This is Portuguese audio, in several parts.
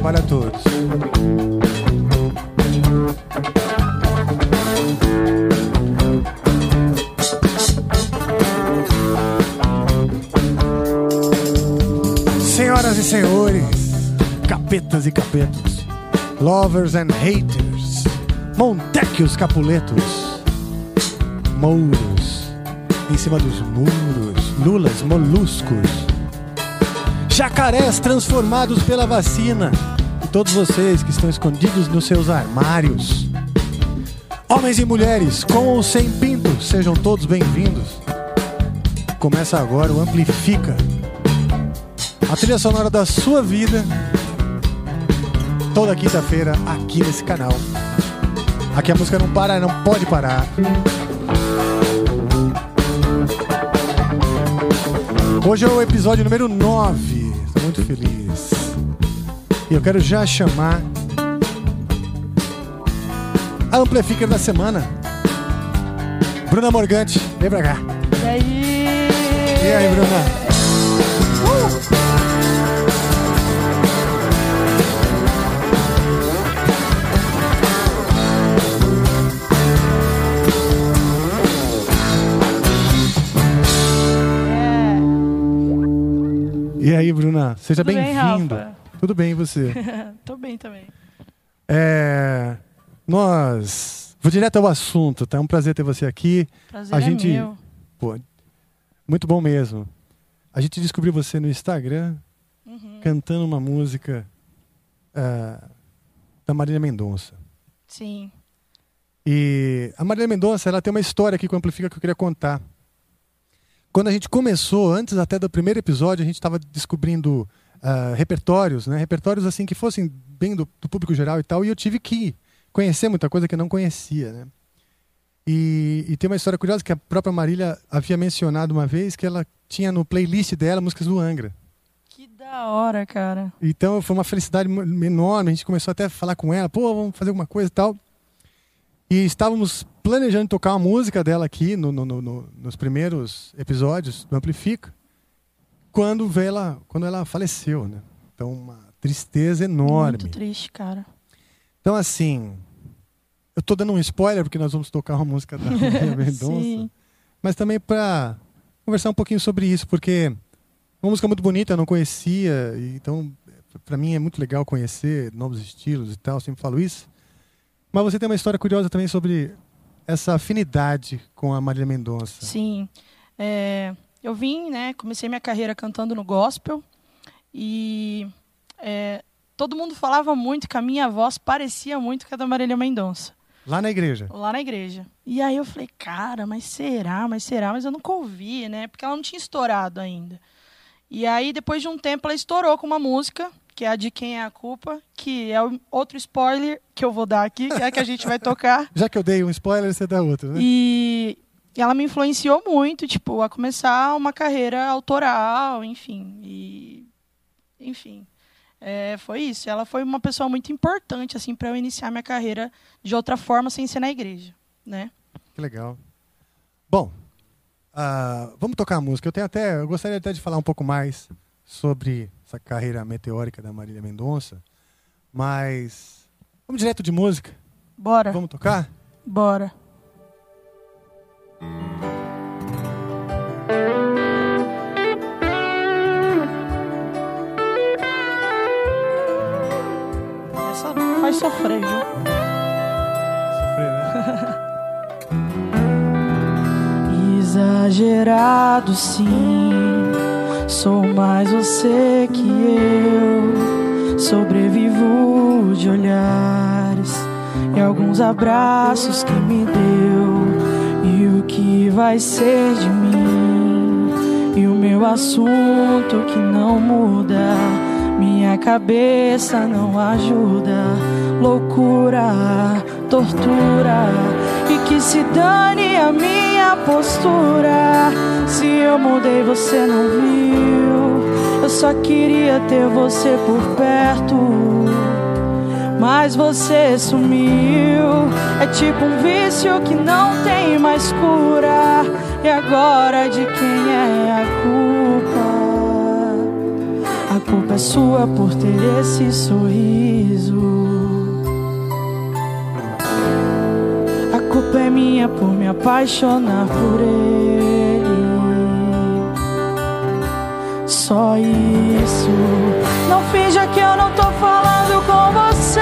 Trabalho a todos. Senhoras e senhores, capetas e capetos, lovers and haters, montequios capuletos, mouros em cima dos muros, lulas moluscos, jacarés transformados pela vacina e todos vocês que estão escondidos nos seus armários. Homens e mulheres, com ou sem pinto, sejam todos bem-vindos. Começa agora o Amplifica, a trilha sonora da sua vida, toda quinta-feira aqui nesse canal. Aqui a música não para, não pode parar. Hoje é o episódio número 9. Muito feliz. E eu quero já chamar a Amplifica da semana. Bruna Morgante, vem pra cá. E aí? E aí, Bruna? Aí, Bruna? Seja Tudo bem, bem-vindo. Rafa? Tudo bem, e você? Tô bem também. É, nós. Vou direto ao assunto, tá? É um prazer ter você aqui. Prazer A é gente- meu. Pô, muito bom mesmo. A gente descobriu você no Instagram Uhum. cantando uma música ah, da Marília Mendonça. Sim. E a Marília Mendonça, ela tem uma história aqui com o Amplifica que eu queria contar. Quando a gente começou, antes até do primeiro episódio, a gente estava descobrindo ah, repertórios, né? Repertórios assim que fossem bem do, do público geral e tal, e eu tive que conhecer muita coisa que eu não conhecia, né? E, e tem uma história curiosa que a própria Marília havia mencionado uma vez que ela tinha no playlist dela músicas do Angra. Que da hora, cara. Então foi uma felicidade enorme. A gente começou até a falar com ela, pô, vamos fazer alguma coisa e tal. E estávamos planejando tocar uma música dela aqui no, no- no- no- nos primeiros episódios do Amplifica, quando veio ela, quando ela faleceu, né? Então uma tristeza enorme. Muito triste, cara. Então assim, eu tô dando um spoiler porque nós vamos tocar uma música da Marília Mendonça mas também para conversar um pouquinho sobre isso, porque é uma música muito bonita, eu não conhecia, então para mim é muito legal conhecer novos estilos e tal, sempre falo isso. Mas você tem uma história curiosa também sobre essa afinidade com a Marília Mendonça. Sim. É, eu vim, né? Comecei minha carreira cantando no gospel e é, todo mundo falava muito que a minha voz parecia muito com a da Marília Mendonça. Lá na igreja. lá na igreja. E aí eu falei, cara, mas será, mas será? Mas eu nunca ouvi, né? Porque ela não tinha estourado ainda. E aí, depois de um tempo, ela estourou com uma música, que é a de Quem é a Culpa, que é outro spoiler que eu vou dar aqui, que é que a gente vai tocar. Já que eu dei um spoiler, você dá outro, né? E ela me influenciou muito, tipo, a começar uma carreira autoral, enfim. E, enfim, é, foi isso. Ela foi uma pessoa muito importante, assim, para eu iniciar minha carreira de outra forma, sem ser na igreja, né? Que legal. Bom, ah, vamos tocar a música. Eu tenho até, eu gostaria até de falar um pouco mais sobre essa carreira meteórica da Marília Mendonça, mas vamos direto de música. Bora, Vamos tocar? bora. Essa faz sofrer, viu? Sofrer, né? Exagerado sim, sou mais você que eu. Sobrevivo de olhares e alguns abraços que me deu. E o que vai ser de mim? E o meu assunto que não muda. Minha cabeça não ajuda. Loucura, tortura. E que se dane a minha postura. Se eu mudei, você não viu. Eu só queria ter você por perto. Mas você sumiu. É tipo um vício que não tem mais cura. E agora de quem é a culpa? A culpa é sua por ter esse sorriso. Minha por me apaixonar por ele. Só isso. Não finja que eu não tô falando com você.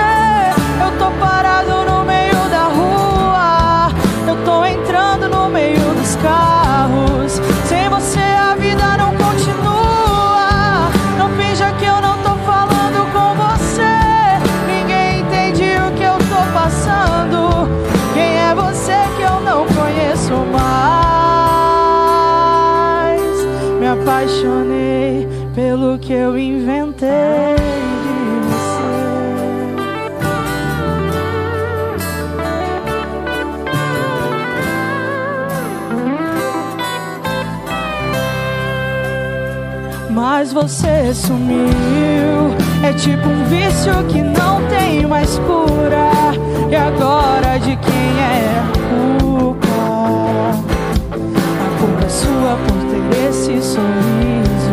Eu tô parado no meio da rua. Eu tô entrando no meio dos carros. Mas você sumiu. É tipo um vício que não tem mais cura. E agora de quem é a culpa? A culpa é sua por ter esse sorriso.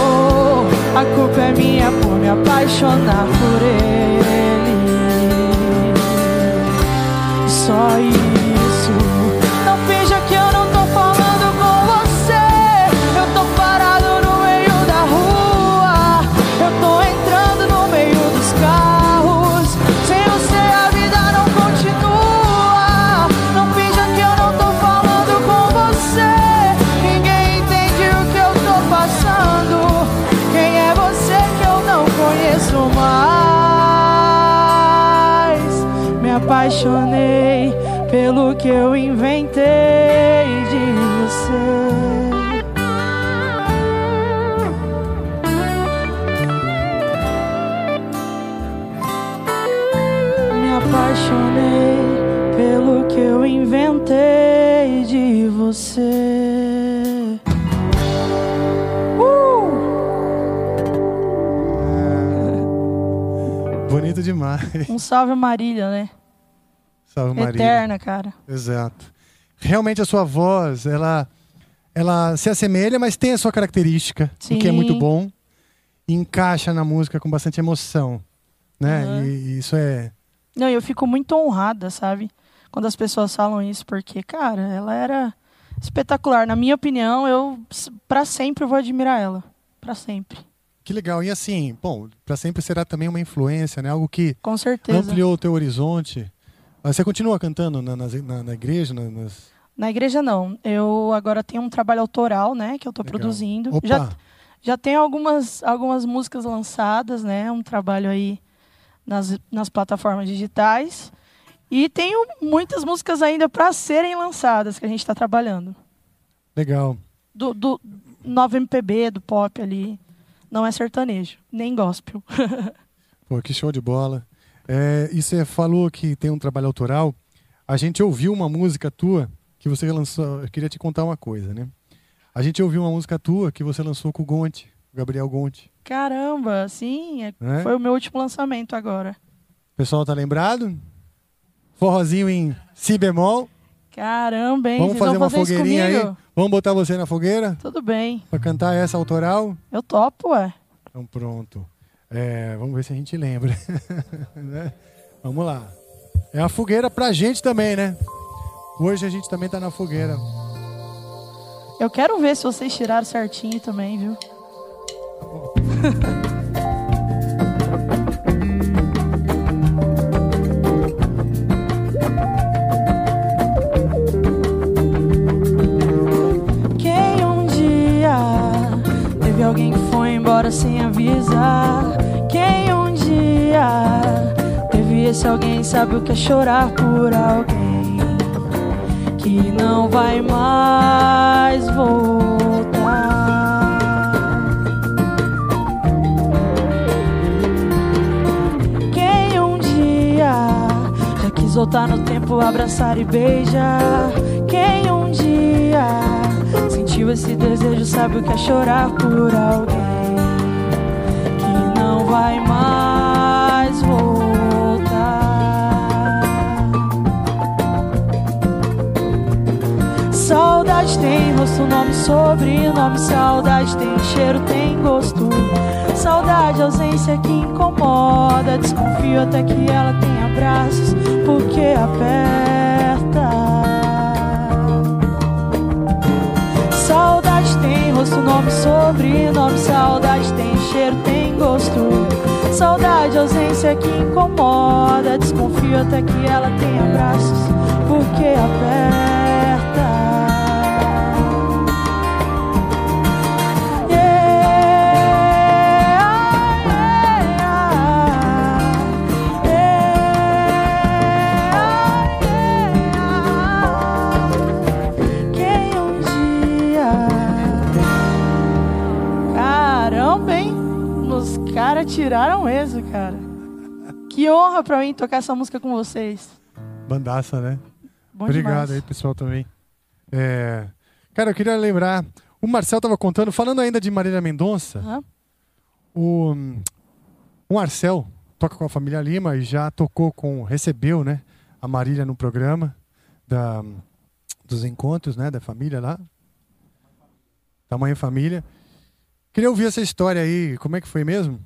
Oh, a culpa é minha por me apaixonar por ele. Só isso. Pelo que eu inventei de você. Me apaixonei pelo que eu inventei de você. Uh! Bonito demais. Um salve Marília, né? Salve, Maria. Eterna, cara. Exato. Realmente a sua voz, ela, ela se assemelha, mas tem a sua característica, o que é Sim. muito bom. E encaixa na música com bastante emoção. Né? Aham. E, e isso é. Não, eu fico muito honrada, sabe? Quando as pessoas falam isso, porque, cara, ela era espetacular. Na minha opinião, eu pra sempre vou admirar ela. Pra sempre. Que legal. E assim, bom, para sempre será também uma influência, né? Algo que Com certeza. ampliou o teu horizonte. Mas Você continua cantando na, na, na igreja? na- nas... Na igreja, não. Eu agora tenho um trabalho autoral, né? Que eu Legal. produzindo. Opa! Já, já tenho algumas, algumas músicas lançadas, né? Um trabalho aí nas, nas plataformas digitais. E tenho muitas músicas ainda para serem lançadas que a gente está trabalhando. Legal. Do, do 9MPB, do pop ali. Não é sertanejo, nem gospel. Pô, que show de bola. É, e você falou que tem um trabalho autoral. A gente ouviu uma música tua que você lançou. Eu queria te contar uma coisa, né? A gente ouviu uma música tua que você lançou com o Gonte, Gabriel Gonte. Caramba, sim, é- Né? foi o meu último lançamento agora. O pessoal tá lembrado? Forrozinho em si bemol. Caramba, hein? Vamos fazer uma fazer fogueirinha aí? Vamos botar você na fogueira Tudo bem, pra cantar essa autoral? eu topo, ué. Então pronto. É, vamos ver se a gente lembra. Né? Vamos lá. É a fogueira pra gente também, né? Hoje a gente também tá na fogueira. Eu quero ver se vocês tiraram certinho também, viu? Quem um dia teve alguém que foi embora sem avisa. Quem um dia teve esse alguém sabe o que é chorar por alguém que não vai mais voltar. Quem um dia já quis voltar no tempo, abraçar e beijar. Quem um dia sentiu esse desejo, sabe o que é chorar por alguém vai mais voltar. Saudade tem rosto, nome, sobrenome. Saudade tem cheiro, tem gosto. Saudade, ausência que incomoda. Desconfio até que ela tenha braços, porque aperta. Tem rosto, nome, sobrenome. Saudade tem cheiro, tem gosto. Saudade, ausência que incomoda. Desconfio até que ela tenha braços, porque aperta. Quem tiraram esse, cara. Que honra pra mim tocar essa música com vocês. Bandaça, né? Bom Obrigado demais. aí, pessoal, também. É, Cara, eu queria lembrar. O Marcel tava contando, falando ainda de Marília Mendonça, Aham. o, o Marcel toca com a família Lima e já tocou com. recebeu, né? A Marília no programa da, dos encontros, né? Da família lá. Tamanho família. Queria ouvir essa história aí. Como é que foi mesmo?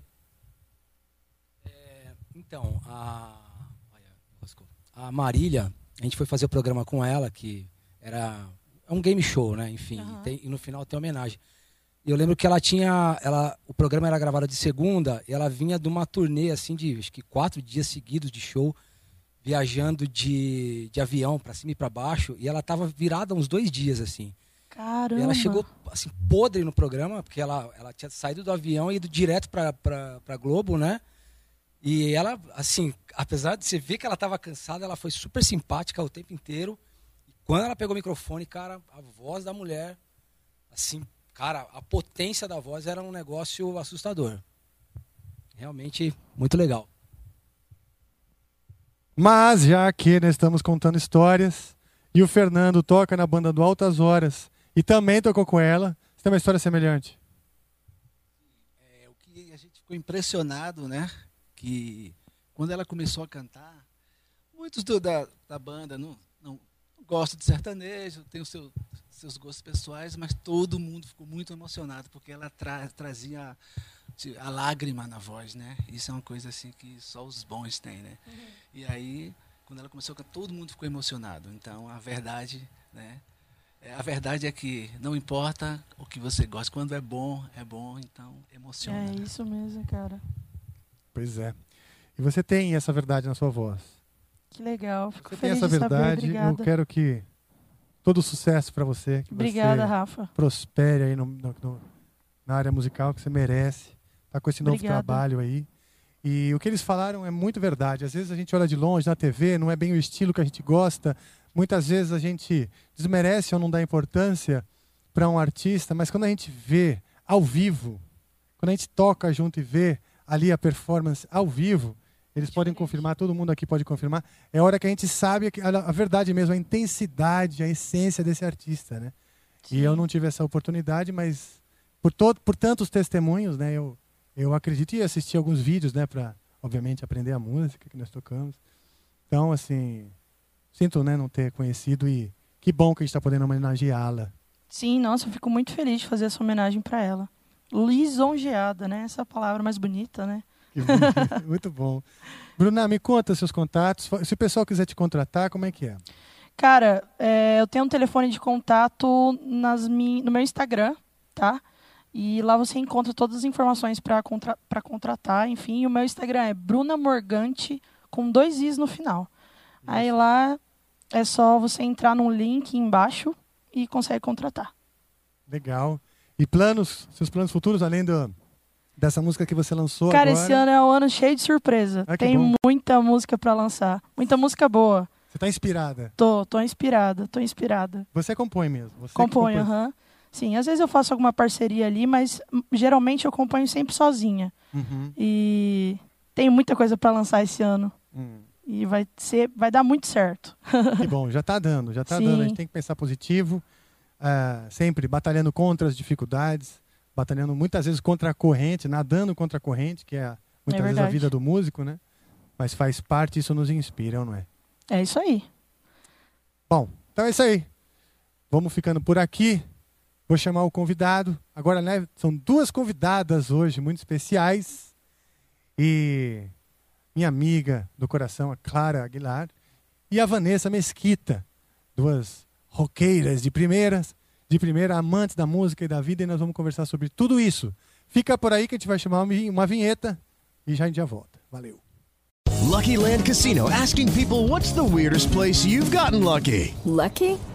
Então, a, a Marília, a gente foi fazer o programa com ela, que era é um game show, né? Enfim, Aham. e, tem- e no final tem homenagem. E eu lembro que ela tinha, ela, o programa era gravado de segunda, e ela vinha de uma turnê assim de acho que quatro dias seguidos de show, viajando de, de avião para cima e para baixo, e ela tava virada uns dois dias assim. Caramba. E ela chegou assim podre no programa, porque ela, ela tinha saído do avião e ido direto pra Globo, né? E ela, assim, apesar de você ver que ela estava cansada, ela foi super simpática o tempo inteiro. E quando ela pegou o microfone, cara, a voz da mulher, assim, cara, a potência da voz era um negócio assustador. Realmente muito legal. Mas já que nós estamos contando histórias e o Fernando toca na banda do Altas Horas e também tocou com ela, você tem uma história semelhante. É, o que a gente ficou impressionado, né? Que quando ela começou a cantar, muitos do- da, da banda não, não gostam de sertanejo, tem os seu, seus gostos pessoais, mas todo mundo ficou muito emocionado porque ela tra- trazia ti- a lágrima na voz, né? Isso é uma coisa assim que só os bons têm, né? E aí, quando ela começou a cantar, todo mundo ficou emocionado. Então, a verdade, né? É, A verdade é que não importa o que você gosta, quando é bom, é bom, então emociona. É isso mesmo, cara. Pois é. E você tem essa verdade na sua voz. Que legal. Fico Você tem essa de saber. verdade. Eu quero que todo sucesso para você, que Obrigada, você Rafa. prospere aí no- no- no- na área musical que você merece. Tá com esse novo Obrigada. trabalho aí. E o que eles falaram é muito verdade. Às vezes a gente olha de longe na TV, não é bem o estilo que a gente gosta. Muitas vezes a gente desmerece ou não dá importância para um artista, mas quando a gente vê ao vivo, quando a gente toca junto e vê ali a performance ao vivo, eles podem confirmar, todo mundo aqui pode confirmar, é hora que a gente sabe a, verdade mesmo, a intensidade, a essência desse artista, né? E eu não tive essa oportunidade, mas por, todo, por tantos testemunhos, né, eu, eu acredito e assisti alguns vídeos, né, para obviamente aprender a música que nós tocamos. Então, assim, sinto, né, não ter conhecido e que bom que a gente está podendo homenageá-la. Sim, nossa, eu fico muito feliz de fazer essa homenagem para ela. Lisonjeada, né? Essa palavra mais bonita, né? Bom. Muito bom. Bruna, me conta seus contatos. Se o pessoal quiser te contratar, como é que é? Cara, é, eu tenho um telefone de contato nas no meu Instagram, tá? E lá você encontra todas as informações para contra pra contratar, enfim. O meu Instagram é Bruna Morgante, com dois Is no final. Aí lá é só você entrar no link embaixo e consegue contratar. Legal. E planos, seus planos futuros, além do, dessa música que você lançou Cara, agora. esse ano é um ano cheio de surpresa. Ah, Tem bom. muita música pra lançar. Muita música boa. Você tá inspirada. Tô, tô inspirada, tô inspirada. Você compõe mesmo. Você compõe. aham. Sim, às vezes eu faço alguma parceria ali, mas geralmente eu componho sempre sozinha. Uhum. E tem muita coisa pra lançar esse ano. Hum. E vai ser, vai dar muito certo. Que bom, já tá dando, já tá Sim. dando. A gente tem que pensar positivo, ah, sempre batalhando contra as dificuldades, batalhando muitas vezes contra a corrente, nadando contra a corrente, que é muitas vezes a vida do músico, né? Mas faz parte, isso nos inspira, não é? É isso aí. Bom, então é isso aí. Vamos ficando por aqui. Vou chamar o convidado. Agora, né, são duas convidadas hoje muito especiais. E minha amiga do coração, a Clara Aguilar, e a Vanessa Mesquita, duas roqueiras de primeiras, de primeira, amantes da música e da vida, e nós vamos conversar sobre tudo isso. Fica por aí que a gente vai chamar uma vi- uma vinheta e já a gente já volta. Valeu. Lucky Land Casino asking people what's the weirdest place you've gotten lucky? Lucky?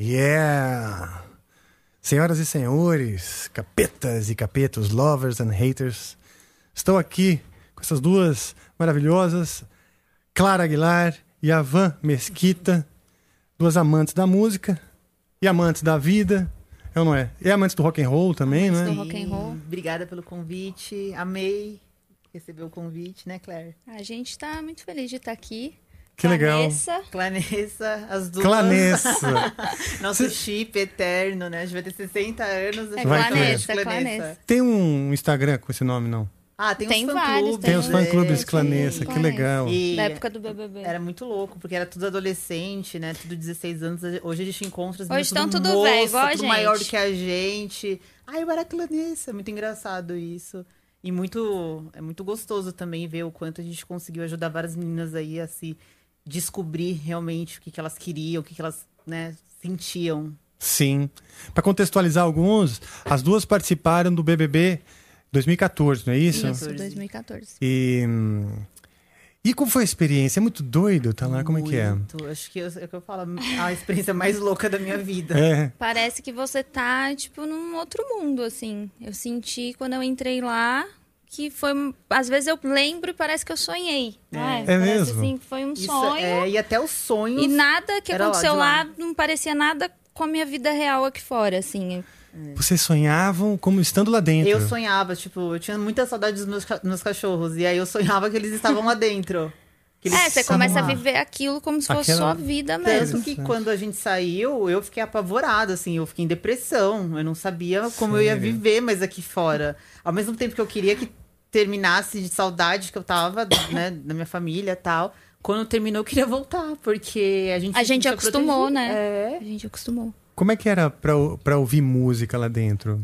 Yeah! Senhoras e senhores, capetas e capetos, lovers and haters, estou aqui com essas duas maravilhosas, Clara Aguilar e a Van Mesquita, duas amantes da música e amantes da vida, é ou não é? E amantes do rock and roll também, não é? do rock and roll. Obrigada pelo convite. Amei receber o convite, né, Claire? A gente está muito feliz de estar aqui. Que legal. Vanessa, Clanessa, as duas. Clanessa. Nosso Cê- chip eterno, né? A gente vai ter 60 anos. É Vai Clanessa, ter. Clanessa. Tem um Instagram com esse nome, não? Ah, tem, Tem vários, fã-clubes. Tem os fã-clubes é, Clanessa, que legal. E Da época do BBB. Era muito louco, porque era tudo adolescente, né? Tudo 16 anos. Hoje a gente encontra as Hoje meninas estão tudo moça, velho, igual a tudo gente. maior do que a gente. Ai, eu era clanessa. Muito engraçado isso. E muito, é muito gostoso também ver o quanto a gente conseguiu ajudar várias meninas aí a se descobrir realmente o que, que elas queriam, o que, que elas né, sentiam. Sim. Para contextualizar alguns, as duas participaram do BBB 2014, não é isso? Isso, 2014. E, e como foi a experiência? É muito doido, tá lá? Como é que é? Muito. Acho que eu- é o que eu falo, a experiência mais louca da minha vida. É. Parece que você tá, tipo, num outro mundo, assim. Eu senti quando eu entrei lá que foi. Às vezes eu lembro e parece que eu sonhei. né? É Parece, mesmo? Assim, foi um Isso, sonho. é, e até os sonhos. E nada que aconteceu lá, lá. não parecia nada com a minha vida real aqui fora, assim. Vocês sonhavam como estando lá dentro. Eu sonhava, tipo, eu tinha muita saudade dos meus, meus cachorros. E aí eu sonhava que eles estavam lá dentro. É, você começa a viver aquilo como se fosse Aquela- sua vida Tanto mesmo. que quando a gente saiu, eu fiquei apavorada, assim, eu fiquei em depressão. Eu não sabia como eu ia viver mais aqui fora. Ao mesmo tempo que eu queria que terminasse de saudade que eu tava, né, da minha família e tal. Quando terminou, eu queria voltar, porque a gente A gente acostumou, protegido. né? É. A gente acostumou. Como é que era pra, pra ouvir música lá dentro?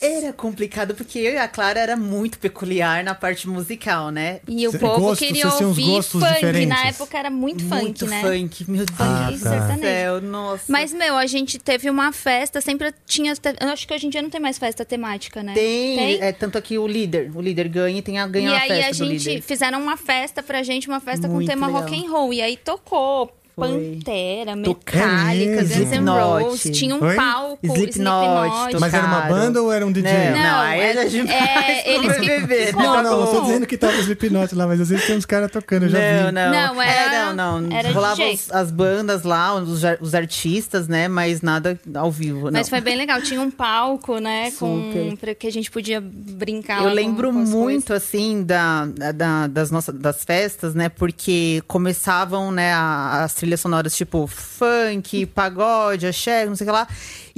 Era complicado, porque eu e a Clara era muito peculiar na parte musical, né? E o Cê- povo gosto- queria ouvir funk. diferentes? Na época era muito, muito funk, né? funk, meu Deus Ah, do tá. céu, nossa. Mas, meu, a gente teve uma festa, sempre tinha. Eu acho que hoje em dia não tem mais festa temática, né? Tem, é tanto aqui o líder, o líder ganha e tem a ganha E uma aí festa a do gente líder. fizeram uma festa pra gente, uma festa com Muito tema legal. rock and roll. E aí tocou Foi. Pantera. Metallica, É Guns N'. Roses. Tinha um Oi? palco, Slipknot, Slipknot. Mas era uma banda ou era um DJ? Não, Não, aí é- era demais é, pro eles que- BBB. Não, Não, não, eu tô dizendo que tava Slipknot lá, mas às vezes tem uns caras tocando, eu já não, vi. não, Não, era- É, não, não. era Rolava DJ. os- as bandas lá, os, os artistas, né? Mas nada ao vivo, não. Mas foi bem legal. Tinha um palco, né? Com, Super. pra que a gente podia brincar. Eu lá com- lembro com muito, assim, da, da- das nossas das festas, né? Porque começavam, né, a- as trilhas sonoras, tipo, funk, pagode, axé, não sei o que lá.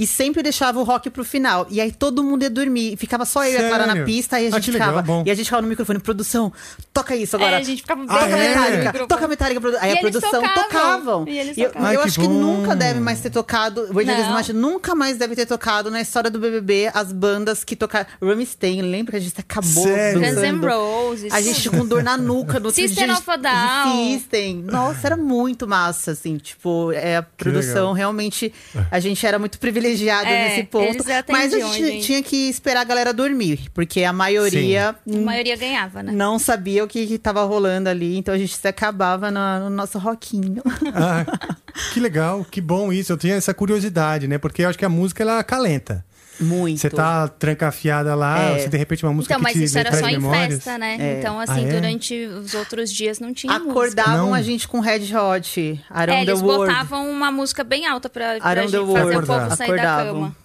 E sempre deixava o rock pro final. E aí todo mundo ia dormir. E ficava só eu e a Clara na pista. E a Ah, gente que legal, ficava. bom. E a gente ficava no microfone, produção, toca isso agora. É, a gente ficava bem Ah, Toca é? metálica, toca metálica. produ- Aí E a eles produção tocavam. tocavam. E eles eu, tocavam. Ai, eu que acho que bom. nunca deve mais ter tocado. O Evangelismo Não. Marcha nunca mais deve ter tocado na história do BBB as bandas que tocaram. Rammstein, lembra que a gente acabou Sério? Guns dançando? N' Roses. A gente com dor na nuca no outro System dia. of a Down. System. Nossa, era muito massa, assim. Tipo, é, a produção legal. realmente... A gente era muito privilegiada É, nesse ponto. Mas a gente, gente. tinha que esperar a galera dormir. Porque a maioria... A maioria ganhava, né? Não sabia o que, que tava rolando ali, então a gente se acabava no, no nosso rockinho. Ah, que legal, que bom isso. Eu tinha essa curiosidade, né? Porque eu acho que a música ela acalenta. Muito. Você tá trancafiada lá, É. você de repente uma música Então, mas que te isso era só em memórias. festa, né? É. Então, assim, Ah, é? durante os outros dias não tinha música. Acordavam Não. a gente com Red Hot, Around É, the eles botavam uma música bem alta pra, pra gente fazer o povo sair da Acordavam. cama.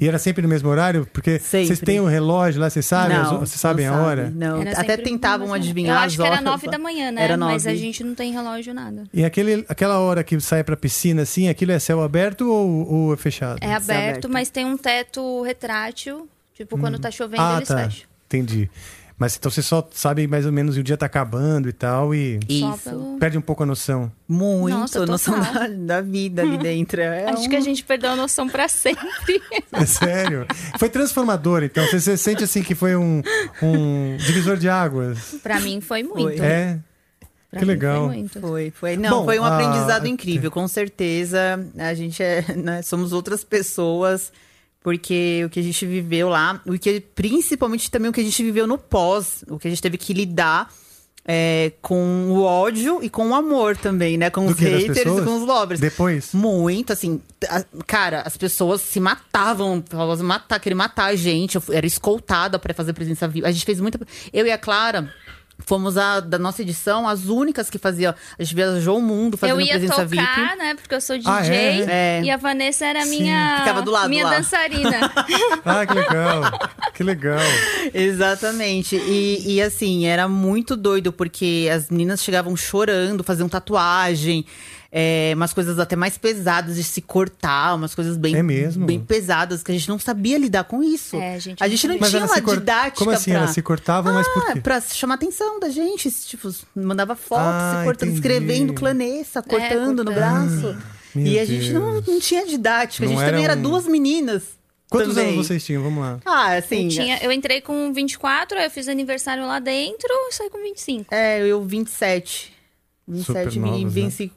E era sempre no mesmo horário? Porque Sempre. vocês têm o relógio lá, vocês sabem? Não, Vocês sabem não a sabe, hora? Não, Era até tentavam adivinhar Eu as acho que era nove da manhã, né? Era Mas a gente não tem relógio, nada. E aquele, aquela hora que sai pra piscina, assim, aquilo é céu aberto ou, ou é fechado? É aberto, aberto. mas tem um teto retrátil. Tipo, quando tá chovendo, ah, eles tá. fecham. Entendi. Mas então você só sabe mais ou menos o dia tá acabando e tal e Isso. perde um pouco a noção. Muito, Nossa, noção total. da, da vida ali dentro. É Acho um- que a gente perdeu a noção pra sempre. É sério. Foi transformador, então. Você, você sente assim que foi um, um divisor de águas. pra mim foi muito. Foi. É. Pra que legal. Foi muito. Foi, foi. Não, Bom, foi um a- aprendizado incrível, com certeza. A gente é, né, somos outras pessoas, porque o que a gente viveu lá, o que principalmente também o que a gente viveu no pós, o que a gente teve que lidar é, com o ódio e com o amor também, né? Com Do os haters e com os lovers. Depois? Muito, assim. a- cara, as pessoas se matavam. Falavam matar, queriam matar a gente. Eu era escoltada pra fazer presença viva. A gente fez muita. Eu e a Clara. Fomos a, da nossa edição as únicas que faziam. A gente viajou o mundo fazendo Eu ia presença tocar, VIP. né? Porque eu sou DJ. Ah, é? É. E a Vanessa era Sim. minha, Ficava do lado minha lá. dançarina. Ah, que legal. que legal. Exatamente. E, e, assim, era muito doido, porque as meninas chegavam chorando, faziam tatuagem. É, umas coisas até mais pesadas de se cortar, umas coisas bem, É mesmo? bem pesadas, que a gente não sabia lidar com isso. É, a gente a não gente não tinha uma cor- didática Como assim? pra... Elas se cortavam, mas por Ah, quê? pra chamar a atenção da gente. Tipo, mandava fotos, Ah, se cortando, entendi. escrevendo clanessa, cortando no cortando. braço. Meu e a gente não, não tinha didática. A Não gente também era era um- duas meninas. Quantos também. anos vocês tinham? Vamos lá. Ah, assim. Eu, tinha, eu entrei com 24, aí eu fiz aniversário lá dentro e saí com 25. É, eu 27. 27 Super me novas, né? venci,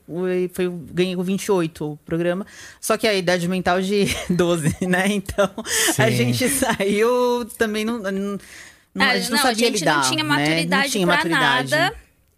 foi, ganhei com 28 o programa. Só que a idade mental de 12, né? Então, a Sim. gente saiu também não, não, não- Ah, a gente não sabia a gente lidar, não tinha né? maturidade não tinha pra maturidade. nada.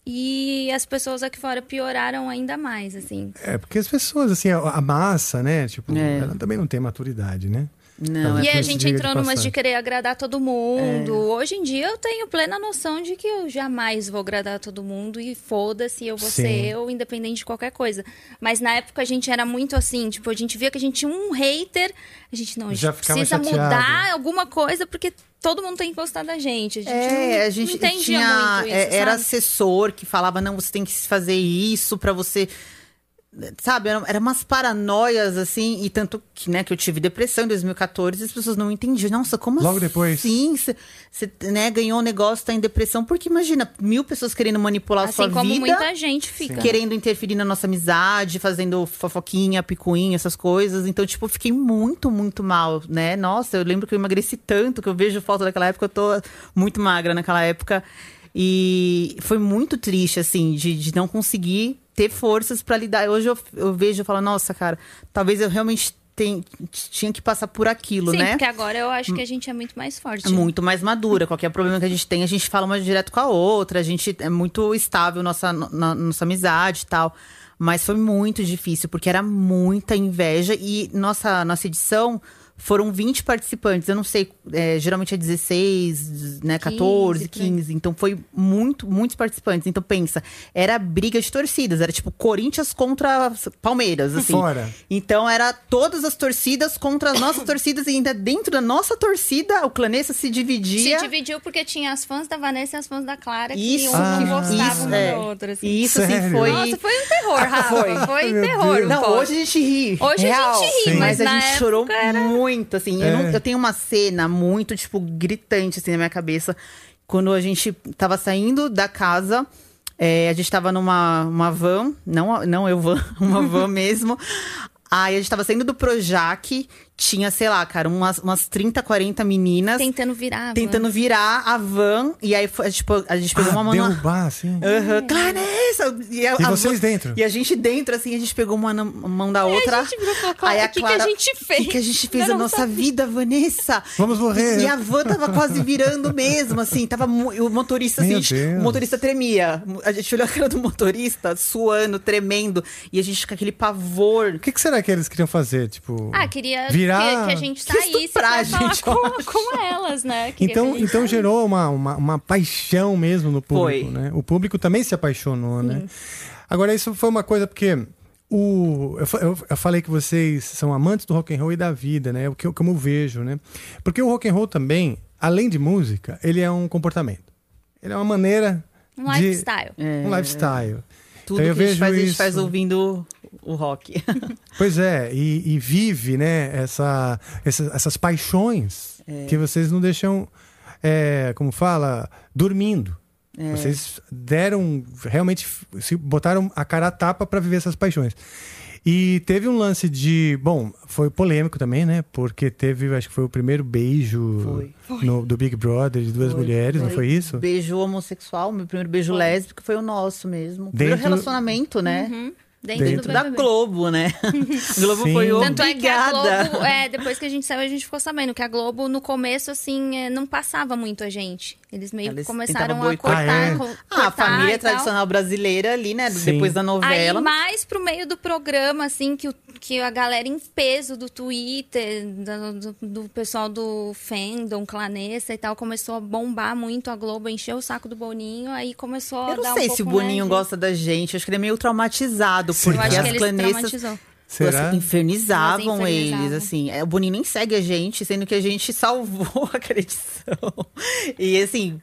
E as pessoas aqui fora pioraram ainda mais, assim. É porque as pessoas, assim, a, a massa, né? Tipo, É. ela também não tem maturidade, né? Não, e é a gente entrou passagem. de querer agradar todo mundo. Hoje em dia eu tenho plena noção de que eu jamais vou agradar todo mundo e foda-se, eu vou Sim. ser eu, independente de qualquer coisa. Mas na época a gente era muito assim, tipo, a gente via que a gente tinha um hater, a gente não, a gente Já precisa mudar alguma coisa porque todo mundo tem que gostar da gente. A gente É, não, a gente não entendia tinha. muito isso, é, era sabe? assessor que falava, não, você tem que fazer isso pra você. Sabe, eram era umas paranoias, assim, e tanto que, né, que eu tive depressão em 2014 e as pessoas não entendiam. Nossa, como Logo assim? depois. Sim, você né, ganhou um negócio, tá em depressão. Porque imagina, mil pessoas querendo manipular a sua Assim como vida. muita gente fica. Querendo interferir na nossa amizade, fazendo fofoquinha, picuinha, essas coisas. Então, tipo, eu fiquei muito, muito mal, né? Nossa, eu lembro que eu emagreci tanto, que eu vejo foto daquela época, eu tô muito magra naquela época. E foi muito triste, assim, de, de não conseguir ter forças pra lidar. Hoje eu, eu vejo e falo, nossa, cara, talvez eu realmente tem- tinha que passar por aquilo, Sim, né? porque agora eu acho que a gente é muito mais forte. É muito mais madura. Qualquer problema que a gente tem, a gente fala uma direto com a outra. A gente é muito estável nossa, na- nossa amizade e tal. Mas foi muito difícil, porque era muita inveja. E nossa, nossa edição foram 20 participantes. Eu não sei, é, geralmente é 16, né, 14, 15, 15. Então foi muito, muitos participantes. Então pensa, era briga de torcidas. Era tipo Corinthians contra Palmeiras, assim. Fora. Então era todas as torcidas contra as nossas torcidas e ainda dentro da nossa torcida o Clanessa se dividia. Se dividiu porque tinha as fãs da Vanessa e as fãs da Clara Isso, que um Ah, que gostava isso, uma é. da outra. Assim. E isso assim Sério? foi. Nossa, foi um terror, Rafa. Foi. Foi, Meu terror. Deus. um Não, hoje a gente ri. Hoje a real. gente ri, Sim. mas a na gente chorou era- muito, assim. Eu, não- É. eu tenho uma cena muito, tipo, gritante, assim, na minha cabeça. Quando a gente tava saindo da casa, é, a gente tava numa uma van, não, não eu van, uma van mesmo. Aí a gente tava saindo do Projac, tinha, sei lá, cara, umas, umas 30, 40 meninas Tentando virar. tentando virar a van. E aí, foi, tipo, a gente pegou Ah, uma mão na- derrubar, assim. Aham, Clarissa! E, a- E a vocês van- dentro? E a gente dentro, assim, a gente pegou uma na mão da outra. a gente virou e falou, Clara, Aí a o que que a Clara, gente fez? O que, que a gente fez não nossa sabia." vida, Vanessa? Vamos morrer. E a van tava quase virando mesmo, assim. Tava e o motorista, assim, a gente- o motorista tremia. A gente olhou a cara do motorista, suando, tremendo. E a gente com aquele pavor. O que, que será que eles queriam fazer? Tipo. Ah, queria Virar- que, que a gente Que saísse estuprar pra a falar gente, com, com elas, né? Queria Então, gente então gerou uma, uma, uma paixão mesmo no público, Foi. né? O público também se apaixonou, né? Agora, isso foi uma coisa porque o, eu, eu- eu falei que vocês são amantes do rock and roll e da vida, né? O que eu, como eu vejo, né? Porque o rock and roll também, além de música, ele é um comportamento. Ele é uma maneira Um de... lifestyle. Um lifestyle. Tudo Então que a gente faz, a gente isso. faz ouvindo o rock. Pois é, e, e vive, né, essa, essa- essas paixões que vocês não deixam, é, como fala, dormindo. Vocês deram, realmente, se botaram a cara a tapa para viver essas paixões. E teve um lance de. Bom, foi polêmico também, né? Porque teve, acho que foi o primeiro beijo no- do Big Brother de duas mulheres, não foi isso? Beijo homossexual, meu primeiro beijo lésbico foi o nosso mesmo. O primeiro Dentro- relacionamento, né? Uhum. Dentro, Dentro do Da. Globo, né? A Globo Sim. foi Tanto é que a. Globo, é, depois que a gente saiu, a gente ficou sabendo que a Globo, no começo, assim, é, não passava muito a gente. Eles meio que começaram a cortar. Ah, é? co- Ah, a cortar família e tal. tradicional brasileira ali, né? Sim. Depois da Aí, novela. mais pro meio do programa, assim, que, o- que a galera em peso do Twitter, do, do- do pessoal do Fandom, Clanessa e tal, começou a bombar muito a Globo, encheu o saco do Boninho, aí começou a Eu dar não um sei se o Boninho mais gosta da gente. Acho que ele é meio traumatizado. Sim. Porque Eu acho que as traumatizou. Será? Infernizavam eles, assim. É, O Boninho nem segue a gente, sendo que a gente salvou aquela edição. E assim,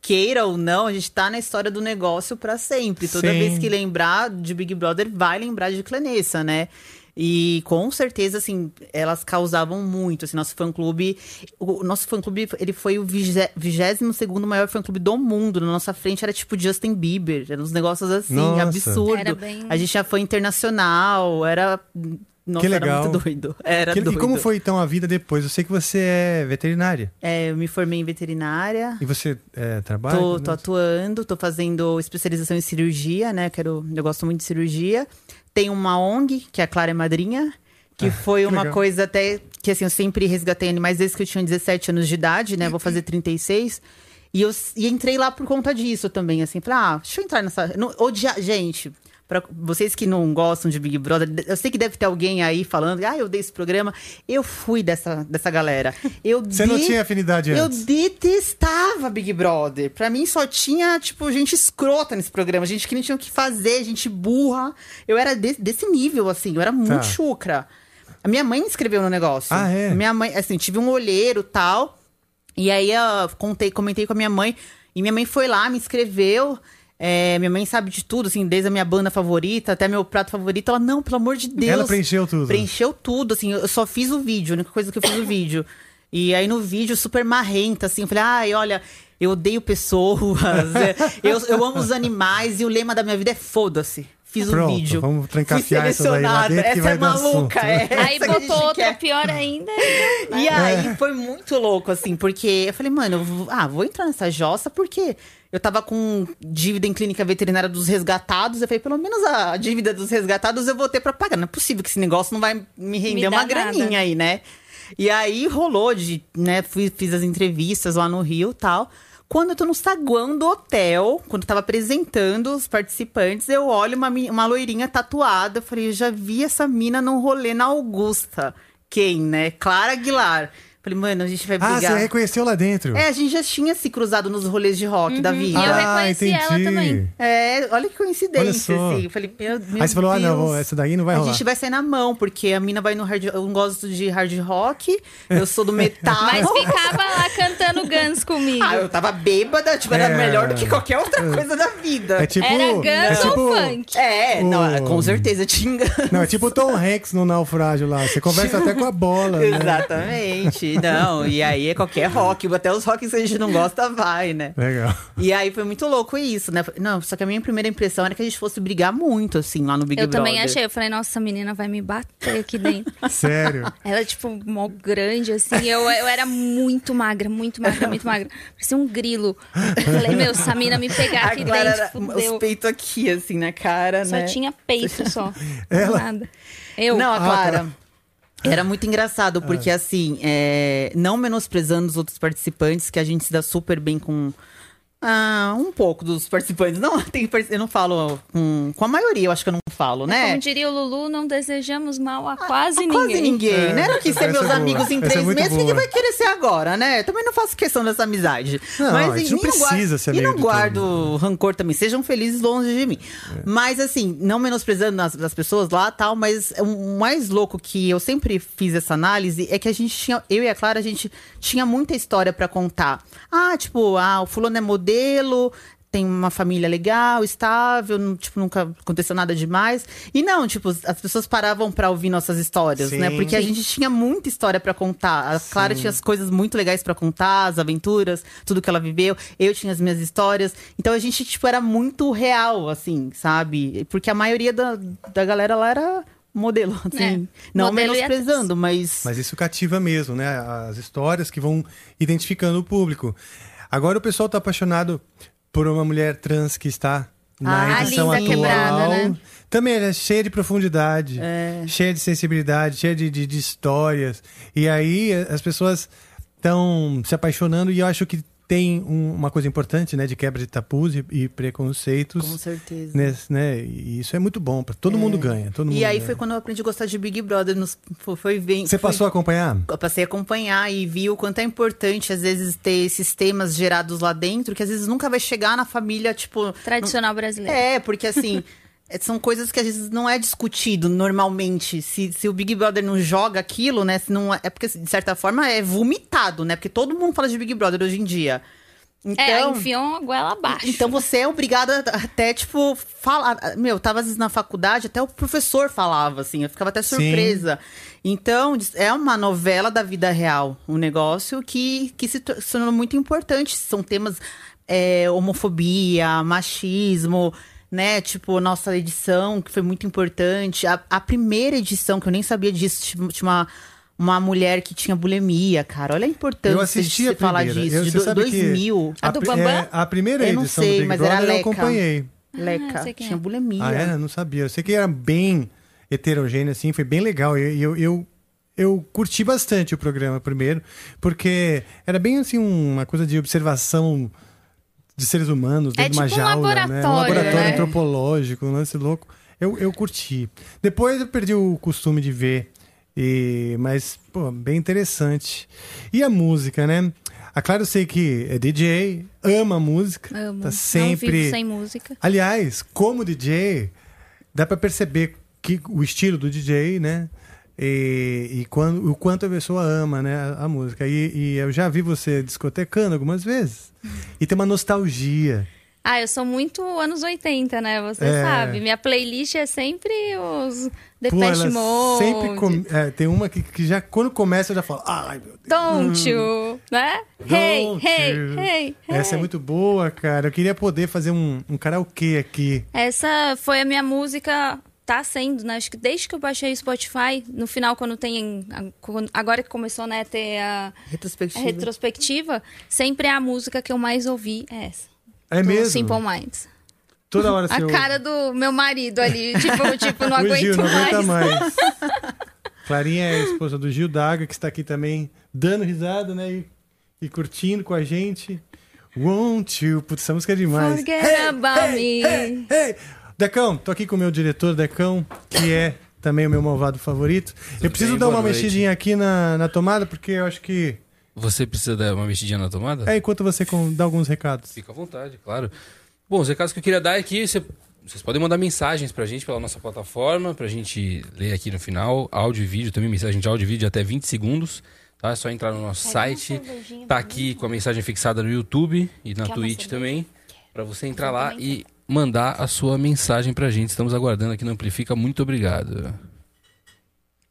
queira ou não, a gente tá na história do negócio pra sempre. Toda Sim. vez que lembrar de Big Brother, vai lembrar de Clanessa, né? E com certeza, assim, elas causavam muito. Assim, nosso fã-clube. O nosso fã-clube, ele foi o vigésimo segundo maior fã-clube do mundo. Na nossa frente era tipo Justin Bieber. Eram uns negócios assim, Nossa. absurdo. Era bem- A gente já foi internacional, era. Nossa, Que legal. era muito doido. Era Que- doido. e como foi então a vida depois? Eu sei que você é veterinária. É, eu me formei em veterinária. E você é, trabalha? Tô, tô atuando, tô fazendo especialização em cirurgia, né? Quero, eu gosto muito de cirurgia. Tem uma ONG, que é a Clara é Madrinha, que foi que uma legal. coisa até que assim, eu sempre resgatei animais desde que eu tinha 17 anos de idade, né? Vou fazer 36. E eu e entrei lá por conta disso também, assim. Falei, ah, deixa eu entrar nessa. Não, odia... Gente, Pra vocês que não gostam de Big Brother, eu sei que deve ter alguém aí falando, ah, eu dei esse programa. Eu fui dessa, dessa galera. Eu Você não tinha afinidade Eu antes? detestava Big Brother. Pra mim só tinha, tipo, gente escrota nesse programa, gente que não tinha o que fazer, gente burra. Eu era de- desse nível, assim, eu era muito Tá. chucra. A minha mãe me inscreveu no negócio. Ah, é? Minha mãe, assim, tive um olheiro tal. E aí eu contei, comentei com a minha mãe. E minha mãe foi lá, me inscreveu. É, minha mãe sabe de tudo, assim, desde a minha banda favorita até meu prato favorito. Ela, não, pelo amor de Deus. Ela preencheu tudo. Preencheu tudo, assim. Eu só fiz o vídeo, a única coisa que eu fiz o vídeo. E aí no vídeo, super marrenta, assim. Eu falei, ai, olha, eu odeio pessoas. é, eu, eu amo os animais e o lema da minha vida é foda-se. Fiz Pronto, o vídeo. vamos Fui trancafiar essas aí lá selecionada. dentro que Essa vai é maluca, é. Aí que botou outra quer. pior ainda. E aí É. foi muito louco, assim, porque eu falei, mano, eu vou, ah, vou entrar nessa jossa porque eu tava com dívida em clínica veterinária dos resgatados. Eu falei, pelo menos a dívida dos resgatados eu vou ter pra pagar. Não é possível que esse negócio não vai me render Me uma nada. graninha aí, né? E aí rolou de, né, fui, fiz as entrevistas lá no Rio e tal. Quando eu tô no saguão do hotel, quando eu tava apresentando os participantes, eu olho uma, uma loirinha tatuada. Eu falei, eu já vi essa mina num rolê na Augusta. Quem, né? Clara Aguilar. Falei, mano, a gente vai Ah, brigar. você reconheceu lá dentro. É, a gente já tinha se cruzado nos rolês de rock da vida. E eu Ah, reconheci ela entendi. também. É, olha que coincidência, Olha só. assim. Eu falei, meu, meu Aí você falou, ah, não, essa daí não vai a rolar. gente vai sair na mão, porque a mina vai no hard... Eu não gosto de hard rock, eu sou do metal. Mas ficava lá cantando Guns comigo. Ah, eu tava bêbada, tipo, era É. melhor do que qualquer outra coisa da vida. É tipo. Era Guns é tipo, ou funk? É, não, O- com certeza tinha engano. Não, é tipo o Tom Hanks no naufrágio lá. Você conversa até com a bola, né? Exatamente. Não, e aí é qualquer rock, até os rocks que a gente não gosta vai, né? Legal. E aí foi muito louco isso, né? Não, só que a minha primeira impressão era que a gente fosse brigar muito, assim, lá no Big eu Brother. também achei. Eu falei, nossa, essa menina vai me bater aqui dentro. Sério. Ela, tipo, mó grande, assim. Eu, eu era muito magra, muito magra, muito magra. Parecia um grilo. Eu falei, meu, se a mina me pegar aqui Clara dentro, era fudeu. os peitos aqui, assim, na cara, Só né? tinha peito só. Ela- Nada. Eu. Não, a Ah, Clara. Era muito engraçado, porque assim, é, não menosprezando os outros participantes, que a gente se dá super bem com. Ah, um pouco dos participantes. Não, tem, eu não falo com, com a maioria, eu acho que eu não falo, né? Como diria o Lulu, não desejamos mal a quase ninguém. Quase ninguém, É, né? Não quis ser essa meus é boa. amigos em é três meses, boa. ninguém vai querer ser agora, né? Também não faço questão dessa amizade. Não, a Mas gente não e guardo- precisa ser E não de todo guardo rancor também. Sejam felizes longe de mim. É. Mas assim, não menosprezando as, as pessoas lá tal, mas o mais louco que eu sempre fiz essa análise é que a gente tinha, eu e a Clara, a gente tinha muita história pra contar. Ah, tipo, ah, o fulano é modelo, tem uma família legal, estável, não- tipo, nunca aconteceu nada demais. E não, tipo, as pessoas paravam pra ouvir nossas histórias, Sim. né? Porque a gente tinha muita história pra contar. A Clara tinha as coisas muito legais pra contar, as aventuras, tudo que ela viveu. Eu tinha as minhas histórias. Então a gente, tipo, era muito real, assim, sabe? Porque a maioria da, da galera lá era modelo, assim. Não modelo menosprezando, mas... Mas isso cativa mesmo, né? As histórias que vão identificando o público. Agora o pessoal tá apaixonado por uma mulher trans que está na Ah, edição atual. quebrada, né? Também ela é cheia de profundidade, É. cheia de sensibilidade, cheia de, de, de histórias. E aí as pessoas estão se apaixonando e eu acho que tem um- uma coisa importante, né? De quebra de tabus e, e preconceitos. Com certeza. Nesse, né? E isso é muito bom, para todo mundo ganha. Todo mundo E aí ganha. foi quando eu aprendi a gostar de Big Brother. Nos, foi, foi bem, Você foi- passou a acompanhar? Eu passei a acompanhar e vi o quanto é importante, às vezes, ter esses temas gerados lá dentro, que às vezes nunca vai chegar na família, tipo. Tradicional brasileiro. É, porque assim. é, São coisas que às vezes não é discutido normalmente. Se, se o Big Brother não joga aquilo, né? Se não é, é porque, de certa forma, é vomitado, né? Porque todo mundo fala de Big Brother hoje em dia. Então, É, enfiou uma goela abaixo. então você é obrigada a- até, tipo, falar. Meu, tava às vezes na faculdade, até o professor falava, assim, eu ficava até Sim. surpresa. Então, é uma novela da vida real, um negócio que, que se tornou muito importante. São temas é, homofobia, machismo, né? Tipo, nossa edição, que foi muito importante. A, a primeira edição, que eu nem sabia disso, tinha tinha uma. Uma mulher que tinha bulimia, cara. Olha a importância Eu assisti de a se falar primeira. disso. Eu- de você do- sabe que 2000. A do pri- Bambam? é, a primeira Eu não edição sei, do Big mas Brother era eu Leca. acompanhei. Leca, sei quem tinha é. bulimia. Ah, é? Não sabia. Eu sei que era bem heterogêneo, assim, foi bem legal. E eu, eu, eu curti bastante o programa primeiro, porque era bem assim uma coisa de observação de seres humanos É dentro de uma tipo um jaula, né? Um laboratório, laboratório né? antropológico, um lance louco. Eu, eu curti. Depois eu perdi o costume de ver, e, mas, pô, bem interessante. E a música, né? A Clara eu sei que é DJ, ama música, Amo. tá Não sempre... vivo sem música. Aliás, como DJ, dá pra perceber que o estilo do DJ, né? E, e quando, o quanto a pessoa ama né, a, a música. E, e eu já vi você discotecando algumas vezes. E tem uma nostalgia. Ah, eu sou muito anos 80, né? Você É. sabe. Minha playlist é sempre os Depeche Mode, sempre com- é, tem uma que, que já quando começa eu já falo, ai meu Deus. Don't You, né? Hey, Don't hey, you. hey, Essa é hey. muito boa, cara. Eu queria poder fazer um, um karaokê aqui. Essa foi a minha música, tá sendo, né? Acho que desde que eu baixei o Spotify, no final, quando tem. Agora que começou, né, a ter a, a Retrospectiva. retrospectiva, sempre é a música que eu mais ouvi é essa. É mesmo? Simple Minds. Toda hora A cara do meu marido ali, tipo, tipo não aguento Gil não mais. aguenta mais. Clarinha é a esposa do Gil Daga, que está aqui também dando risada, né? E, e curtindo com a gente. Won't you? Putz, essa música é demais. Forget about me. Ei, Decão, tô aqui com o meu diretor, Decão, que é também o meu malvado favorito. eu preciso bem? dar uma noite. mexidinha aqui na, na tomada, porque eu acho que. Você precisa dar uma mexidinha na tomada? É enquanto você com- dá alguns recados. Fica à vontade, claro. Bom, os recados que eu queria dar é que você- vocês podem mandar mensagens pra gente pela nossa plataforma, pra gente ler aqui no final, áudio e vídeo, também mensagem de áudio e vídeo de até 20 segundos, tá? É só entrar no nosso site, tá aqui com a mensagem fixada no YouTube e na Quer Twitch também, pra você entrar lá e mandar a sua mensagem pra gente. Estamos aguardando aqui no Amplifica. Muito obrigado.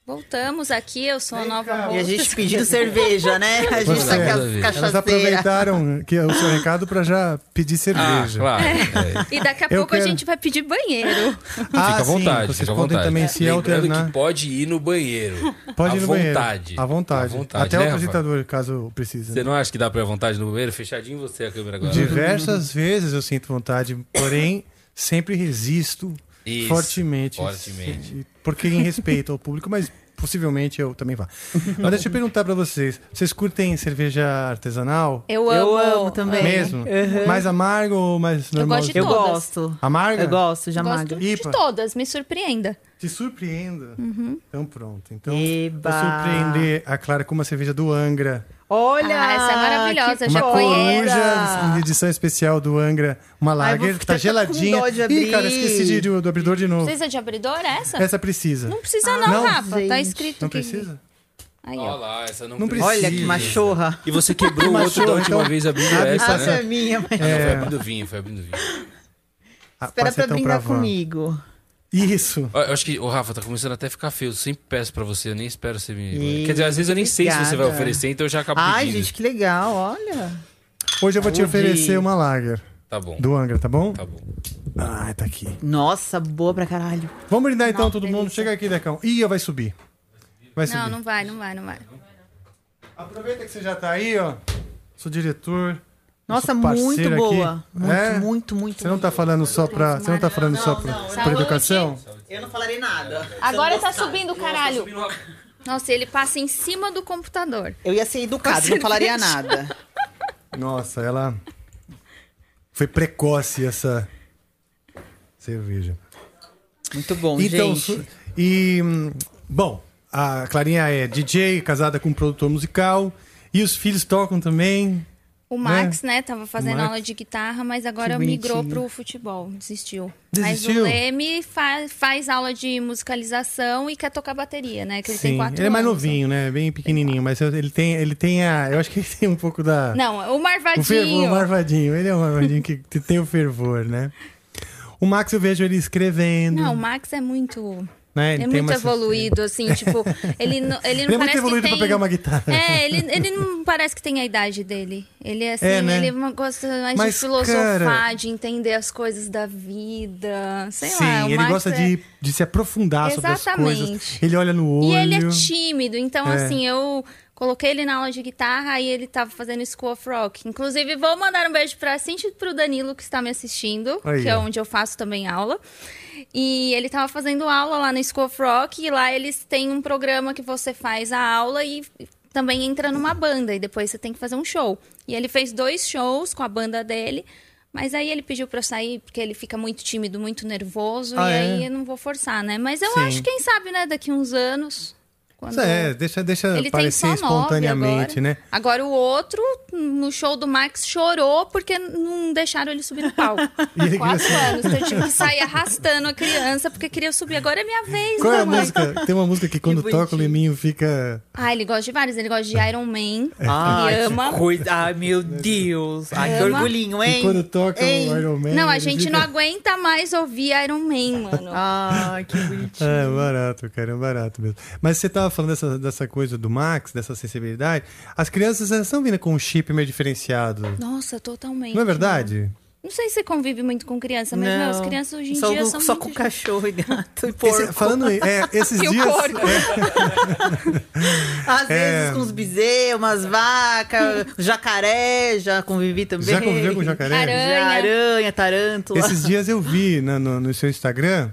Voltamos aqui, eu sou a nova E a gente pedindo cerveja, né? A gente Você- tá ca Elas cachaceira. aproveitaram que, o seu recado para já pedir cerveja. Ah, claro. E daqui a Eu pouco quero- a gente vai pedir banheiro. Ah, fica à sim, vontade, vocês fica à podem vontade. também se Lembrando alternar. que pode ir no banheiro. Pode à ir no banheiro. vontade. À vontade. À vontade, Até né, o Rafa? apresentador, caso precise. Você não acha que dá pra ir à vontade no banheiro? Fechadinho você a câmera agora. Diversas vezes eu sinto vontade, porém sempre resisto Isso, fortemente. fortemente. Porque em respeito ao público, mas possivelmente eu também vá. Mas deixa eu perguntar pra vocês: vocês curtem cerveja artesanal? Eu amo. Eu amo também. Mesmo? Uhum. Mais amargo ou mais Eu normal? gosto de Eu todas. gosto. Amarga? Eu gosto de Gosto amarga. de Ipa. todas, me surpreenda. Te surpreenda. Então pronto. Então, Eba. vou surpreender a Clara com uma cerveja do Angra. Olha! Ah, essa é maravilhosa, que eu já Uma conheço. coruja em edição especial do Angra. Uma Ai, lager vou que tá geladinha. Ih, cara, esqueci de, de- do abridor de novo. Precisa de abridor essa? Essa precisa. Não precisa Ah, não, não, Rafa. Tá escrito Não que... precisa? Aí, Olha lá, essa não, Não precisa. precisa. Olha que machorra. E você quebrou o outro da última então. vez abrindo Abre essa, Essa né? é minha, mas... Não, É. foi abrindo vinho, foi abrindo vinho. Ah, Espera passa pra então brindar van. comigo. Isso. Eu acho que, o Rafa, tá começando até a ficar feio. Eu sempre peço pra você, eu nem espero você me. Ih, Quer dizer, às vezes eu nem sei se você vai obrigada. oferecer, então eu já acabo Ai, pedindo. gente, que legal, olha. Hoje eu vou te oferecer uma lager Tá bom. do Angra, tá bom? Tá bom. Ah, tá aqui. Nossa, boa pra caralho. Vamos brindar então, Não, todo mundo. delícia. Chega aqui, Decão. Ih, vai subir. Vai subir. Não, não vai, não vai, não vai. Aproveita que você já tá aí, ó. Sou diretor. Nossa, muito boa. aqui. Muito, É? muito, muito. Você não tá falando só pra. Você não tá falando só pra, pra educação? Eu não falarei nada. Agora tá subindo, caralho. Nossa, ele passa em cima do computador. Eu ia ser educado, não falaria nada. Nossa, ela. Foi precoce essa cerveja. Muito bom, Então, gente. e. hum, Bom, a Clarinha é DJ, casada com um produtor musical. E os filhos tocam também. O Max, né, tava fazendo aula de guitarra, mas agora migrou pro futebol, desistiu. Desistiu? Mas o Leme fa faz aula de musicalização e quer tocar bateria, né? Que ele tem Sim, quatro ele é mais anos. novinho, né? Bem pequenininho, mas ele tem, ele tem a. Eu acho que ele tem um pouco da. Não, o O fervor, Marvadinho. o Marvadinho. Ele é um Marvadinho que tem o fervor, né? O Max eu vejo ele escrevendo. Não, o Max é muito. Né? Ele é muito evoluído, assim, tipo, ele, não- ele não Ele é muito parece evoluído que pra tem... pegar uma guitarra. É, ele, ele não parece que tem a idade dele. Ele é assim, É, né? ele gosta mais Mas, de filosofar, cara- de entender as coisas da vida. Sei Sim, lá, o ele gosta é... de, de se aprofundar sobre as Exatamente. coisas. Ele olha no olho. E ele é tímido, então É. assim, eu coloquei ele na aula de guitarra e ele tava fazendo School of Rock. Inclusive, vou mandar um beijo pra Cintia e pro Danilo que está me assistindo, Aí, que é onde eu faço também aula. E ele tava fazendo aula lá no School of Rock e lá eles têm um programa que você faz a aula e também entra numa banda e depois você tem que fazer um show. E ele fez dois shows com a banda dele. Mas aí ele pediu pra eu sair porque ele fica muito tímido, muito nervoso. Ah, e é? aí eu não vou forçar, né? Mas eu Sim. acho, quem sabe, né, daqui uns anos. Quando... É, deixa, deixa Ele tem aparecer só espontaneamente, agora. né? Agora o outro, no show do Max, chorou porque não deixaram ele subir no palco. E ele Quatro queria- anos. Então eu tive que sair arrastando a criança porque queria subir. Agora é minha vez, Qual é a música? Tem uma música que quando toca o Liminho fica. Ah, ele gosta de vários. Ele gosta de Iron Man. Ai, ele que ama. coisa. Ai, meu Deus. Ai, que orgulhinho, hein? E quando toca Hein? o Iron Man. Não, a ele gente fica- não aguenta mais ouvir Iron Man, mano. Ai, que bonitinho. É barato, cara, é barato mesmo. Mas você tava falando dessa, dessa coisa do Max, dessa sensibilidade. As crianças elas estão vindo com um chip meio diferenciado. Nossa, totalmente. Não é verdade? Não sei se você convive muito com criança, mas meu, as crianças hoje em só, dia são Só muito... com cachorro e gato e Esse- porco. falando em- é, esses E o dias. porco. Às É. vezes com os bezerros, umas vacas, jacaré, já convivi também. Já conviveu com jacaré? Aranha. Aranha, tarântula. Esses dias eu vi na- no, no seu Instagram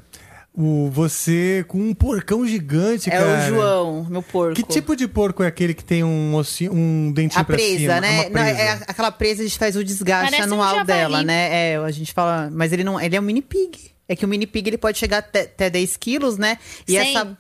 o, você com um porcão gigante, É cara. o João, meu porco. Que tipo de porco é aquele que tem um, ossinho, um dentinho A pra cima? presa, né? Uma Não, presa. é aquela presa a gente faz o desgaste Parece um anual javali. dela, né? É, a gente fala. Mas ele não. Ele é um mini pig. É que o mini pig ele pode chegar até, até 10 quilos, né? E Cem. essa.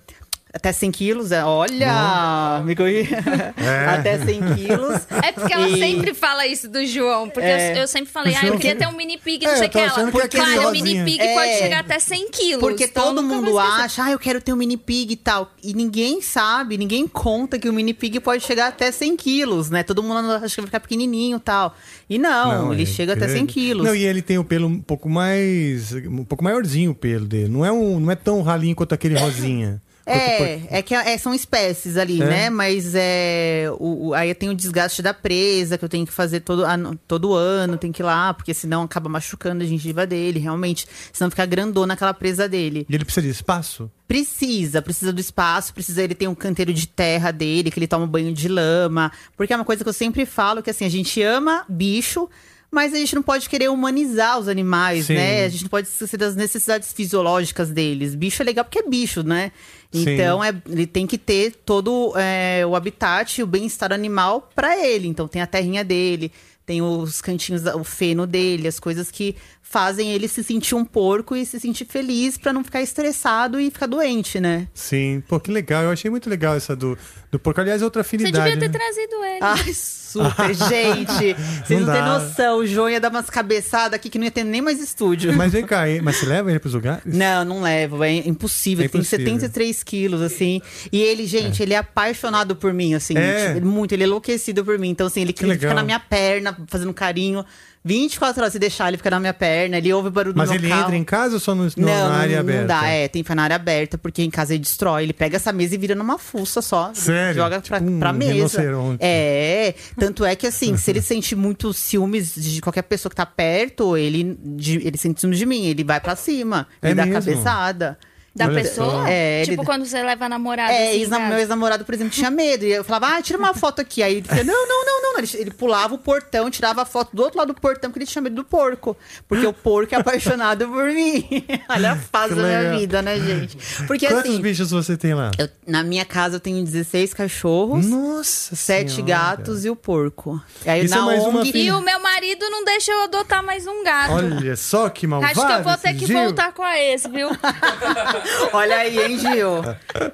Até 100 quilos, é, olha! Me corri. É. Até 100 quilos. É porque ela E- sempre fala isso do João. Porque É. eu, eu sempre falei, ah, eu queria que- ter um mini pig, É, não sei eu o que. Ela, é porque claro, o mini pig É. pode chegar até 100 quilos. Porque então todo mundo acha, ah, eu quero ter um mini pig e tal. E ninguém sabe, ninguém conta que o mini pig pode chegar até 100 quilos, né? Todo mundo acha que vai ficar pequenininho e tal. E não, ele é chega até 100 grande. quilos. Não, e ele tem o pelo um pouco mais. um pouco maiorzinho o pelo dele. Não é, um, não é tão ralinho quanto aquele rosinha. É, é que é- são espécies ali, É? né? Mas é, o, o- aí tem o desgaste da presa, que eu tenho que fazer todo, ano- todo ano, tem que ir lá, porque senão acaba machucando a gengiva dele, realmente. Senão fica grandona aquela presa dele. E ele precisa de espaço? Precisa, precisa do espaço, precisa ele tem um canteiro de terra dele, que ele toma um banho de lama. Porque é uma coisa que eu sempre falo, que assim, a gente ama bicho, mas a gente não pode querer humanizar os animais, Sim. né? A gente não pode esquecer das necessidades fisiológicas deles. Bicho é legal porque é bicho, né? Então é, ele tem que ter todo é, o habitat e o bem-estar animal para ele. Então tem a terrinha dele, tem os cantinhos, o feno dele, as coisas que fazem ele se sentir um porco e se sentir feliz para não ficar estressado e ficar doente, né? Sim. Pô, que legal. Eu achei muito legal essa do, do porco. Aliás, outra Você afinidade. devia ter né? trazido ele. Ai, super, gente. Vocês Não não, têm noção. O João ia dar umas cabeçadas aqui que não ia ter nem mais estúdio. Mas vem cá, hein? mas você leva ele pros lugares? Não, não levo. É impossível. É Ele tem impossível. 73 quilos, assim. E ele, gente, ele é apaixonado por mim, assim. É? muito. Ele é enlouquecido por mim. Então, assim, ele, Que ele fica na minha perna, fazendo carinho. 24 horas, se deixar, ele fica na minha perna. Ele ouve o barulho Mas ele carro. entra em casa ou só no, no- Não, na área não, aberta? não dá. É, tem que ficar na área aberta, porque em casa ele destrói. Ele pega essa mesa e vira numa fuça só. Sério? Joga pra, Tipo um pra mesa. É, tanto é que assim, se ele sente muito ciúmes de qualquer pessoa que tá perto, ele, de- ele sente ciúmes de mim, ele vai pra cima. É Ele dá mesmo? cabeçada. Da Olha pessoa? só. É, tipo ele- quando você leva a namorada É, assim, ex meu ex-namorado, por exemplo, tinha medo. E eu falava, ah, tira uma foto aqui. Aí ele dizia, não, não, não, não. Ele, ele pulava o portão, tirava a foto do outro lado do portão, porque ele tinha medo do porco. Porque o porco é apaixonado por mim. Olha a fase Que da minha vida, né, gente? Porque Quantos assim, bichos você tem lá? eu- na minha casa eu tenho 16 cachorros, Nossa sete Senhora. gatos e o porco. E aí Isso na é mais uma E o meu marido não deixa eu adotar mais um gato. Olha só que malvado. Acho que eu vou ter que Gil. voltar com a esse, viu? Olha aí, hein, Gil?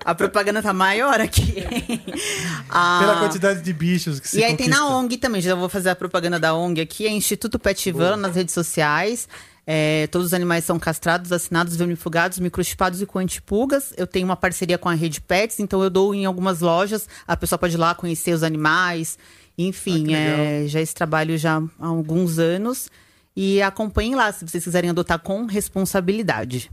A propaganda tá maior aqui. Ah, Pela quantidade de bichos que se E aí tem na conquista. ONG também, já vou fazer a propaganda da ONG aqui, é Instituto Petivan nas redes sociais. É, todos os animais são castrados, vacinados, vermifugados, microchipados e com antipulgas. Eu tenho uma parceria com a Rede Pets, então eu dou em algumas lojas. A pessoa pode ir lá conhecer os animais. Enfim, Ah, é, já esse trabalho já há alguns anos. E acompanhem lá, se vocês quiserem adotar com responsabilidade.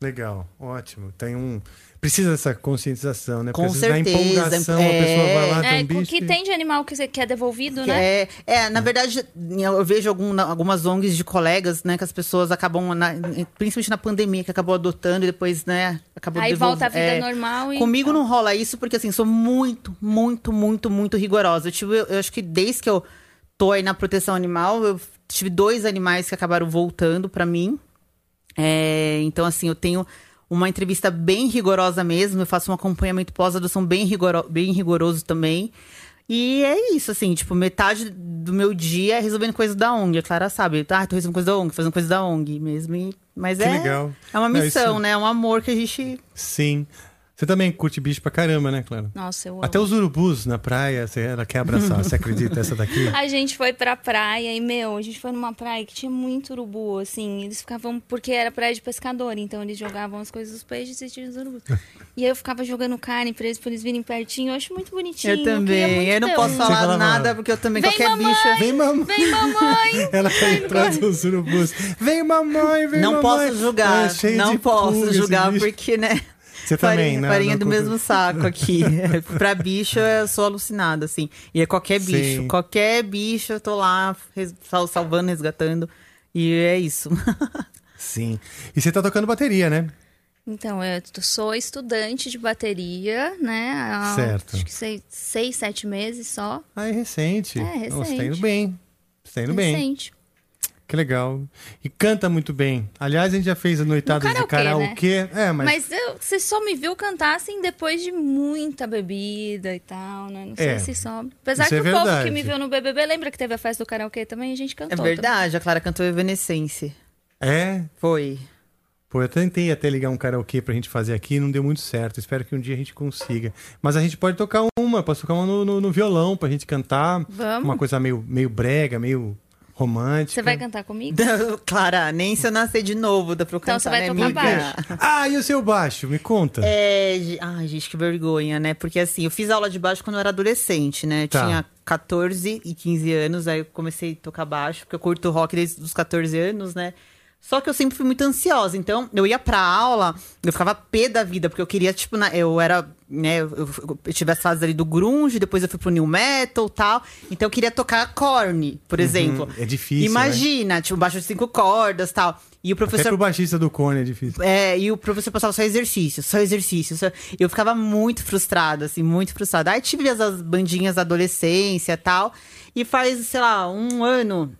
Legal, ótimo. Tem um. Precisa dessa conscientização, né? Com Precisa da certeza, empolgação, é. a pessoa vai lá, É, tem um o bicho. que e- tem de animal que, você- que é devolvido, Que né? É, é, na verdade, eu vejo algum- algumas ONGs de colegas, né, que as pessoas acabam, na- principalmente na pandemia, que acabou adotando e depois, né, acabou Aí devolv- volta a vida é. normal e. Comigo não rola isso, porque assim, sou muito, muito, muito, muito rigorosa. Eu tive, eu acho que desde que eu tô aí na proteção animal, eu tive dois animais que acabaram voltando pra mim. É, então, assim, eu tenho uma entrevista bem rigorosa mesmo. Eu faço um acompanhamento pós-adoção bem, rigoro, bem rigoroso também. E é isso, assim, tipo, metade do meu dia é resolvendo coisas da ONG. A Clara sabe, ah, tô resolvendo coisa da ONG, fazendo coisa da ONG mesmo. E- Mas Que é, legal. é uma Não, missão, isso- né? É um amor que a gente. Sim. Você também curte bicho pra caramba, né, Clara? Nossa, eu Até amo. os urubus na praia, você, ela quer abraçar, você acredita? Essa daqui? A gente foi pra praia e, meu, a gente foi numa praia que tinha muito urubu, assim. Eles ficavam. Porque era praia de pescador, então eles jogavam as coisas dos peixes e tinha os urubus. e aí eu ficava jogando carne pra eles, pra eles virem pertinho. Eu acho muito bonitinho. Eu também. muito Eu não posso um. falar nada, porque eu também, Vem, qualquer mamãe! bicho. Vem, mamãe! Vem, mamãe! Ela vai atrás dos urubus. Vem, mamãe, vem, Não mamãe! posso julgar. É, não posso pulga julgar, porque, né? Você também, farinha, né? farinha Não do conta- mesmo saco aqui. pra bicho, eu sou alucinada, assim. E é qualquer bicho. Sim. Qualquer bicho, eu tô lá res- sal- salvando, resgatando. E é isso. Sim. E você tá tocando bateria, né? Então, eu sou estudante de bateria, né? Há, Certo. Acho que seis, seis, sete meses só. Ah, é recente. É, Não, Você tá recente. indo bem. Você tá indo bem. Recente. Que legal. E canta muito bem. Aliás, a gente já fez a noitada No de karaokê, karaokê. É, mas. Mas, eu- você só me viu cantar assim depois de muita bebida e tal, né? Não sei É. se só. Apesar Isso que é o povo verdade. que me viu no BBB lembra que teve a festa do karaokê também a gente É cantou. verdade, a Clara cantou Evanescence. É? Foi. Pô, eu tentei até ligar um karaokê pra gente fazer aqui, não deu muito certo. Espero que um dia a gente consiga. Mas a gente pode tocar uma, posso tocar uma no, no- no violão pra gente cantar. Vamos. Uma coisa meio, meio brega, meio romântica. Você vai cantar comigo? Clara, nem se eu nascer de novo dá pra eu Então cantar, você vai né, tocar amiga? baixo. Ah, e o seu baixo? Me conta. É, ge- ai, gente, que vergonha, né? Porque assim, eu fiz aula de baixo quando eu era adolescente, né? Eu Tá. Tinha 14 e 15 anos, aí eu comecei a tocar baixo, porque eu curto rock desde os 14 anos, né? Só que eu sempre fui muito ansiosa, então eu ia pra aula, eu ficava pé da vida, porque eu queria, tipo, na- eu era, né, eu, eu, eu tive as fases ali do grunge, depois eu fui pro new metal e tal, então eu queria tocar Korn, por exemplo. é difícil, Imagina, tipo, baixo de cinco cordas tal. E o Até professor pro baixista do Cone é difícil. é, e o professor passava só exercício, só exercício. só- Eu ficava muito frustrada, assim, muito frustrada. Aí tive as, as bandinhas da adolescência e tal. E faz, sei lá, um ano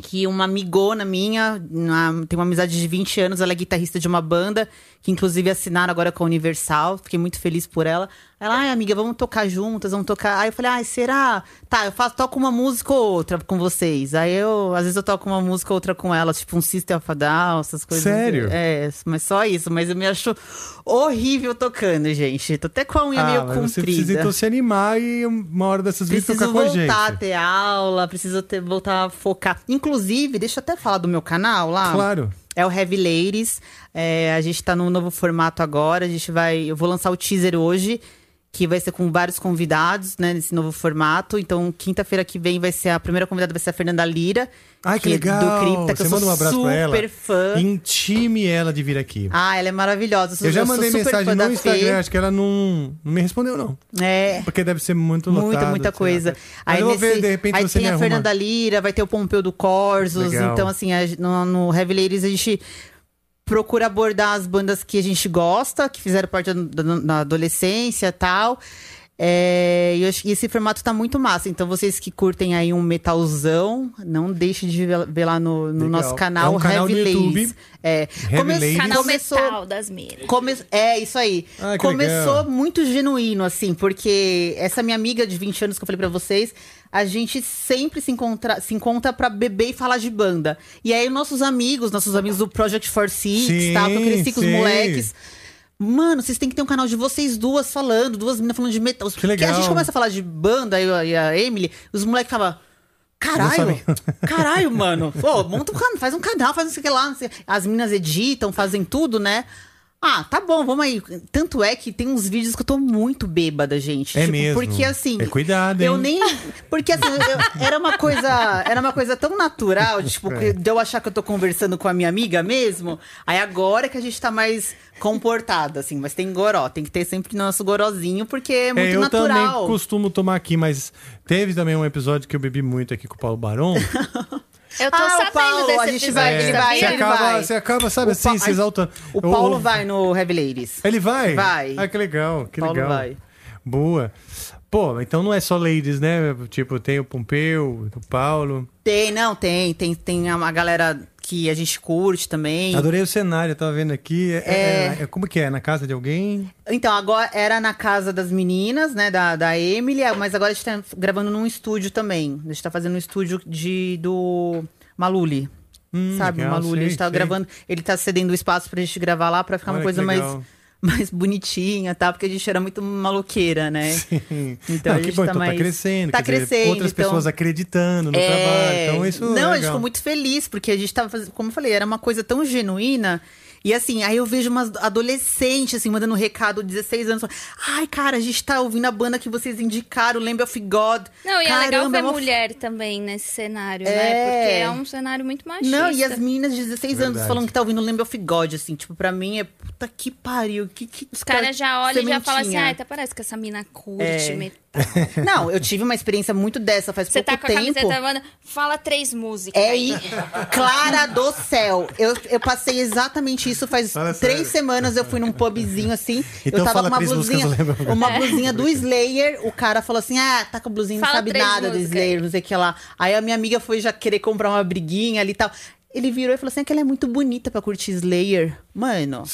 que uma amigona minha, uma- tem uma amizade de 20 anos, ela é guitarrista de uma banda, que inclusive assinaram agora com a Universal. Fiquei muito feliz por ela. Ela, ai, amiga, vamos tocar juntas, vamos tocar. Aí eu falei, ai, será? Tá, eu faço, toco uma música ou outra com vocês. Aí eu, às vezes eu toco uma música ou outra com ela, tipo um System of a Down, essas coisas. Sério? É, mas só isso. Mas eu me acho horrível tocando, gente. Tô até com a unha meio Ah, você comprida. precisa então se animar e uma hora dessas Preciso tocar com a gente. voltar a ter aula, preciso ter, voltar a focar. Inclusive, deixa eu até falar do meu canal lá. Claro. É o Heavy Ladies. É, a gente tá num novo formato agora. A gente vai. Eu vou lançar o teaser hoje, que vai ser com vários convidados, né? Nesse novo formato. Então, quinta-feira que vem vai ser a primeira convidada vai ser a Fernanda Lira. Ai, que, é legal. Do Cripta, que Você eu manda um abraço super pra ela. fã. Intime ela de vir aqui. Ah, ela é maravilhosa. sou- eu já mandei mensagem no Instagram, Fê. acho que ela não, não me respondeu, não. É. Porque deve ser muito lotado. Muita, muita coisa. Eu vou ver, de repente, aí você tem a arruma. Fernanda Lira, vai ter o Pompeu do Corsos. Legal. Então, assim, a- no, no Heavy Ladies a gente procura abordar as bandas que a gente gosta, que fizeram parte da, da- da adolescência e tal. É, e eu acho que esse formato tá muito massa. Então, vocês que curtem aí um metalzão, não deixem de ver, ver lá no, no nosso canal, É um canal Heavy no YouTube. Ladies. É, Heavy Ladies. Canal começou- metal das minas. Come... É, isso aí. Ah, Começou legal. muito genuíno, assim, porque essa minha amiga de 20 anos que eu falei pra vocês, a gente sempre se encontra, se encontra pra beber e falar de banda. E aí, nossos amigos, nossos amigos do Project for Six, Sim, tá? Eu cresci com os moleques. Mano, vocês têm que ter um canal de vocês duas falando, duas meninas falando de metal. Que legal. Porque a gente começa a falar de banda, eu e a Emily, os moleques falam. Não Caralho, caralho, mano. Pô, monta um canal, faz um canal, faz não sei o que lá. As meninas editam, fazem tudo, né? Ah, tá bom, vamos aí. Tanto é que tem uns vídeos que eu tô muito bêbada, gente. É Tipo, mesmo. Porque assim. É cuidado, Eu hein? nem. Porque assim, eu- era uma coisa. Era uma coisa tão natural, tipo, É. de eu achar que eu tô conversando com a minha amiga mesmo. Aí agora que a gente tá mais comportada, assim. Mas tem goró. Tem que ter sempre nosso gorozinho, porque é muito É, eu também natural. costumo tomar aqui, mas teve também um episódio que eu bebi muito aqui com o Paulo Barão. Eu tô Ah, o sabendo Paulo, desse a gente vai- ele sabia? vai- Você ele acaba, vai. você acaba, sabe O assim, Pa- se exaltando. O Paulo vai no Heavy Ladies. Ele vai? Vai. Ah, que legal, que Paulo legal. vai. Boa. Pô, então não é só ladies, né? Tipo, tem o Pompeu, o Paulo. Tem, não, tem. Tem, tem uma galera que a gente curte também. Adorei o cenário, eu tava vendo aqui. É, é- é- como que é? Na casa de alguém? Então, agora era na casa das meninas, né, da, da Emily, mas agora a gente tá gravando num estúdio também. A gente tá fazendo um estúdio de, do Maluli. Hum, sabe, legal, Maluli. a sei, gente tá sei. gravando. Ele tá cedendo o espaço pra gente gravar lá pra ficar Olha uma coisa mais. Mais bonitinha, tá? Porque a gente era muito maloqueira, né? Então Não, a que gente bom, tá então mais. tá crescendo. Tá quer dizer, crescendo. outras então- pessoas acreditando no É, trabalho. Então isso Não, é a gente ficou muito feliz, porque a gente tava fazendo, como eu falei, era uma coisa tão genuína. E assim, aí eu vejo umas adolescentes, assim, mandando um recado, 16 anos. falando, Ai, cara, a gente tá ouvindo a banda que vocês indicaram, Lamb of God. Não, e é legal Caramba, ver é uma mulher também nesse cenário, É. né? Porque é um cenário muito machista. Não, e as meninas de 16 anos Verdade. falando que tá ouvindo Lamb of God, assim, tipo, pra mim é puta que pariu. Que, que Os caras já olham e já falam assim, sementinha. ah, até parece que essa mina curte É. metal. Não, eu tive uma experiência muito dessa faz Você pouco tá com a tempo. camiseta banda, fala três músicas. É aí, Clara do céu. Eu, eu passei exatamente isso faz Fala três sério. semanas. Eu fui num pubzinho assim. Então eu tava com uma músicas blusinha, do uma É. blusinha do Slayer. O cara falou assim: Ah, tá com a blusinha, não Fala sabe três nada do músicas Slayer, não sei o que lá. Aí a minha amiga foi já querer comprar uma briguinha ali e tal. Ele virou e falou assim: é que ela é muito bonita pra curtir Slayer. Mano,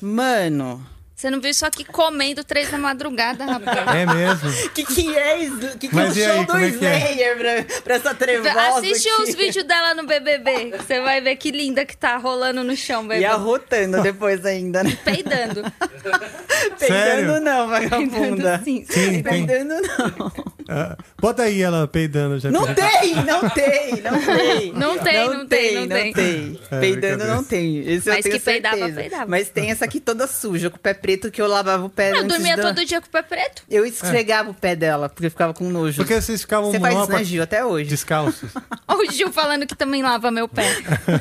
mano. Você não viu isso aqui comendo três da madrugada, rapaz. É mesmo. Que que é isso? Que que Mas é o show aí, do é é? Slayer pra, pra essa trevosa Assiste aqui? os vídeos dela no BBB. Você vai ver que linda que tá rolando no chão, bebê. E arrotando depois ainda, né? Peidando. Sério? Peidando não, vagabunda. Peidando sim. Sim, tem. Peidando não. Ah, bota aí ela peidando. Já Não tem, não tem, não tem. Não tem, não tem, não tem. tem. É, Peidando não tem. Mas que peidava, certeza. peidava. Mas tem essa aqui toda suja, com o pé preto, que eu lavava o pé Eu dormia da- todo dia com o pé preto. Eu esfregava o pé dela, porque eu ficava com nojo. Porque vocês ficavam Você faz isso, né, Gil, até hoje. descalços. Olha o Gil falando que também lava meu pé.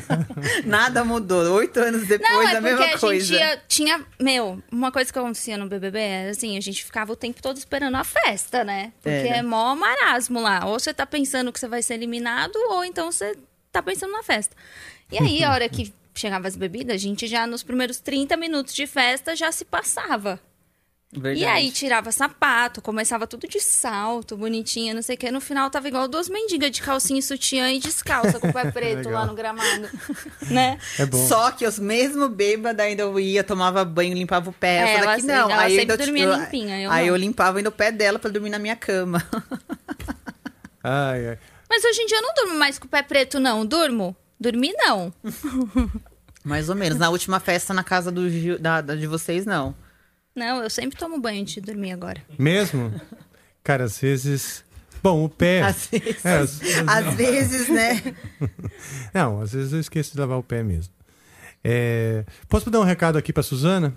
Nada mudou. Oito anos depois, Não, é a porque mesma a coisa. gente ia- tinha. Meu, uma coisa que acontecia no BBB era assim: a gente ficava o tempo todo esperando a festa, né? Porque. É mó marasmo lá. Ou você tá pensando que você vai ser eliminado, ou então você tá pensando na festa. E aí, a hora que chegava as bebidas, a gente já nos primeiros 30 minutos de festa já se passava. Verdade. E aí tirava sapato, começava tudo de salto, bonitinha, não sei o que. No final tava igual duas mendigas de calcinha e sutiã e descalça com o pé preto lá no gramado. né? É bom. Só que os mesmo bêbada ainda eu ia, tomava banho, limpava o pé. É, ela daqui não. ela aí eu sempre ainda, dormia eu- limpinha, eu aí não. eu limpava ainda o pé dela pra dormir na minha cama. Ai, ai. Mas hoje em dia eu não durmo mais com o pé preto, não. Durmo? Dormi, não. Mais ou menos. Na última festa na casa do da, da- de vocês, não. Não, eu sempre tomo banho antes de dormir agora. Mesmo? Cara, às vezes. Bom, o pé. Às vezes. É, às- Às vezes, né? Não, às vezes eu esqueço de lavar o pé mesmo. É, Posso dar um recado aqui pra Suzana?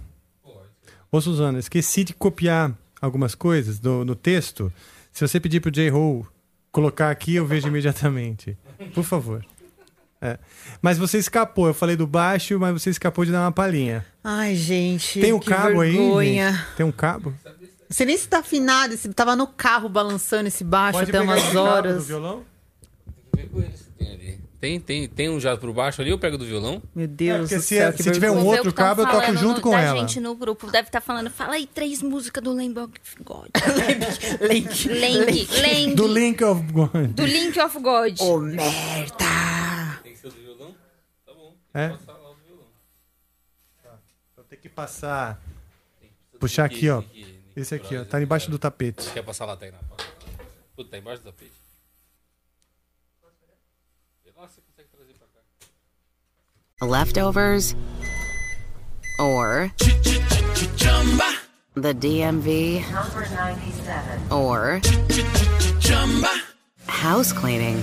Ô, Suzana, esqueci de copiar algumas coisas do, no texto. Se você pedir pro J-Ho colocar aqui, eu vejo imediatamente. Por favor. É. Mas você escapou. Eu falei do baixo, mas você escapou de dar uma palhinha. Ai, gente. Tem um que cabo vergonha. aí? gente? Tem um cabo? Você nem se tá afinado, esse, tava no carro balançando esse baixo Pode até pegar umas cabo do horas. violão? Tem ali. Tem, tem, tem um já por baixo ali, eu pego do violão? Meu Deus porque do se- céu, se que tiver um outro cabo, eu toco junto no- com da ela. gente no grupo deve estar falando, fala aí três músicas do Lamb of God. Link. Link, Link. Do Link of God. Do Link of God. Ô, merda! Tem que ser do violão? Tá bom. É? Passar lá o violão. Vou ter que passar. Puxar aqui, ó. Esse aqui, ó. Tá embaixo do tapete. Quer passar lá, Tainá? Puta, tá embaixo do tapete. Se você consegue trazer pra cá. Leftovers or the DMV or house cleaning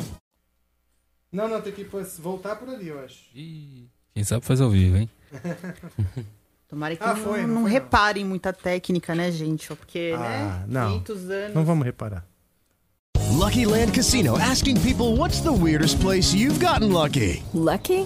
Não, não, tem que voltar por ali, eu acho. Quem sabe faz ao vivo, hein? Tomara que Ah, não, foi, não foi. reparem muita técnica, né, gente? Porque, Ah, né? não. 500 anos. Não vamos reparar. Lucky Land Casino asking people what's the weirdest place you've gotten lucky? Lucky?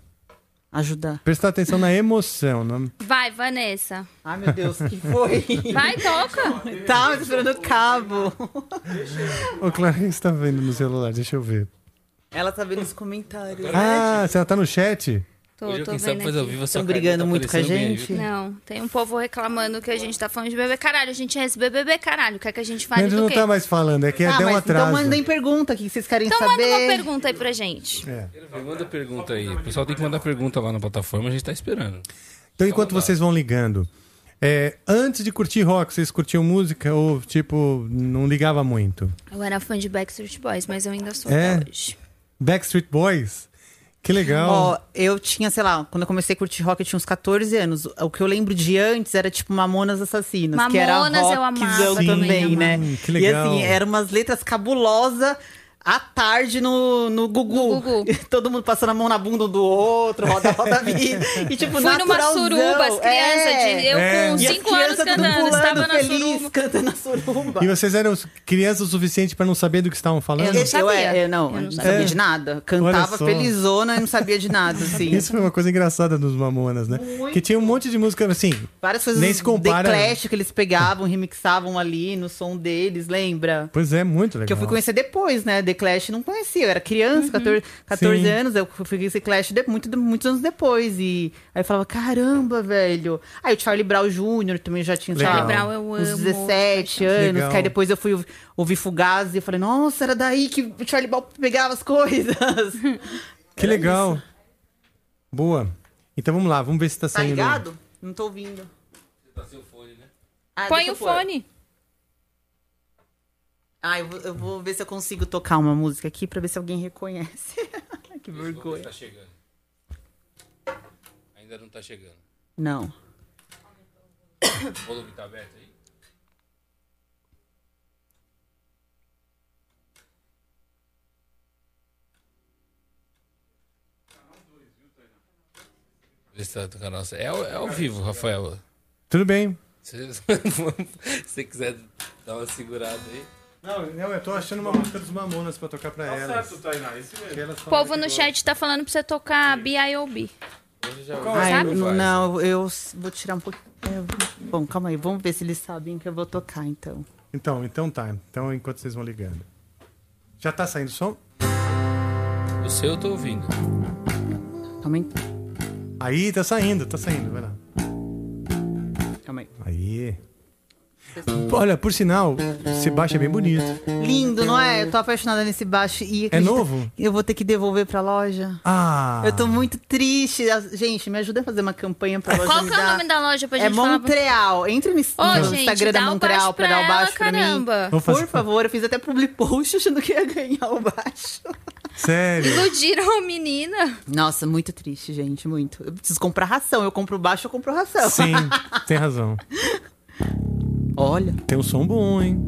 Ajudar. prestar atenção na emoção. Não... Vai, Vanessa. Ai, meu Deus, que foi? Vai, toca. Tá, mas esperando o cabo. Ô, Clara, o que você tá vendo no celular? Deixa eu ver. Ela tá vendo os comentários. Ah, você tá no chat? Tô, Hoje, tô quem sabe vendo faz ao vivo, a sua Tão cara brigando tá muito com a bem gente? viu? Não, tem um povo reclamando que a gente tá falando de bebê. Caralho, a gente é esse bebê, caralho. Quer que a gente A fale gente não tá mais falando, é que Ah, deu um mas atraso. então mandem pergunta aqui que vocês querem Então saber. manda uma pergunta aí pra gente. É. Manda pergunta aí. O pessoal tem que mandar pergunta lá na plataforma, a gente tá esperando. Então, enquanto vocês vão ligando, é, antes de curtir rock, vocês curtiam música ou, tipo, não ligava muito? Eu era fã de Backstreet Boys, mas eu ainda sou É? até hoje. Backstreet Boys? Que legal. Ó, eu tinha, sei lá, quando eu comecei a curtir rock, eu tinha uns 14 anos. O que eu lembro de antes era tipo Mamonas Assassinas, que era Mamonas eu amava também, também, né? Hum, que E legal. assim, eram umas letras cabulosas à tarde no, no Gugu. No Gugu. Todo mundo passando a mão na bunda um do outro, roda, roda vida. E tipo, Fui numa suruba, as crianças, É. de, eu É. com E as 5 anos cantando, pulando estava na feliz, suruba. cantando na suruba. E vocês eram crianças o suficiente pra não saber do que estavam falando? Eu não Eu, sabia. é, eu não, Eu não sabia. sabia de nada. Cantava felizona e não sabia de nada, assim. Isso foi uma coisa engraçada dos Mamonas, né? Muito. Que tinha um monte de música, assim... Várias coisas Nem se compara- The Clash que eles pegavam, remixavam ali no som deles, lembra? Pois é, muito legal. Que eu fui conhecer depois, né? The Clash não conhecia, eu era criança, 14, 14 Sim. anos, eu fui conhecer Clash de, muito, muitos anos depois. E aí eu falava, caramba, velho. Aí o Charlie Brown Jr. também já tinha, sei lá, Legal. Brown eu uns amo. 17 anos. Legal. Que aí depois eu fui ouv- ouvir Fugazi e eu falei, nossa, era daí que o Charlie Brown pegava as coisas. Que legal. Boa. Então vamos lá, vamos ver se tá tá saindo... ligado? Não tô ouvindo. Tá seu fone, né? Ah, Põe o pôr. fone. Ah, eu vou, eu vou ver se eu consigo tocar uma música aqui pra ver se alguém reconhece. que se vergonha. Tá chegando. Ainda não tá chegando. Não. O volume tá aberto aí? Vê se tá. É, ao- é ao vivo, Rafael. Tudo bem. Se se você quiser dar uma segurada aí. Não, não, eu tô achando uma música dos Mamonas pra tocar pra elas. Tainá, esse mesmo. Que elas O povo no chat tá falando pra você tocar B.I.O.B. Ai, Sabe? n- não, eu vou tirar um pouquinho. Bom, calma aí, vamos ver se eles sabem que eu vou tocar, então. Então, então tá. Então, enquanto vocês vão ligando. Já tá saindo som? O seu eu tô ouvindo. Calma aí. Aí, tá saindo, tá saindo, vai lá. Calma aí. Aí. Olha, por sinal, esse baixo é bem bonito. Lindo, não é? Eu tô apaixonada nesse baixo e. É novo? Eu vou ter que devolver pra loja. Ah! Eu tô muito triste. As- Gente, me ajuda a fazer uma campanha pra loja Qual que é o nome da loja pra É gente falar? Montreal. Entre no, Ô, no gente, Instagram da Montreal pra pra dar o baixo ela, pra mim. caramba. Por favor, eu fiz até public post achando que ia ganhar o baixo. Sério? Iludiram a menina. Nossa, muito triste, gente, muito. Eu preciso comprar ração. Eu compro baixo, eu compro ração. Sim, tem razão. Olha. Tem um som bom, hein?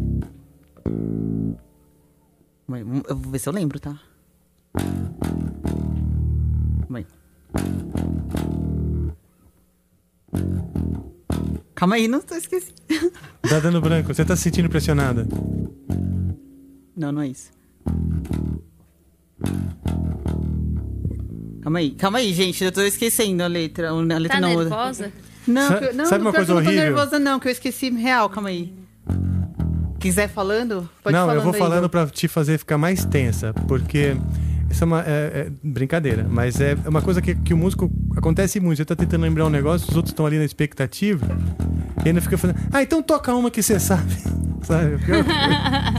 Mãe, Eu vou ver se eu lembro, tá? Mãe. Calma aí, não tô esqueci. Tá dando branco. Você tá se sentindo pressionada? Não, não é isso. Calma aí, calma aí, gente. Eu tô esquecendo a letra. A letra Tá não. nervosa? Não, Sa- eu- não, sabe uma coisa eu não tô horrível? nervosa, não, que eu esqueci real, calma aí. Quiser falando, pode Não, eu vou aí, falando pra te fazer ficar mais tensa, porque isso é uma é- é brincadeira, mas é uma coisa que, que o músico acontece muito. Você tá tentando lembrar um negócio, os outros estão ali na expectativa, e ainda fica falando, ah, então toca uma que você sabe. Sabe?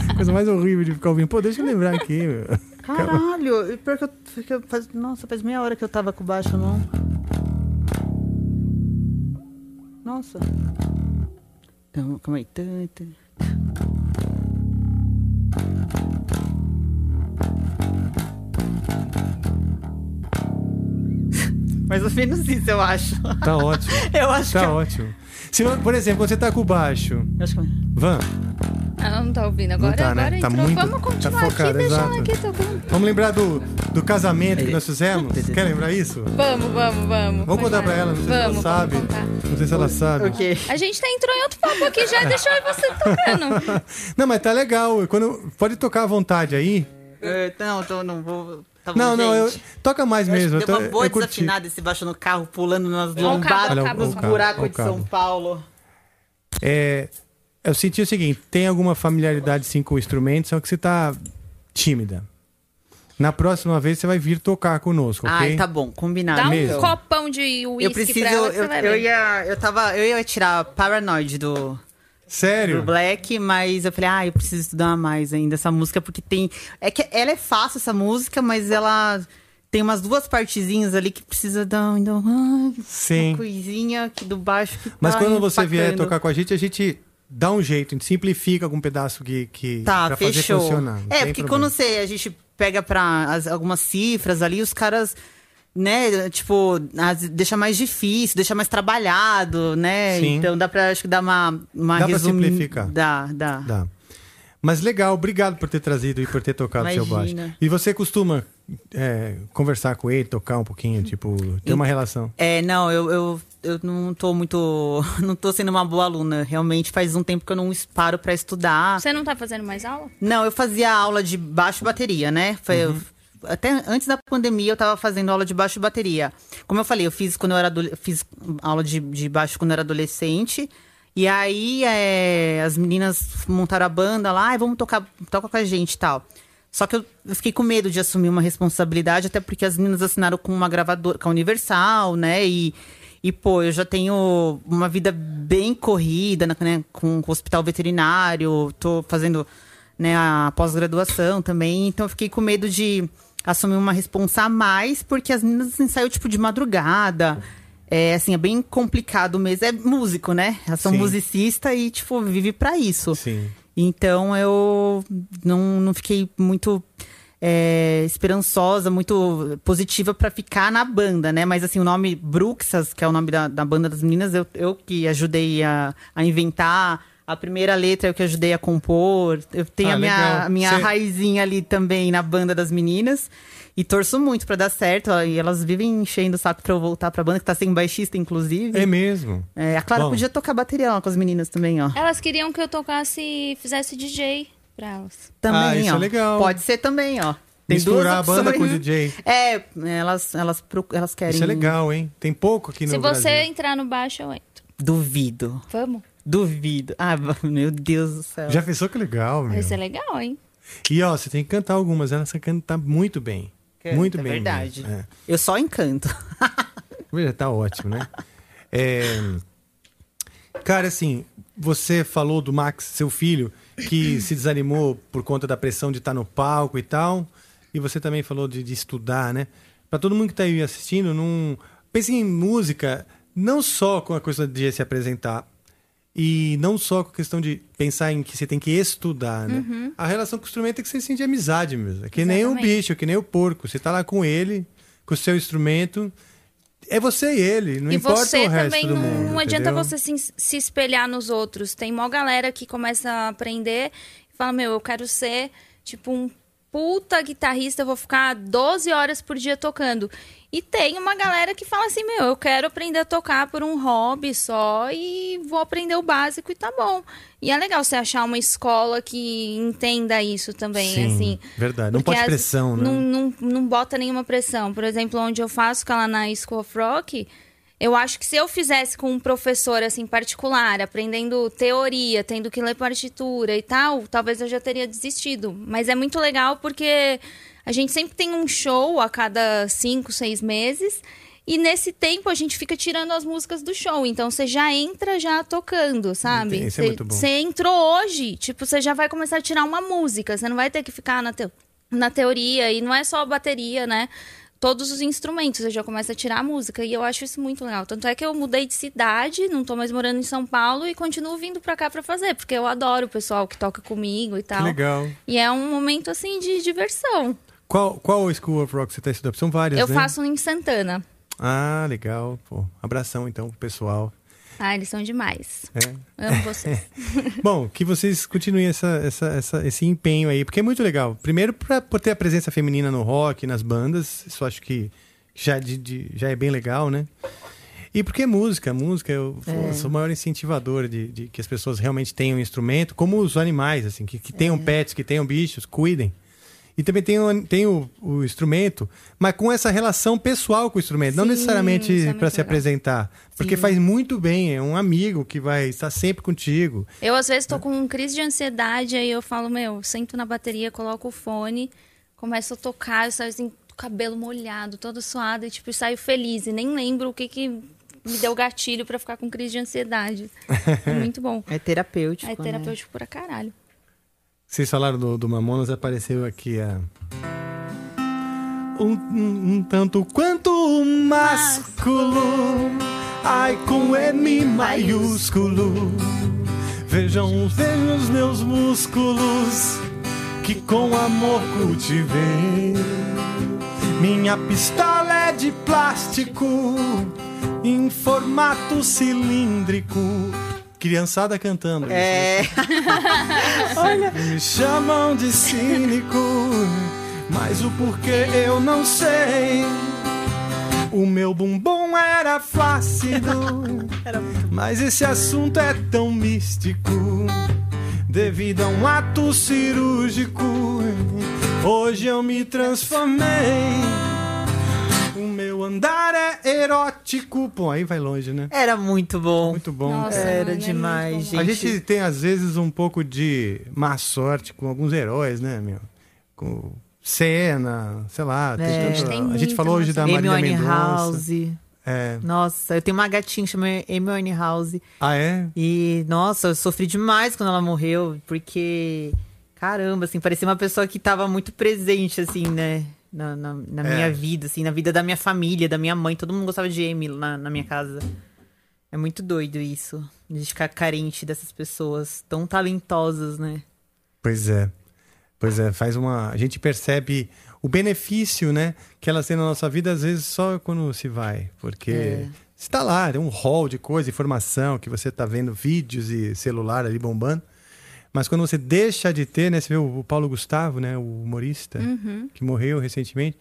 A coisa mais horrível de ficar ouvindo. Pô, deixa eu lembrar aqui. meu. Caralho, pior que eu, que eu faz, nossa, faz meia hora que eu tava com baixo, não. Nossa. Então, calma aí. Mais ou menos isso, eu acho. Tá ótimo. Eu acho tá que eu- ótimo. Se, por exemplo, quando você tá com o baixo. Van, Ela não tá ouvindo agora, Não tá, né? agora Tá entrou. muito- Vamos tá continuar focada, aqui, exato. aqui tocando. vamos lembrar do, do casamento que nós fizemos? Quer lembrar isso? Vamos, vamos, vamos. Vamos contar pra ela, não sei se ela Vamos, sabe. vamos contar. Não sei se ela sabe. A gente tá entrou em outro papo aqui já, e você tocando. Não, mas tá legal. Quando, pode tocar à vontade aí. É, não, tô, não vou. Tá bom, não, não, eu, gente. toca mais Eu mesmo. Eu, deu tô, uma boa eu curti. desafinada esse baixo no carro, pulando nas lombadas, nos buracos de São Paulo. É, eu senti o seguinte: tem alguma familiaridade sim com o instrumento, só que você tá tímida. Na próxima vez você vai vir tocar conosco, ok? Ai, tá bom, combinado. Dá um Mesmo. copão de uísque Eu preciso, pra ela que eu, você vai eu ia, eu tava, eu ia tirar Paranoid do Sério? do Black, mas eu falei, ah, eu preciso estudar mais ainda essa música porque tem, é que ela é fácil essa música, mas ela tem umas duas partezinhas ali que precisa dar ai, Sim. uma coisinha aqui do baixo que Mas tá quando você vier tocar com a gente, a gente dá um jeito, a gente simplifica algum pedaço que, que Tá, pra fechou. fazer funcionar. não É, porque problema. quando você, a gente pega pra as- algumas cifras ali, os caras, né, tipo, as- deixa mais difícil, deixa mais trabalhado, né? Sim. Então dá pra, acho que dá uma, uma Dá pra resumi- simplificar. Dá, dá. Dá. Mas legal, obrigado por ter trazido e por ter tocado seu baixo. Imagina. E você costuma é, conversar com ele, tocar um pouquinho, tipo, ter uma relação? É, não, eu, eu, eu não tô muito. Não tô sendo uma boa aluna. Realmente faz um tempo que eu não paro pra estudar. Você não tá fazendo mais aula? Não, eu fazia aula de baixo e bateria, né? Foi, Uhum. até antes da pandemia eu tava fazendo aula de baixo e bateria. Como eu falei, eu fiz quando eu era fiz aula de, de baixo quando eu era adolescente. E aí é, as meninas montaram a banda lá, "Ai, vamos tocar, toca com a gente e tal. Só que eu, fiquei com medo de assumir uma responsabilidade, até porque as meninas assinaram com uma gravadora, com a Universal, né? E, e pô, eu já tenho uma vida bem corrida, né? Com, com o hospital veterinário, tô fazendo né, a pós-graduação também, então eu fiquei com medo de assumir uma responsa a mais, porque as meninas ensaiam tipo de madrugada. É assim, é bem complicado mesmo. É músico, né? Elas são Sim. musicista e, tipo, vive pra isso. Sim. Então eu não, não fiquei muito é, esperançosa, muito positiva pra ficar na banda, né? Mas assim, o nome Bruxas, que é o nome da, da banda das meninas, eu, eu que ajudei a, a inventar. A primeira letra eu que ajudei a compor. Eu tenho Ah, a minha, legal. a minha Cê- raizinha ali também na banda das meninas. E torço muito pra dar certo. E elas vivem enchendo o saco pra eu voltar pra banda, que tá sem baixista, inclusive. É mesmo. É, a Clara Bom. podia tocar bateria lá com as meninas também, ó. Elas queriam que eu tocasse, fizesse DJ pra elas. Também, Ah, isso ó. é legal. Pode ser também, ó. Tem Misturar a banda com o DJ. É, elas, elas, elas querem. Isso é legal, hein? Tem pouco aqui no Se você Brasil. entrar no baixo, eu entro. Duvido. Vamos? Duvido. Ah, meu Deus do céu. Já pensou que legal, meu? Vai ser legal, hein? E ó, você tem que cantar algumas, ela você canta muito bem. Canta, muito é bem. verdade. mesmo. É. Eu só encanto. Já tá ótimo, né? É, Cara, assim, você falou do Max, seu filho, que se desanimou por conta da pressão de estar no palco e tal. E você também falou de, de estudar, né? Pra todo mundo que tá aí assistindo, não... pense em música não só com a coisa de se apresentar e não só com a questão de pensar em que você tem que estudar, né? Uhum. A relação com o instrumento é que você sente amizade mesmo. É que nem o Exatamente. bicho, que nem o porco. Você tá lá com ele, com o seu instrumento. É você e ele, não e importa você o resto também do não, mundo. não adianta entendeu? você se, se espelhar nos outros. Tem mó galera que começa a aprender e fala: Meu, eu quero ser tipo um puta guitarrista, eu vou ficar 12 horas por dia tocando. E tem uma galera que fala assim: Meu, eu quero aprender a tocar por um hobby só e vou aprender o básico e tá bom. E é legal você achar uma escola que entenda isso também, Sim, assim. verdade. Não pode as- pressão, né? Não, não, não bota nenhuma pressão. Por exemplo, onde eu faço, que é lá na School of Rock, Eu acho que se eu fizesse com um professor assim particular, aprendendo teoria, tendo que ler partitura e tal, talvez eu já teria desistido. Mas é muito legal porque a gente sempre tem um show a cada cinco, seis meses. E nesse tempo a gente fica tirando as músicas do show. Então você já entra já tocando, sabe? Isso é muito bom. Você entrou hoje, tipo, você já vai começar a tirar uma música. Você não vai ter que ficar na, teo- na teoria. E não é só a bateria, né? Todos os instrumentos, você já começa a tirar a música. E eu acho isso muito legal. Tanto é que eu mudei de cidade, não tô mais morando em São Paulo e continuo vindo pra cá pra fazer. Porque eu adoro o pessoal que toca comigo e tal. legal. E é um momento, assim, de diversão. Qual, qual School of Rock você está estudando? São várias, eu né? faço em Santana. Ah, legal. Pô, abração então pro pessoal. Ah, eles são demais. É. Amo vocês. Bom, que vocês continuem essa, essa, essa- esse empenho aí, porque é muito legal. Primeiro, pra, por ter a presença feminina no rock, nas bandas, isso acho que já, de- de- já é bem legal, né? E porque é música, música, eu, É. sou o maior incentivador de, de que as pessoas realmente tenham um instrumento, como os animais, assim, que, que tenham pets, que tenham bichos, cuidem. E também tem, o, tem o, o instrumento, mas com essa relação pessoal com o instrumento, não Sim, necessariamente isso é para se legal. apresentar. Porque Sim. faz muito bem, é um amigo que vai estar sempre contigo. Eu, às vezes, tô com crise de ansiedade, aí eu falo, meu, sento na bateria, coloco o fone, começo a tocar, eu saio assim, com o cabelo molhado, todo suado, e tipo, saio feliz. E nem lembro o que que me deu gatilho pra ficar com crise de ansiedade. É muito bom. É terapêutico. É né? terapêutico pra caralho. Vocês falaram do, do Mamonas, apareceu aqui a. Um, um- um tanto quanto másculo, ai com M maiúsculo. Vejam, vejam os meus músculos que com amor cultivei. Minha pistola é de plástico em formato cilíndrico. Criançada cantando. É. Olha. Me chamam de cínico, mas o porquê eu não sei. O meu bumbum era flácido, mas esse assunto é tão místico. Devido a um ato cirúrgico, hoje eu me transformei. Andar é erótico. Pô, aí vai longe, né? Era muito bom. Muito bom. Nossa, Era mano, é demais, bom. A gente. gente tem, às vezes, um pouco de má sorte com alguns heróis, né, meu? Com Senna, sei lá. tem É. tanto- Tem a gente falou hoje da Amy Marília Mendonça. É. Nossa, eu tenho uma gatinha que chama Amy Winehouse. Ah, é? E, nossa, eu sofri demais quando ela morreu, porque, caramba, assim, parecia uma pessoa que tava muito presente, assim, né? Na, na, na É. minha vida, assim, na vida da minha família, da minha mãe. Todo mundo gostava de Amy na, na minha casa. É muito doido isso, de ficar carente dessas pessoas tão talentosas, né? Pois é. Pois é, faz uma. A gente percebe o benefício, né, que elas têm na nossa vida, às vezes, só quando se vai. Porque É. está lá, é um hall de coisa, informação, que você tá vendo vídeos e celular ali bombando. Mas quando você deixa de ter, né? Você vê o Paulo Gustavo, né? O humorista, Uhum. que morreu recentemente.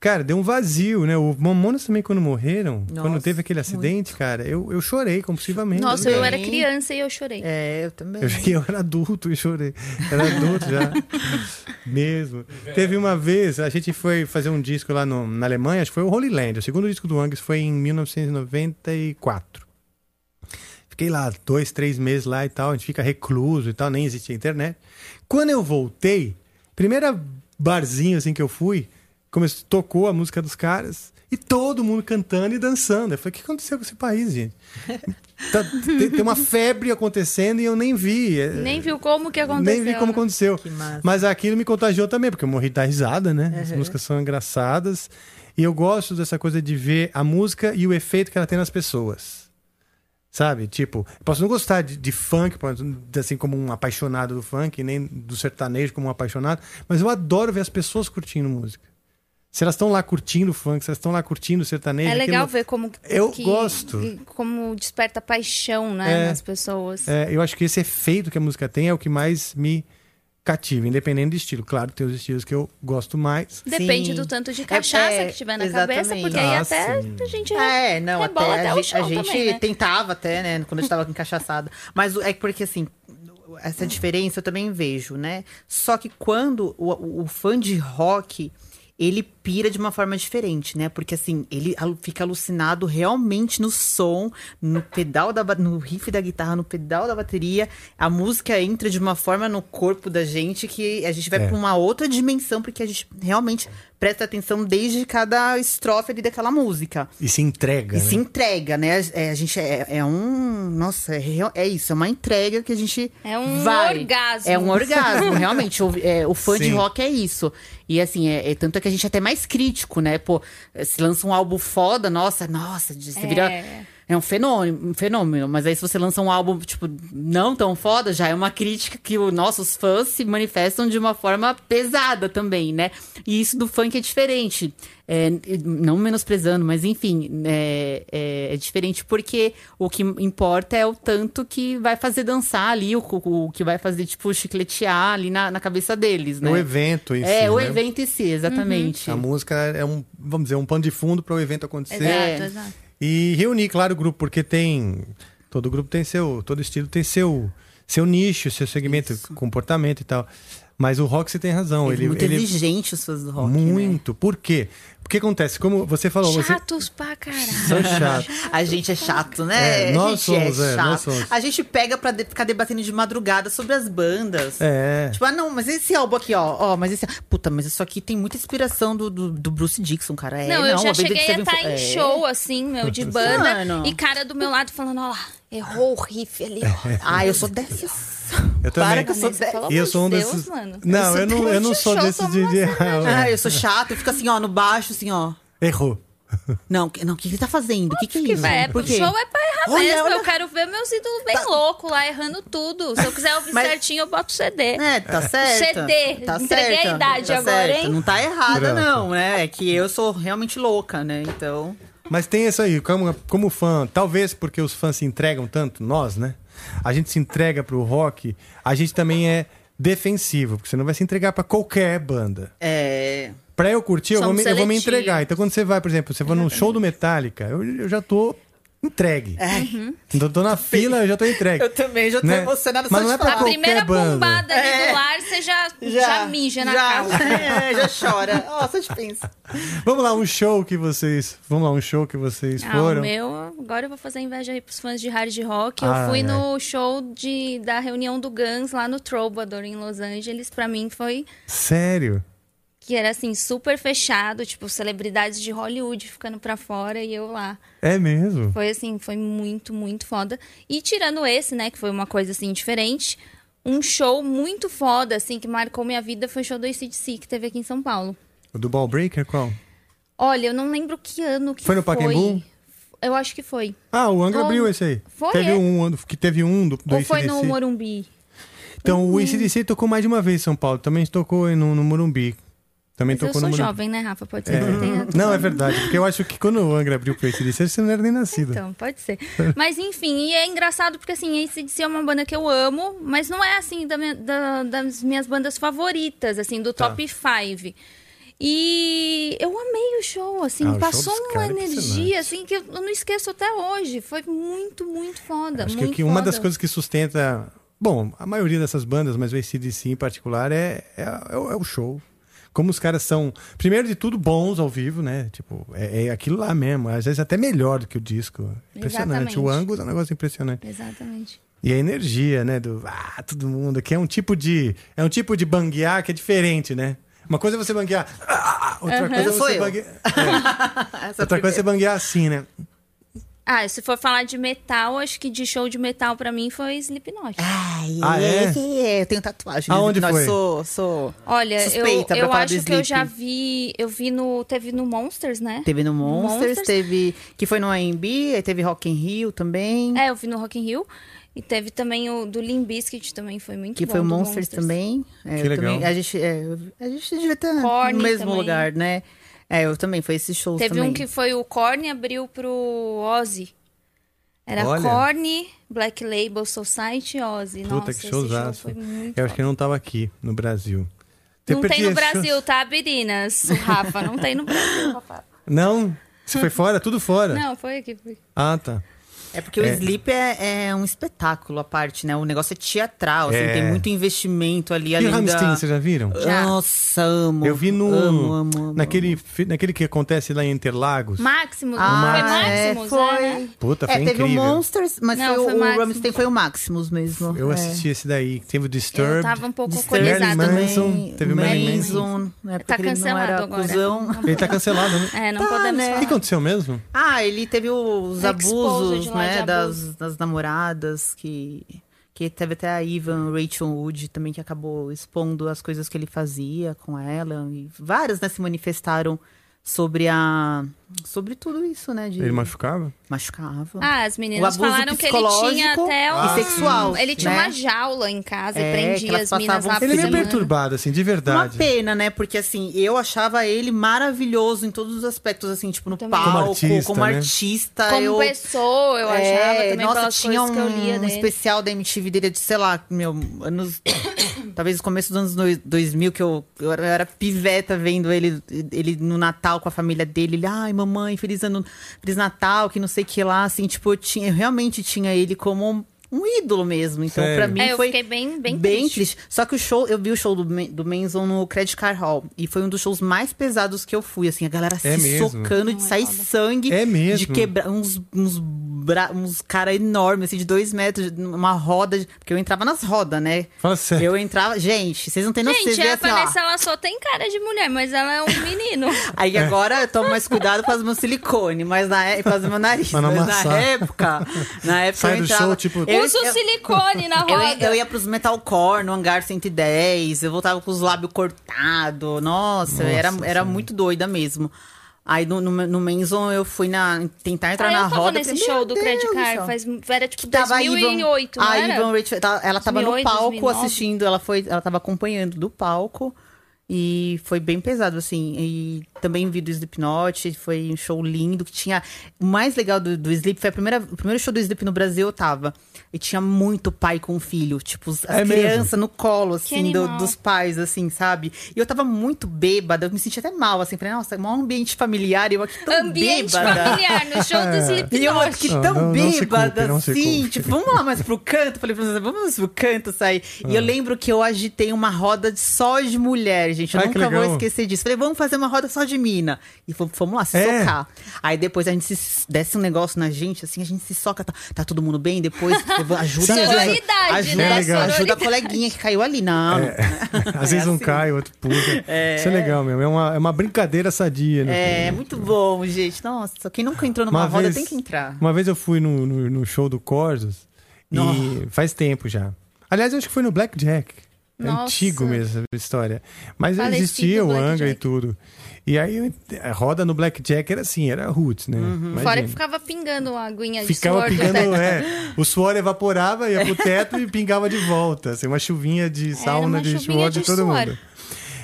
Cara, deu um vazio, né? O Mamonas também, quando morreram, Nossa, quando teve aquele acidente, cara, eu, eu chorei compulsivamente. Nossa, eu cara. era criança e eu chorei. É, eu também. Eu, eu era adulto e chorei. Era adulto já. Mesmo. Teve uma vez, a gente foi fazer um disco lá no- na Alemanha, acho que foi o Holy Land. O segundo disco do Angus foi em 1994. Fiquei lá dois, três meses lá e tal. A gente fica recluso e tal, nem existia internet. Quando eu voltei, primeira barzinho assim que eu fui, começou, tocou a música dos caras e todo mundo cantando e dançando. Eu falei, o que aconteceu com esse país, gente? Tá- tem, tem uma febre acontecendo e eu nem vi. Nem viu como que aconteceu. Nem vi como né? aconteceu. Mas aquilo me contagiou também, porque eu morri da risada, né? As Uhum. músicas são engraçadas. E eu gosto dessa coisa de ver a música e o efeito que ela tem nas pessoas. Sabe? Tipo, posso não gostar de, de funk, assim como um apaixonado do funk, nem do sertanejo como um apaixonado, mas eu adoro ver as pessoas curtindo música. Se elas estão lá curtindo funk, se elas estão lá curtindo sertanejo. É legal aquilo- ver como Eu que- gosto. como desperta paixão, né, É. nas pessoas. É, eu acho que esse efeito que a música tem é o que mais me cativa, independente do estilo. Claro, tem os estilos que eu gosto mais. Depende Sim. do tanto de cachaça é, que tiver na exatamente. cabeça, porque aí Ah, até sim. a gente É, não, rebola até, até a, o gente- chão a gente também, né? tentava até, né, quando a gente tava. Mas é porque, assim, essa diferença eu também vejo, né? Só que quando o, o- o fã de rock, ele pira de uma forma diferente, né? Porque assim, ele fica alucinado realmente no som, no pedal da no riff da guitarra, no pedal da bateria. A música entra de uma forma no corpo da gente que a gente vai É. pra uma outra dimensão, porque a gente realmente presta atenção desde cada estrofe ali daquela música. E se entrega. E né? se entrega, né? É, a gente é, é um. Nossa, é, real- é isso, é uma entrega que a gente. É um vai. orgasmo. É um orgasmo, realmente. O, é, o fã de Sim. rock é isso. E assim, é, é tanto é que a gente é até mais crítico, né? Pô, se lança um álbum foda, nossa, nossa, você É. vira. É um fenômeno, um fenômeno, mas aí se você lança um álbum, tipo, não tão foda, já é uma crítica que os nossos fãs se manifestam de uma forma pesada também, né? E isso do funk é diferente. É, não menosprezando, mas enfim, é, é- é diferente porque o que importa é o tanto que vai fazer dançar ali, o, o- o que vai fazer, tipo, chicletear ali na, na cabeça deles, né? O evento em É, si, o né? evento em si, exatamente. A música é um, vamos dizer, um pano de fundo para o evento acontecer. É. Exato, exato. E reunir, claro, o grupo, porque tem. Todo grupo tem seu. Todo estilo tem seu, seu nicho, seu segmento, comportamento e tal. Mas o rock você tem razão. Ele, Ele, muito ele- exigente os fãs do rock. né? muito. Por quê? Porque acontece, como você falou, você. Chatos pra caralho. São chatos. A gente é chato, né? É, nós a gente somos, é é, chato. nós somos. A gente pega pra de- ficar debatendo de madrugada sobre as bandas. É. Tipo, ah, não, mas esse álbum aqui, ó, ó, mas esse. Puta, mas isso aqui tem muita inspiração do, do, do Bruce Dixon, cara. É, não, eu já cheguei que a você estar em é. show, assim, meu, de banda. Mano. E cara do meu lado falando, ó lá, errou o riff ali, ó. Ah, eu sou dessas. Eu Para também. que eu sou pelo E eu sou um Deus, desses. mano. Não, eu não, eu não sou Show, desse toma de. uma de- Ah, eu sou chato, eu fico assim, ó, no baixo, assim, ó. Errou. Não, que- não, o que ele tá fazendo? O que, que é isso? Por quê? show é pra errar Olha, mesmo. olha. Eu quero ver meus ídolos bem loucos lá, errando tudo. Se eu quiser ouvir Mas- certinho, eu boto CD. É, tá certo. CD. Tá Entreguei certo, a idade tá agora, certo. hein? Não tá errada, Pronto. não, né? É que eu sou realmente louca, né? Então. Mas tem isso aí, como, como fã, talvez porque os fãs se entregam tanto, nós, né? A gente se entrega pro rock, a gente também é defensivo, porque você não vai se entregar pra qualquer banda. É. Pra eu curtir, eu vou, me, eu vou me entregar. Então, quando você vai, por exemplo, você vai num show do Metallica, eu, eu já tô entregue. Então, tô na fila, eu já tô entregue. Eu também já tô Né? emocionada Mas só não de é pra. A primeira bombada ali É. do lar, você já, já, mija na já, calça. É, já chora. Ó, só de pensa. Vamos lá, um show que vocês. Vamos lá, um show que vocês Ah, foram. o meu, agora eu vou fazer inveja aí pros fãs de hard rock. Eu fui ai. no show de, da reunião do Guns lá no Troubadour, em Los Angeles. Pra mim foi Sério? Que era assim, super fechado, tipo, celebridades de Hollywood ficando pra fora e eu lá. É mesmo? Foi assim, foi muito, muito foda. E tirando esse, né, que foi uma coisa assim diferente, um show muito foda, assim, que marcou minha vida foi o show do ACDC que teve aqui em São Paulo. O do Ball Breaker, qual? Olha, eu não lembro que ano que Foi foi. no Pacaembu? Eu acho que foi. Ah, o Angra abriu esse aí. Foi, teve é? um que teve um do, do Ou foi no. Morumbi? Então, o ACDC tocou mais de uma vez em São Paulo. Também tocou no, no Morumbi. Também Mas eu tocou sou Morumbi. jovem, né, Rafa? Pode ser É. que eu tenha... Não, é verdade. Porque eu acho que quando o Angra abriu pro ACDC, você não era nem nascida. Então, pode ser. Mas enfim, e é engraçado porque assim, ACDC é uma banda que eu amo, mas não é assim da minha- da- das minhas bandas favoritas, assim, do Tá. top 5. E eu amei o show, assim, Ah, show passou dos uma é energia, assim, que eu não esqueço até hoje. Foi muito, muito foda. Acho que, muito que uma foda. das coisas que sustenta. Bom, a maioria dessas bandas, mas o ACDC em particular, é, é, é o- é o show. Como os caras são, primeiro de tudo, bons ao vivo, né? Tipo, é, é aquilo lá mesmo. Às vezes até melhor do que o disco. Impressionante. O Exatamente. Angus é um negócio impressionante. Exatamente. E a energia, né? Do ah, todo mundo. Que é um tipo de. É um tipo de banguear que é diferente, né? Uma coisa é você banguear. ah, outra Aham. coisa é você banguear. é. Outra coisa é você banguear assim, né? Ah, se for falar de metal, acho que de show de metal pra mim foi Slipknot. Ai, Ah, é? é, eu tenho tatuagem. Aonde Nós foi? Sou, sou Olha, eu, suspeita pra eu do acho que eu já vi. Eu vi no. Teve no Monsters, né? Teve no Monsters, Monsters. teve. Que foi no AMB, aí teve Rock in Rio também. É, eu vi no Rock in Rio. E teve também o do Limp Bizkit também, foi muito Que bom. foi o do Monsters, também. É, Que eu legal. também- a, gente, é, a gente devia estar Korn no mesmo também. lugar, né? É, eu também, foi esses shows Teve também. um que foi o Korn abriu pro Ozzy. Era Olha. Korn, Black Label Society e Ozzy. Puta, Nossa, que esse show showzaço. foi muito Eu acho que foda. não tava aqui no Brasil. Não Porque tem no show- Brasil, tá, Birinas? O Rafa, não tem no Brasil, Rafa. Não? Você foi fora? Tudo fora? Não, foi aqui. Foi. Ah, tá. É porque o Sleep é, é um espetáculo à parte, né? O negócio é teatral, assim, É. tem muito investimento ali. E Rammstein, da... vocês já viram? Nossa, amo. Eu vi no. Amo, amo, amo. naquele, naquele que acontece lá em Interlagos. Maximus, Ah, foi é, Maximus, foi. né? Puta, É, foi teve o incrível. Monsters, mas Não, foi o, foi o Maximus. Rammstein foi o Maximus mesmo. Eu é. assisti esse daí. Teve o Disturbed. Eu tava um pouco Manson, também, teve o Marilyn Manson. né? Tá cancelado agora. cuzão. Ele tá cancelado, né? É, não Tá, podemos né? O que aconteceu mesmo? Ah, ele teve os Exposed abusos, lá né, das, das namoradas, que, que teve até a Ivan Rachel Wood também, que acabou expondo as coisas que ele fazia com ela. E várias, né, se manifestaram sobre a... sobre tudo isso, né, de... Ele machucava? Machucava. Ah, as meninas falaram que ele tinha até e um... sexual, Ele tinha né? uma jaula em casa É, e prendia as lá Ele é meio perturbado, assim, de Uma verdade. pena, né? Porque assim, eu achava ele maravilhoso em todos os aspectos, assim, tipo, no palco, Como como artista, artista. né? Como eu... pessoa, eu achava É, também nossa, pelas tinha coisas que eu lia um dele. especial da MTV dele de, sei lá, meu, anos. Talvez no começo dos anos dois- 2000, que eu, eu era piveta vendo ele, ele no Natal com a família dele. Ele, ai, mamãe, feliz ano, feliz Natal, que não sei o que lá. Assim, tipo, eu, tinha, eu realmente tinha ele como um ídolo mesmo. Então, pra mim, É, eu foi. fiquei bem, bem, Bem triste. triste. Só que o show, eu vi o show do, do Manson no Credit Card Hall. E foi um dos shows mais pesados que eu fui. Assim, a galera É se mesmo? socando, de sair sangue. É mesmo? De quebrar uns, uns, bra... uns cara enormes, assim, de dois metros, uma roda. de- Porque eu entrava nas rodas, né? Fala sério. Eu entrava. Gente, vocês não têm noção. Gente, Vocês a assim. Vanessa, ela só tem cara de mulher, mas ela é um menino. Aí agora eu tomo mais cuidado com as meus silicone, mas na época, fazer meu nariz. Não Mas na época, na época Sai eu do entrava. show, tipo- eu, Usa o eu- silicone na Eu, roda. eu ia pros metalcore no hangar 110, eu voltava com os lábios cortados. Nossa, Nossa era, era muito doida mesmo. Aí no, no, no Manson eu fui na, tentar entrar Ah, na eu tava roda. nesse falei, show "Meu do Credit Card, céu." faz, era tipo Tava a 2008, Ivan, não a era? Ivan Rachel, tá- ela tava 2008, no palco 2009. assistindo, ela foi, ela tava acompanhando do palco e foi bem pesado assim. E também vi do Slipknot, foi um show lindo que tinha o mais legal do, do Slip foi a primeira, o primeiro show do Slip no Brasil eu tava e tinha muito pai com filho, tipo as É crianças no colo assim do- dos pais assim, sabe? E eu tava muito bêbada, eu me sentia até mal assim, falei, nossa, é um ambiente familiar e eu aqui tão Ambiente bêbada. familiar, no show do E eu Slipknot. aqui tão não- não bêbada, culpe, não se assim, culpe. tipo, vamos lá mais pro canto. Falei pra você, vamos mais pro canto sair. E eu lembro que eu agitei uma roda só de gente. Eu Ai, nunca vou esquecer disso. Falei, vamos fazer uma roda só de mina. E fomos, lá se É. socar. Aí depois a gente se desce um negócio na gente, assim, a gente se soca. Tá, tá todo mundo bem? Depois ajuda. Sim, Sororidade, ajuda, É né? ajuda a coleguinha que caiu ali. Não. Às vezes É um assim. cai, outro puxa. Isso é legal mesmo. É uma, é uma brincadeira sadia. né? É, muito bom, gente. Nossa, quem nunca entrou numa Uma roda vez- tem que entrar. Uma vez eu fui no, no, no show do Corsos e faz tempo já. Aliás, eu acho que foi no Blackjack. É Nossa. antigo mesmo essa história. Mas Falecido existia o Angra e tudo. E aí a roda no Blackjack era assim, era roots, né? Imagina. Fora que ficava pingando uma aguinha de Ficava suor do pingando, é. O suor evaporava, ia pro teto e pingava de volta. Assim, uma chuvinha de sauna, de suor de, de todo suor. mundo.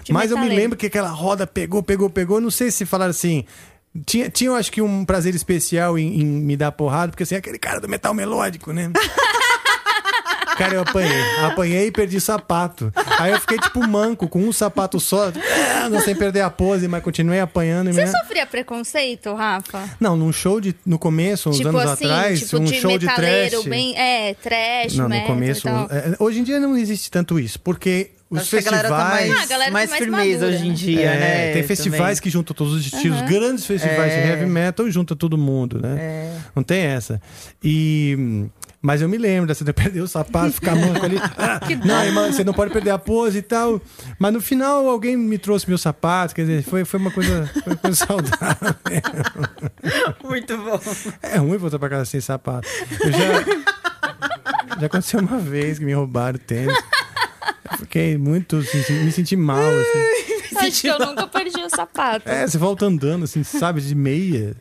De Mas eu me lembro que aquela roda pegou, pegou, pegou. Não sei se falaram assim. Tinha, tinha eu acho que um prazer especial em, em me dar porrada, porque assim, aquele cara do metal melódico, né? Cara, eu apanhei. Apanhei e perdi sapato. Aí eu fiquei tipo manco, com um sapato só, ah, sem perder a pose, mas continuei apanhando. e Você sofria preconceito, Rafa? Não, num show de. No começo, uns tipo anos assim, atrás, tipo um de show de trash. bem. É, trash, Não, no começo. é, hoje em dia não existe tanto isso, porque os Acho que a galera tá festivais. mais, Ah, a galera tá mais mais firmeza madura, hoje em né? dia, É, né? tem festivais Também. que juntam todos os estilos, grandes festivais de É. heavy metal junta todo mundo, né? Não tem essa. E. Mas eu me lembro dessa de perder o sapato, ficar manco ali. Ah, não, irmã, você não pode perder a pose e tal. Mas no final alguém me trouxe meu sapato, quer dizer, foi, foi uma coisa, foi uma coisa saudável. Muito bom. É ruim voltar pra casa sem sapato. Eu já. Já aconteceu uma vez que me roubaram o tênis. Eu fiquei muito. assim, me senti mal, assim. Acho que eu nunca perdi o sapato. É, você volta andando, assim, sabe, de meia.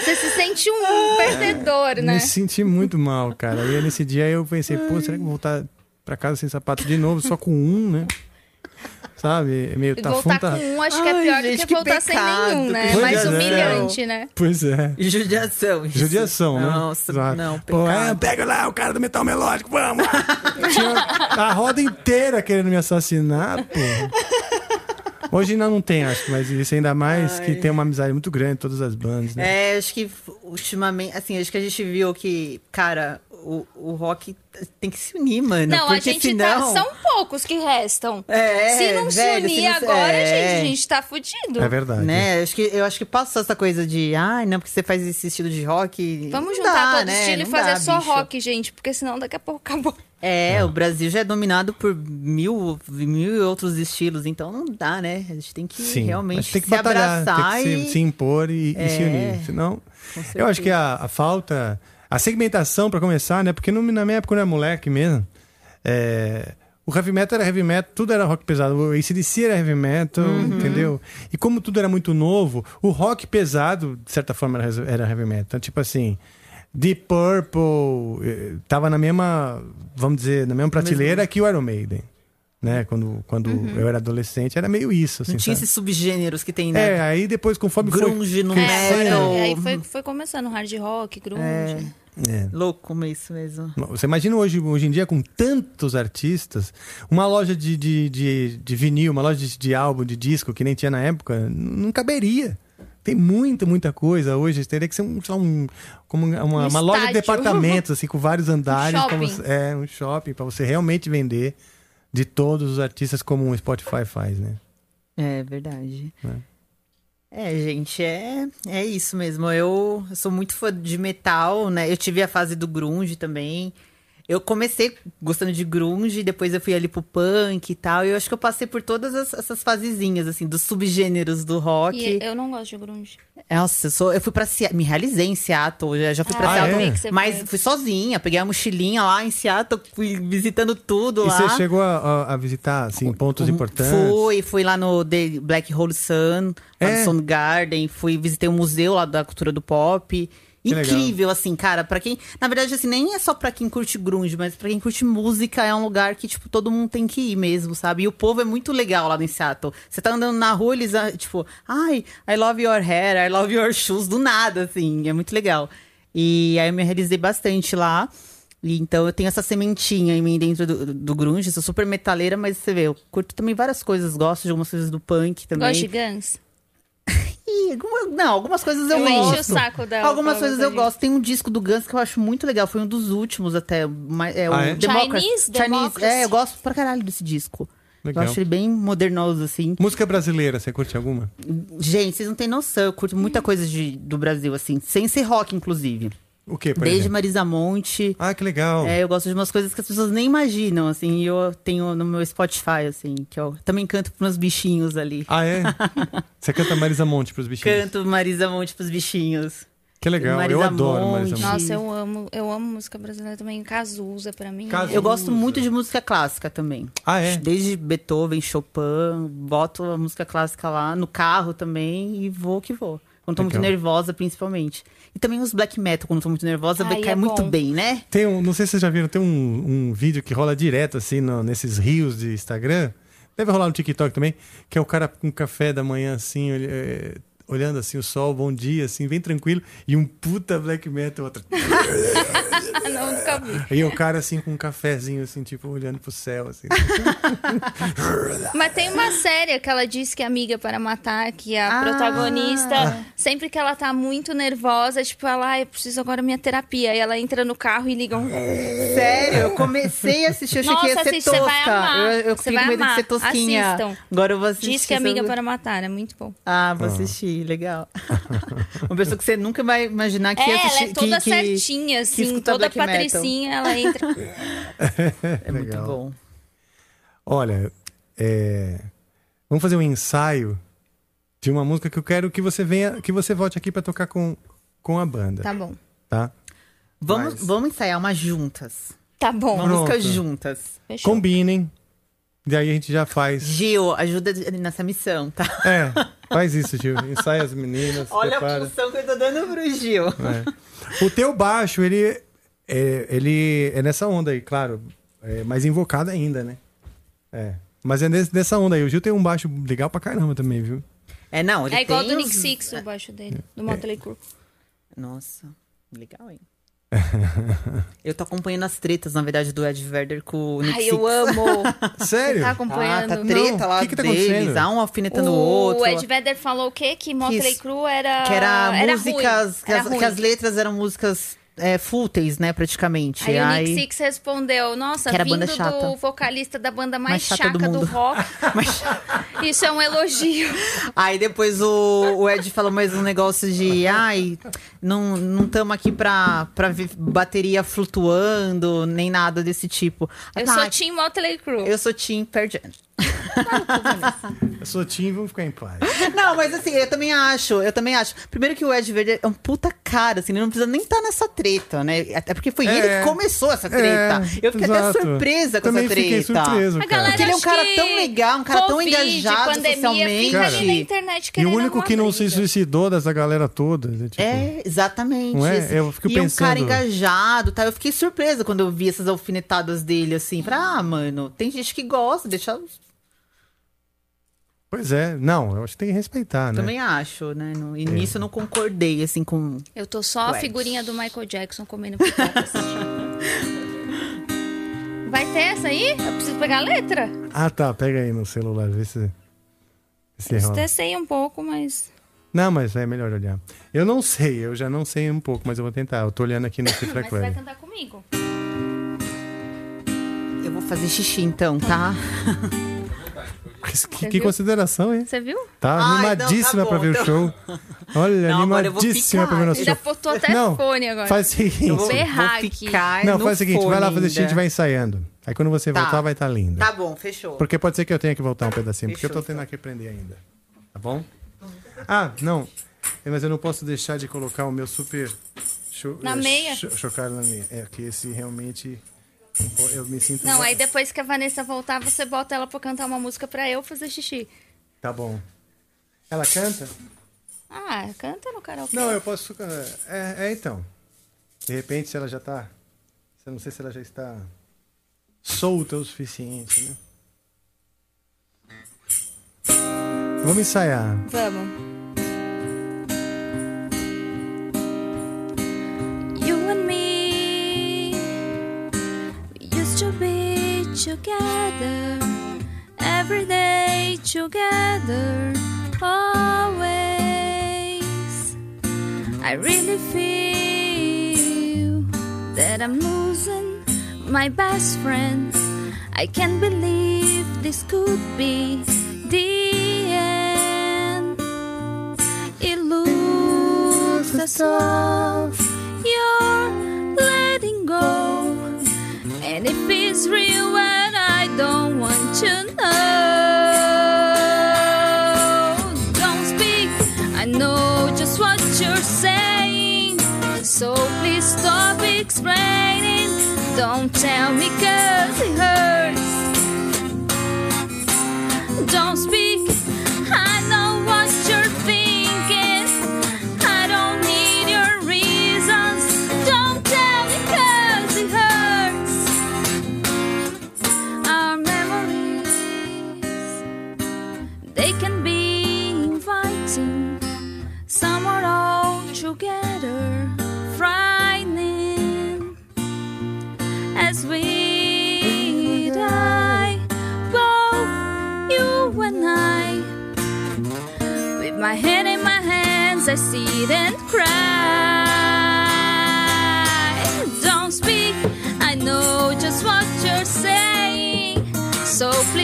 Você se sente um perdedor, né? Me senti muito mal, cara. E aí, nesse dia eu pensei, pô, será que eu vou voltar pra casa sem sapato de novo, só com um, né? Sabe? É Meio E tá voltar tá- com um, acho que é pior gente, do que que voltar sem pecado, nenhum, né? É mais judiação. humilhante, né? Pois é. E judiação. isso. Judiação, né? Nossa, Exato. não, Pô, é, pega lá o cara do metal melódico, vamos. Tinha a roda inteira querendo me assassinar, pô. Hoje ainda não tem, acho, mas isso ainda mais que tem uma amizade muito grande, todas as bandas, né? É, acho que ultimamente, assim, acho que a gente viu que, cara, o, o rock tem que se unir, mano. Não, porque a gente senão... tá. São poucos que restam. É, se não se velho, unir se não se- agora, é. gente, a gente tá fudido. É verdade. Né? Acho que, eu acho que passou essa coisa de, ai, não, porque você faz esse estilo de rock. Vamos Não juntar dá, todo né? estilo e Não fazer dá, só bicho. rock, gente, porque senão daqui a pouco acabou. É, o Brasil já é dominado por mil, mil e outros estilos, então não dá, né? A gente tem que Sim, realmente tem que se batalhar, abraçar tem que e... se, se impor e, e se É, unir. Senão, eu acho que a, a falta, a segmentação pra começar, né? Porque no- na minha época, quando eu era moleque mesmo, é, o heavy metal era heavy metal, tudo era rock pesado. O ACDC era heavy metal, Uhum. entendeu? E como tudo era muito novo, o rock pesado, de certa forma, era, era heavy metal. Então, tipo assim, Deep Purple eh, tava na mesma, vamos dizer, na mesma prateleira que o Iron Maiden. Né? Quando, quando Uhum. eu era adolescente, era meio isso. Assim, Não tinha sabe? esses subgêneros que tem, né? É, aí depois, conforme Grunge foi no metal. É, aí foi, foi começando hard rock, grunge. É. É. Louco isso mesmo. Você imagina hoje, hoje em dia, com tantos artistas, uma loja de, de, de, de vinil, uma loja de, de álbum, de disco, que nem tinha na época, não caberia. Tem muita, muita coisa hoje. Teria que ser um, lá, um, como uma, Um uma loja de departamentos, assim, com vários andares. você- é, um shopping, para você realmente vender de todos os artistas como um Spotify faz, né? É verdade. É. É, gente, é, é isso mesmo. Eu, eu sou muito fã de metal, né? Eu tive a fase do grunge também. Eu comecei gostando de grunge, depois eu fui ali pro punk e tal. E eu acho que eu passei por todas as- essas fasezinhas, assim, dos subgêneros do rock. E eu não gosto de grunge. Nossa, eu, sou, eu fui pra Seattle, me realizei em Seattle, já, já fui pra Ah, Seattle, eu vi que você mas fui sozinha, peguei a mochila lá em Seattle, fui visitando tudo E lá. você chegou a, a- visitar, assim, pontos importantes? Fui, fui lá no The Black Hole Sun, lá É? no Sound Garden, fui, visitei o museu lá da cultura do pop. Que Incrível, assim, cara, pra quem. Na verdade, assim, nem é só pra quem curte grunge, mas pra quem curte música é um lugar que, tipo, todo mundo tem que ir mesmo, sabe? E o povo é muito legal lá no Seattle. Você tá andando na rua, eles, ah, tipo, ai, I love your hair, I love your shoes, do nada, assim, é muito legal. E aí eu me realizei bastante lá. E então eu tenho essa sementinha em mim dentro do, do grunge, sou super metaleira, mas você vê, eu curto também várias coisas, gosto de algumas coisas do punk também. Gosto de Guns? Ih, não, algumas coisas eu, Eu gosto. enchi o saco dela Algumas coisas eu gosto. Tem um disco do Guns que eu acho muito legal, foi um dos últimos até. mas É o Ah, é? Democracy. Chinese Democracy. É, eu gosto pra caralho desse disco. Legal. Eu acho ele bem modernoso, assim. Música brasileira, você curte alguma? Gente, vocês não têm noção, eu curto muita coisa de, do Brasil, assim, sem ser rock, inclusive. O quê, por Desde exemplo? Marisa Monte. Ah, que legal. É, eu gosto de umas coisas que as pessoas nem imaginam, assim, e eu tenho no meu Spotify, assim, que eu também canto pros meus bichinhos ali. Ah, é? Você canta Marisa Monte pros bichinhos? Canto Marisa Monte pros bichinhos. Que legal, Marisa eu adoro Monte. Marisa Monte. Nossa, eu amo, eu amo música brasileira também. Cazuza, pra mim. Cazuza. Eu gosto muito de música clássica também. Ah, é? Desde Beethoven, Chopin, boto a música clássica lá no carro também e vou que vou. Quando tô muito Legal. nervosa, principalmente. E também os black metal, quando tô muito nervosa, Ai, cai é muito bom. bem, né? Tem um, não sei se vocês já viram, tem um, um vídeo que rola direto, assim, no- nesses rios de Instagram. Deve rolar no TikTok também, que é o cara com café da manhã, assim, olh- é, olhando assim o sol, bom dia, assim, bem tranquilo, e um puta black metal. Outro... não, nunca vi. e o cara, assim, com um cafezinho, assim, tipo, olhando pro céu, assim. Mas tem uma série que ela diz que é amiga para matar, que a Ah. protagonista, sempre que ela tá muito nervosa, tipo, ela, ah, eu preciso agora minha terapia. Aí ela entra no carro e liga um. Sério, eu comecei a assistir, eu achei que ia ser assiste, você tosca. vai amar. Eu, eu vai com medo de amar. ser tosquinha. Assistam. Agora eu vou assistir. Diz que é amiga sobre- para matar, é muito bom. Ah, vou assistir, legal. Uma pessoa que você nunca vai imaginar que é, ia ela assistir. é toda que, que- certinha, que assim, escuta toda patricinha, ela entra. É muito Legal. bom. Olha, é, vamos fazer um ensaio de uma música que eu quero que você venha, que você volte aqui pra tocar com, com a banda, Tá bom. tá? Vamos, Mas- vamos ensaiar umas juntas. Tá bom. Uma Pronto. música juntas. Fechou. Combinem, daí a gente já faz. Gil, ajuda nessa missão, tá? É, faz isso, Gil. Ensaia as meninas, Olha a prepara. função que eu tô dando pro Gil. É. O teu baixo, ele é, ele é nessa onda aí, claro. É mais invocado ainda, né? É. Mas é nesse- nessa onda aí. O Gil tem um baixo legal pra caramba também, viu? É, não, ele É igual tem do Nick os- Six, o baixo dele, do Motley Crue. Nossa, legal, hein? Eu tô acompanhando as tretas, na verdade, do Ed Vedder com o Nick Ai, eu Six. amo. Sério? Você tá acompanhando? Ah, tá treta lá O que que tá deles, acontecendo? há um alfinetando o O outro. Ed Vedder falou o quê? Que Motley Crue era que era, era músicas, ruim, que, era as, ruim. que as letras eram músicas é, fúteis, né, praticamente. Aí, o Aí- Nick Six respondeu, nossa, Que era vindo chata. do vocalista da banda mais, Mais chata chaca do do, rock, isso é um elogio. Aí depois o, o Ed falou mais um negócio de ai, não não estamos aqui pra, pra ver bateria flutuando, nem nada desse tipo. Eu Ah, sou Team Motley Crue. Eu sou Team Pearl. Eu sou Tim, vamos ficar em paz. Não, mas assim, eu também acho, eu também acho. Primeiro que o Ed Verde é um puta cara, assim, ele não precisa nem estar nessa treta, né? Até porque foi É. ele que começou essa treta. É, eu fiquei exato. até surpresa com Também essa fiquei treta. surpreso, cara. galera Porque ele é um cara tão legal, um cara tão Covid, engajado pandemia, socialmente. fica ali na internet E o único que não briga. se suicidou dessa galera toda. né, Tipo, É, exatamente. Não é? Eu fico e é um cara pensando- engajado, tá? Eu fiquei surpresa quando eu vi essas alfinetadas dele, assim. Falei, ah, mano, tem gente que gosta, deixa... Pois é, não, eu acho que tem que respeitar, né? Também acho, né? No início eu não concordei, assim, com... Eu tô só a figurinha do Michael Jackson comendo pipoca. Vai ter essa aí? Eu preciso pegar a letra. Ah, tá, pega aí no celular, vê se. se rola. Testei um pouco, mas. Não, mas é melhor olhar. Eu não sei, eu já não sei um pouco, mas eu vou tentar. Eu tô olhando aqui no Cifra você vai cantar comigo. Eu vou fazer xixi, então, tá? Que, que consideração, hein? Você viu? Tá Ai, animadíssima não, tá pra bom, ver o então. show. Olha, Não, vou animadíssima pra ver o nosso Ainda show. botou até Não, fone agora. Faz o seguinte. Eu vou aqui. Não, faz o seguinte, vai lá fazer xixi e ainda. vai ensaiando. Aí quando você Tá. voltar, vai estar lindo. Tá bom, fechou. Porque pode ser que eu tenha que voltar um pedacinho, porque eu Fechou, tô tendo que aprender ainda. Tá bom? Ah, não. Mas eu não posso deixar de colocar o meu super. Cho Na é, meia? cho- chocar na meia. É que esse realmente. Eu me sinto. Não, aí depois que a Vanessa voltar, você bota ela pra cantar uma música pra eu fazer xixi. Tá bom. Ela canta? Ah, canta no karaokê. Não, eu posso. É, é então. De repente, se ela já tá. Eu não sei se ela já está solta o suficiente, né? Vamos ensaiar. Vamos. Together every day together always. I really feel that I'm losing my best friend. I can't believe this could be the end. It looks as though And if it's real, and I don't want to know. Don't speak, I know just what you're saying. So please stop explaining. Don't tell me cause it hurts. I sit and cry. Don't speak, I know just what you're saying. So please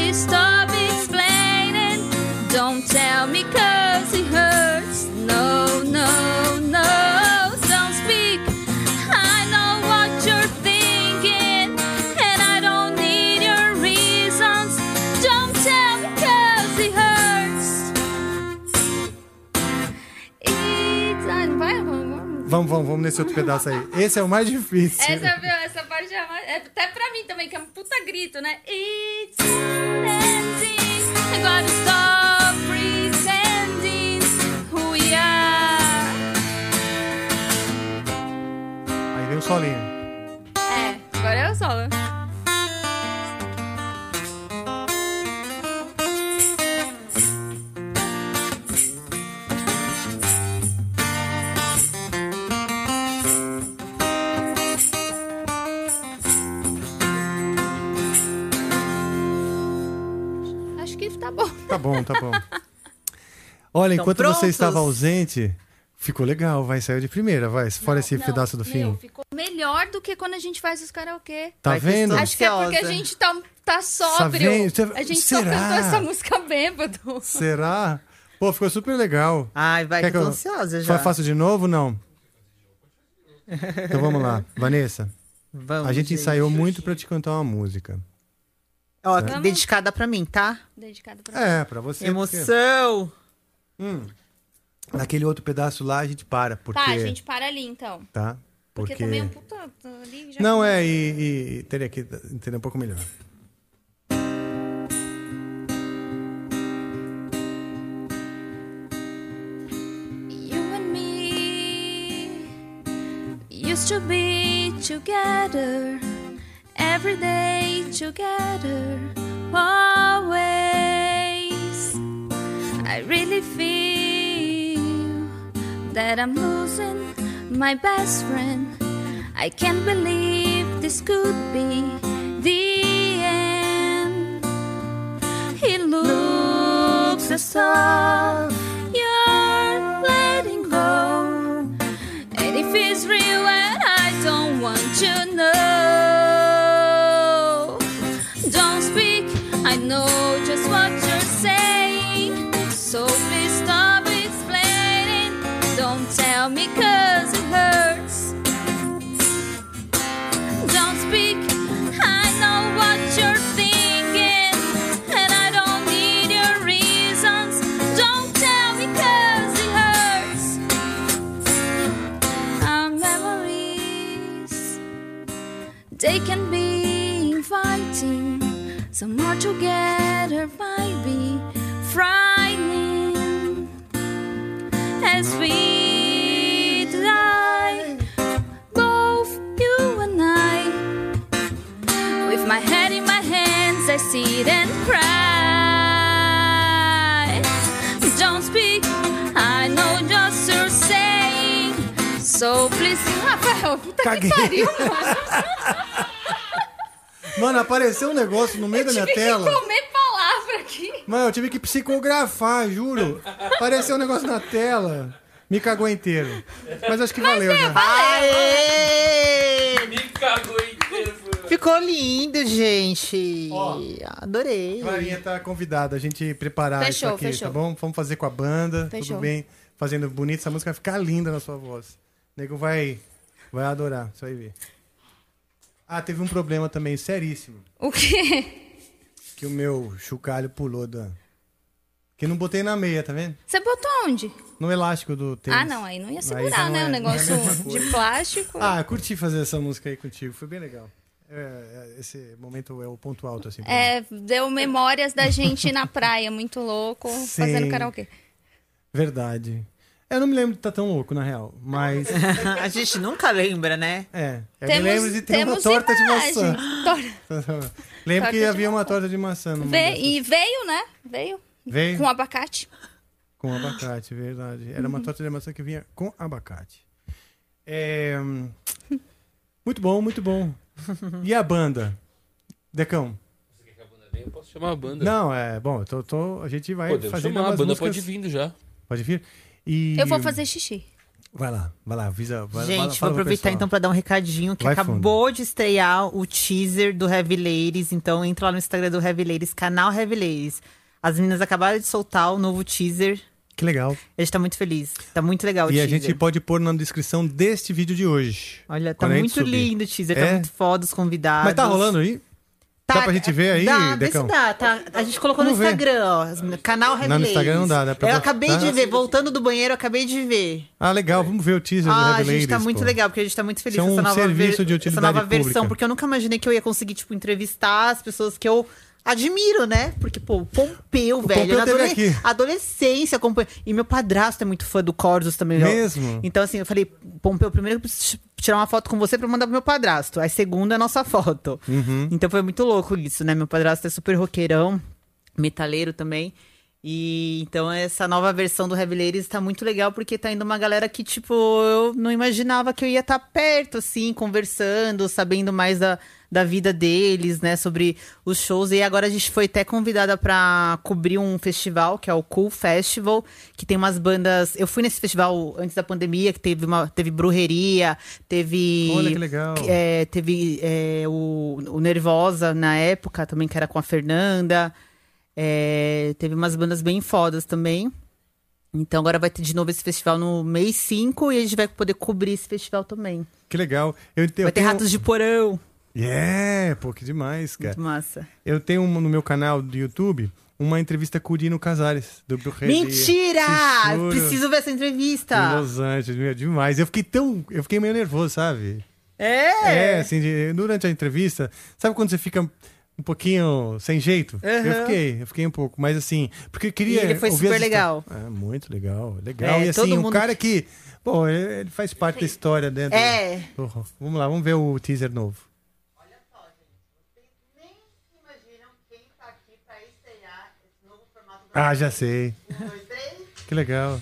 Vamos. Vamos, vamos, nesse outro pedaço aí. Esse é o mais difícil. Essa, viu, essa parte é, mais- é até pra mim também, que é um puta grito, né? It's ending. I gotta stop pretending who we are. Aí vem o solinho. É, agora é o solo. Tá bom, tá bom. Olha, enquanto prontos? você estava ausente, ficou legal, vai, saiu de primeira, vai. Fora esse pedaço do Meu, fim. ficou melhor do que quando a gente faz os karaokê. Tá Vai, vendo? Acho que é porque a gente tá, tá sóbrio. vendo? Você- A gente só Será? cantou essa música bêbado. Será? Pô, ficou super legal. Ai, vai, Quer que eu tô ansiosa já. fa- Faço de novo não? Então vamos lá. Vanessa, Vamos, a gente gente. ensaiou muito pra te cantar uma música. Ó, É. dedicada pra mim, tá? Dedicado pra É, pra você. Emoção! porque- Hum. Naquele outro pedaço lá a gente para, porque... Tá, a gente para ali então. Tá? Porque, Porque... também é um puta ali já. Não, é, e, e teria que entender um pouco melhor. You and me used to be together every day together always. I really feel that I'm losing my best friend. I can't believe this could be the end. He looks as though you're letting go. And if it's real and I don't want to know, Some more together might be frightening. As we die, both you and I. With my head in my hands, I sit and cry. Don't speak, I know just you're saying. So please, Rafael, puta que pariu, mano. Mano, apareceu um negócio no meio da minha Tive tela. que comer palavra aqui. Mano, eu tive que psicografar, juro. Apareceu um negócio na tela. Me cagou inteiro. Mas acho que valeu é, já. Aê! Me cagou inteiro. Ficou lindo, gente. Adorei. Clarinha tá convidada a gente preparar Fechou, isso aqui, fechou. tá bom? Vamos fazer com a banda, Fechou. tudo bem. Fazendo bonito, essa música vai ficar linda na sua voz. O nego vai, vai adorar, você vai ver. Ah, teve um problema também seríssimo. O quê? Que o meu chocalho pulou da... Que não botei na meia, tá vendo? Você botou onde? No elástico do tênis. Ah, não, aí não ia segurar, não né? é- O é negócio mesma de plástico. Ah, curti fazer essa música aí contigo, foi bem legal. É, é, esse momento é o ponto alto, assim. É, deu memórias da gente na praia, muito louco, fazendo Sim. karaokê. Verdade. Eu não me lembro de estar tão louco, na real. Mas. A gente nunca lembra, né? É. Eu Temos- me lembro de ter uma temos torta imagem. de maçã. Tor- lembro Torta que havia uma maçã. torta de maçã no Ve- E veio, né? Veio. Veio? Com abacate. Com abacate, verdade. Era Uhum. uma torta de maçã que vinha com abacate. É, Muito bom, muito bom. E a banda? Decão? Eu posso chamar a banda. Não, é. Bom, eu tô, tô- a gente vai Podemos fazer chamar, a banda músicas- pode vindo já. Pode vir? E... Eu vou fazer xixi. Vai lá, vai lá, avisa. Vai, Gente, fala- vou fala pro aproveitar pessoal. então pra dar um recadinho que Vai acabou de estrear o teaser do Heavy Ladies. Então entra lá no Instagram do Heavy Ladies, canal Heavy Ladies. As meninas acabaram de soltar o novo teaser. Que legal. A gente tá muito feliz. Tá muito legal o E a gente pode pôr na descrição deste vídeo de hoje. Olha, tá muito lindo o teaser, É? tá muito foda os convidados. Mas tá rolando aí? Dá pra gente ver aí, dá, vê Decão? se dá, tá? A gente colocou Vamos no ver. Instagram, ó. as meninas- Canal Heavy Não, no. Instagram não dá, dá pra Eu acabei Ah. de ver, voltando do banheiro, eu acabei de ver. Ah, legal, vamos ver o teaser do Ah, Heavy a gente tá muito pô. legal, porque a gente tá muito feliz é com essa um nova, serviço ver- de essa utilidade nova versão, porque eu nunca imaginei que eu ia conseguir, tipo, entrevistar as pessoas que eu admiro, né? Porque, pô, o Pompeu, velho, Pompeu na teve adole- aqui. adolescência, acompanha... E meu padrasto é muito fã do Corsos também. Mesmo? Então, assim, eu falei, Pompeu, primeiro eu preciso tirar uma foto com você pra mandar pro meu padrasto. Aí, segunda, é a nossa foto. Uhum. Então foi muito louco isso, né? Meu padrasto é super roqueirão, metaleiro também. E então essa nova versão do Heavy Ladies tá muito legal porque tá indo uma galera que, tipo, eu não imaginava que eu ia estar perto, assim, conversando, sabendo mais da, da vida deles, né? Sobre os shows. E agora a gente foi até convidada para cobrir um festival, que é o Cool Festival, que tem umas bandas. Eu fui nesse festival antes da pandemia, que teve uma teve Brujeria, teve. Olha que legal. é, teve é, o, o Nervosa na época também, que era com a Fernanda. É, teve umas bandas bem fodas também. Então agora vai ter de novo esse festival no mês 5 e a gente vai poder cobrir esse festival também. Que legal. Eu, eu vai ter tenho... ratos de porão. Yeah, pô, que demais, cara. Muito massa. Eu tenho um, no meu canal do YouTube uma entrevista com o Dino Casares, do Brujeria. Mentira! Eu juro. Preciso ver essa entrevista. Em Los Angeles, meu, demais. Eu fiquei tão. Eu fiquei meio nervoso, sabe? É? É, assim, de- durante a entrevista. Sabe quando você fica um pouquinho sem jeito? Eu Aham. fiquei, eu fiquei um pouco. Mas assim, porque eu queria. E ele foi super legal. É, muito legal. Legal. É, e assim, todo um mundo- cara que. Pô, ele ele faz parte da história dentro. É. do- Vamos lá, vamos ver o teaser novo. Ah, já sei. Que legal.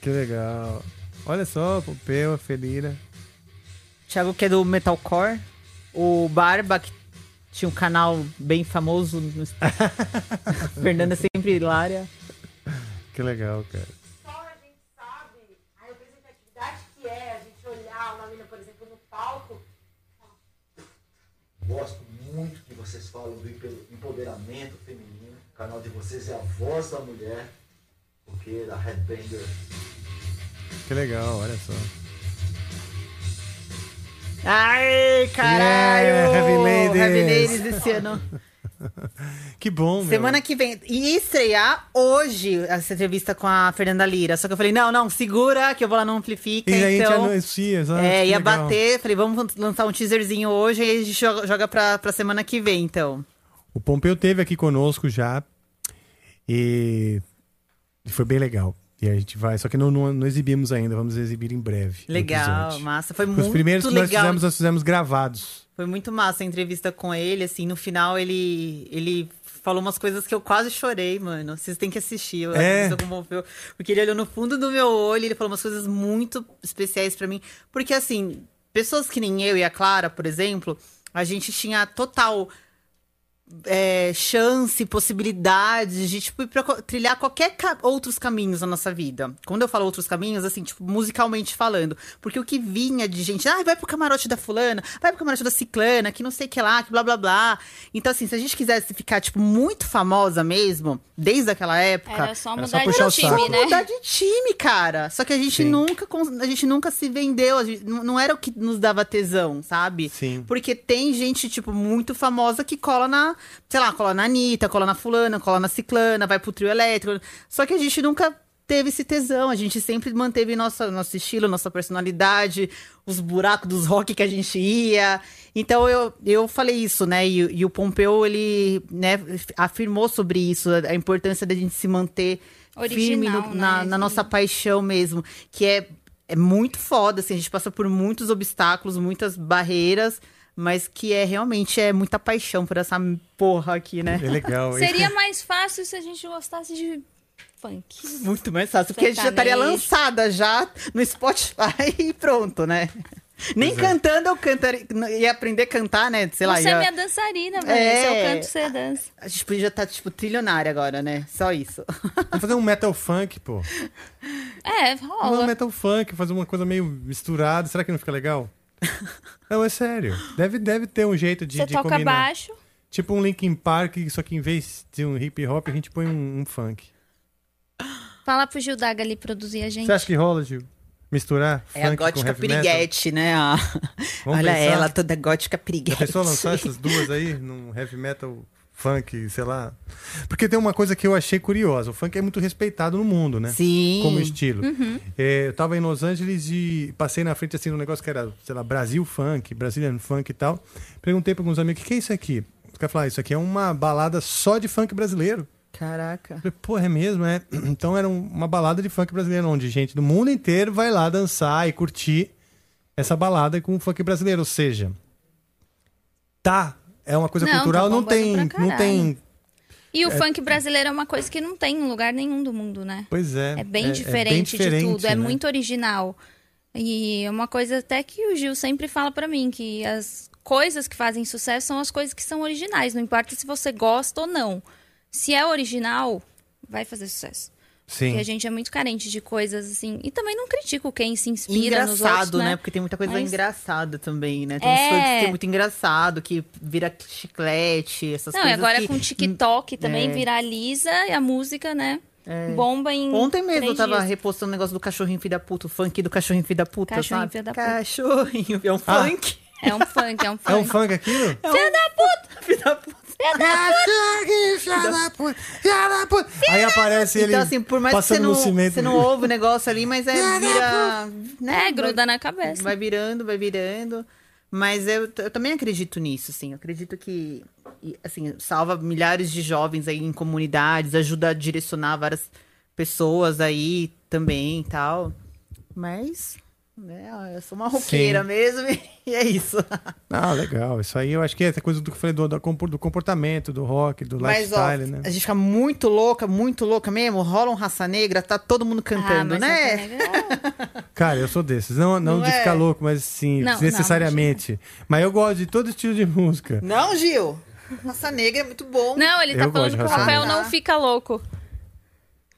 Que legal. Olha só, Pompeu, a Felina. Thiago, que é do Metalcore. O Barba, que tinha um canal bem famoso. No... Fernanda sempre hilária. Que legal, cara. que é a gente olhar uma mina, por exemplo, no palco. Gosto muito que vocês falam do empoderamento feminino. O canal de vocês é a voz da mulher, porque da Headbanger. Que legal, olha só. Ai, caralho! Yeah, Heavy Ladies. Heavy Ladies esse ano. Que bom, meu. Semana que vem. E ia estrear hoje essa entrevista com a Fernanda Lira. Só que eu falei, não, não, segura, que eu vou lá no Amplifica. E aí a gente então... anuncia, exato, É, que ia legal. bater. Falei, vamos lançar um teaserzinho hoje e a gente joga, joga pra, pra semana que vem, então. O Pompeu teve aqui conosco já. E foi bem legal. E a gente vai, só que não, não, não exibimos ainda, vamos exibir em breve. Legal, massa. Foi Os muito primeiros que nós legal. fizemos, nós fizemos gravados. Foi muito massa a entrevista com ele, assim, no final ele, ele falou umas coisas que eu quase chorei, mano. Vocês têm que assistir, a É? comoveu. Porque ele olhou no fundo do meu olho e ele falou umas coisas muito especiais pra mim. Porque, assim, pessoas que nem eu e a Clara, por exemplo, a gente tinha total é, chance, possibilidades de tipo, ir pra trilhar qualquer ca- outros caminhos na nossa vida. Quando eu falo outros caminhos, assim, tipo, musicalmente falando. Porque o que vinha de gente, ah, vai pro camarote da fulana, vai pro camarote da ciclana, que não sei o que lá, que blá blá blá. Então, assim, se a gente quisesse ficar, tipo, muito famosa mesmo, desde aquela época. Era só Era mudar só puxar o de time, saco. né? Mudar de time, cara. Só que a gente Sim. nunca a gente nunca se vendeu, a gente- não não era o que nos dava tesão, sabe? Sim. Porque tem gente tipo muito famosa que cola na, sei lá, cola na Anitta, cola na fulana, cola na ciclana, vai pro trio elétrico. Só que a gente nunca teve esse tesão, a gente sempre manteve nossa, nosso estilo, nossa personalidade, os buracos dos rock que a gente ia. Então eu, eu falei isso, né? E, e o Pompeu, ele né, afirmou sobre isso, a, importância da gente se manter firme no- Original, na, né? na nossa paixão mesmo, que é, é muito foda, assim, a gente passa por muitos obstáculos, muitas barreiras, mas que é realmente é muita paixão por essa porra aqui, né? É legal. Seria mais fácil se a gente gostasse de funk. Muito mais fácil, porque a gente já estaria lançada já no Spotify e pronto, né? Nem é. cantando eu cantaria, ia aprender a cantar, né? Sei lá, Você é ia- minha dançarina, velho. É. Se eu canto, você dança. a gente podia estar, tipo, trilionária agora, né? Só isso. Vamos fazer um metal funk, pô. É, Vamos fazer um rola. metal funk, fazer uma coisa meio misturada. Será que não fica legal? Não, é sério. Deve, deve ter um jeito de, Você de toca combinar. baixo. Tipo um Linkin Park, só que em vez de um hip hop, a gente põe um, um funk. Fala pro Gil Daga ali produzir a gente. Você acha que rola, Gil? Misturar É a funk com gótica heavy metal? piriguete, né? A- Vamos Olha pensar? ela, toda gótica Já piriguete. pensou lançar essas duas aí num heavy metal funk, sei lá? Porque tem uma coisa que eu achei curiosa. O funk é muito respeitado no mundo, né? Sim. Como estilo. Uhum. É, eu tava em Los Angeles e passei na frente assim um negócio que era, sei lá, Brasil Funk, Brazilian Funk e tal. Perguntei para alguns amigos, o que, que é isso aqui? Os caras falaram, "Ah, isso aqui é uma balada só de funk brasileiro. Caraca. Falei, pô, é mesmo, é? Então era um- uma balada de funk brasileiro, onde gente do mundo inteiro vai lá dançar e curtir essa balada com o funk brasileiro. Ou seja, tá, é uma coisa Não, tá cultural, não tem, não tem. E o É. funk brasileiro é uma coisa que não tem em lugar nenhum do mundo, né? Pois é. É bem, é- é diferente, diferente, de tudo, é né? muito original. E é uma coisa até que o Gil sempre fala pra mim, que as coisas que fazem sucesso são as coisas que são originais, não importa se você gosta ou não. Se é original, vai fazer sucesso. Sim. Porque a gente é muito carente de coisas assim. E também não critico quem se inspira nos engraçado, outros, né? Porque tem muita coisa Mas- engraçada também, né? Tem É. uns que é muito engraçado, que vira chiclete, essas Não, e coisas agora que... com o TikTok também É. viraliza e a música, né? Bomba em. Ontem mesmo eu tava dias. repostando o negócio do cachorrinho filho da puta, o funk do cachorrinho filho da puta, Cachorrinho sabe? filho da puta. Cachorrinho, é um Ah. funk. É um funk, é um funk. É um funk aquilo? Puta! Filho da puta! Filha da puta! Aí aparece ele Então, assim, por mais que você passando não, no cimento. você não ouve o negócio ali, mas é vira... né, É, gruda na cabeça. Vai virando, vai virando. Mas eu, eu também acredito nisso, assim. Eu acredito que, assim, salva milhares de jovens aí em comunidades, ajuda a direcionar várias pessoas aí também e tal. Mas, né, eu sou uma roqueira Sim. mesmo e é isso. Ah, legal. Isso aí eu acho que é essa coisa do que eu falei do, do compor- do comportamento, do rock, do Mas, ó, lifestyle, né? a gente fica muito louca, muito louca mesmo. Rola um Raça Negra, tá todo mundo cantando, mas né? Cara, eu sou desses. Não, não, Não de é? ficar louco, mas sim, Não, não, necessariamente. mas eu gosto de todo estilo de música. Não, Gil. Raça Negra é muito bom. Não, ele tá Eu falando que o Rafael não fica louco.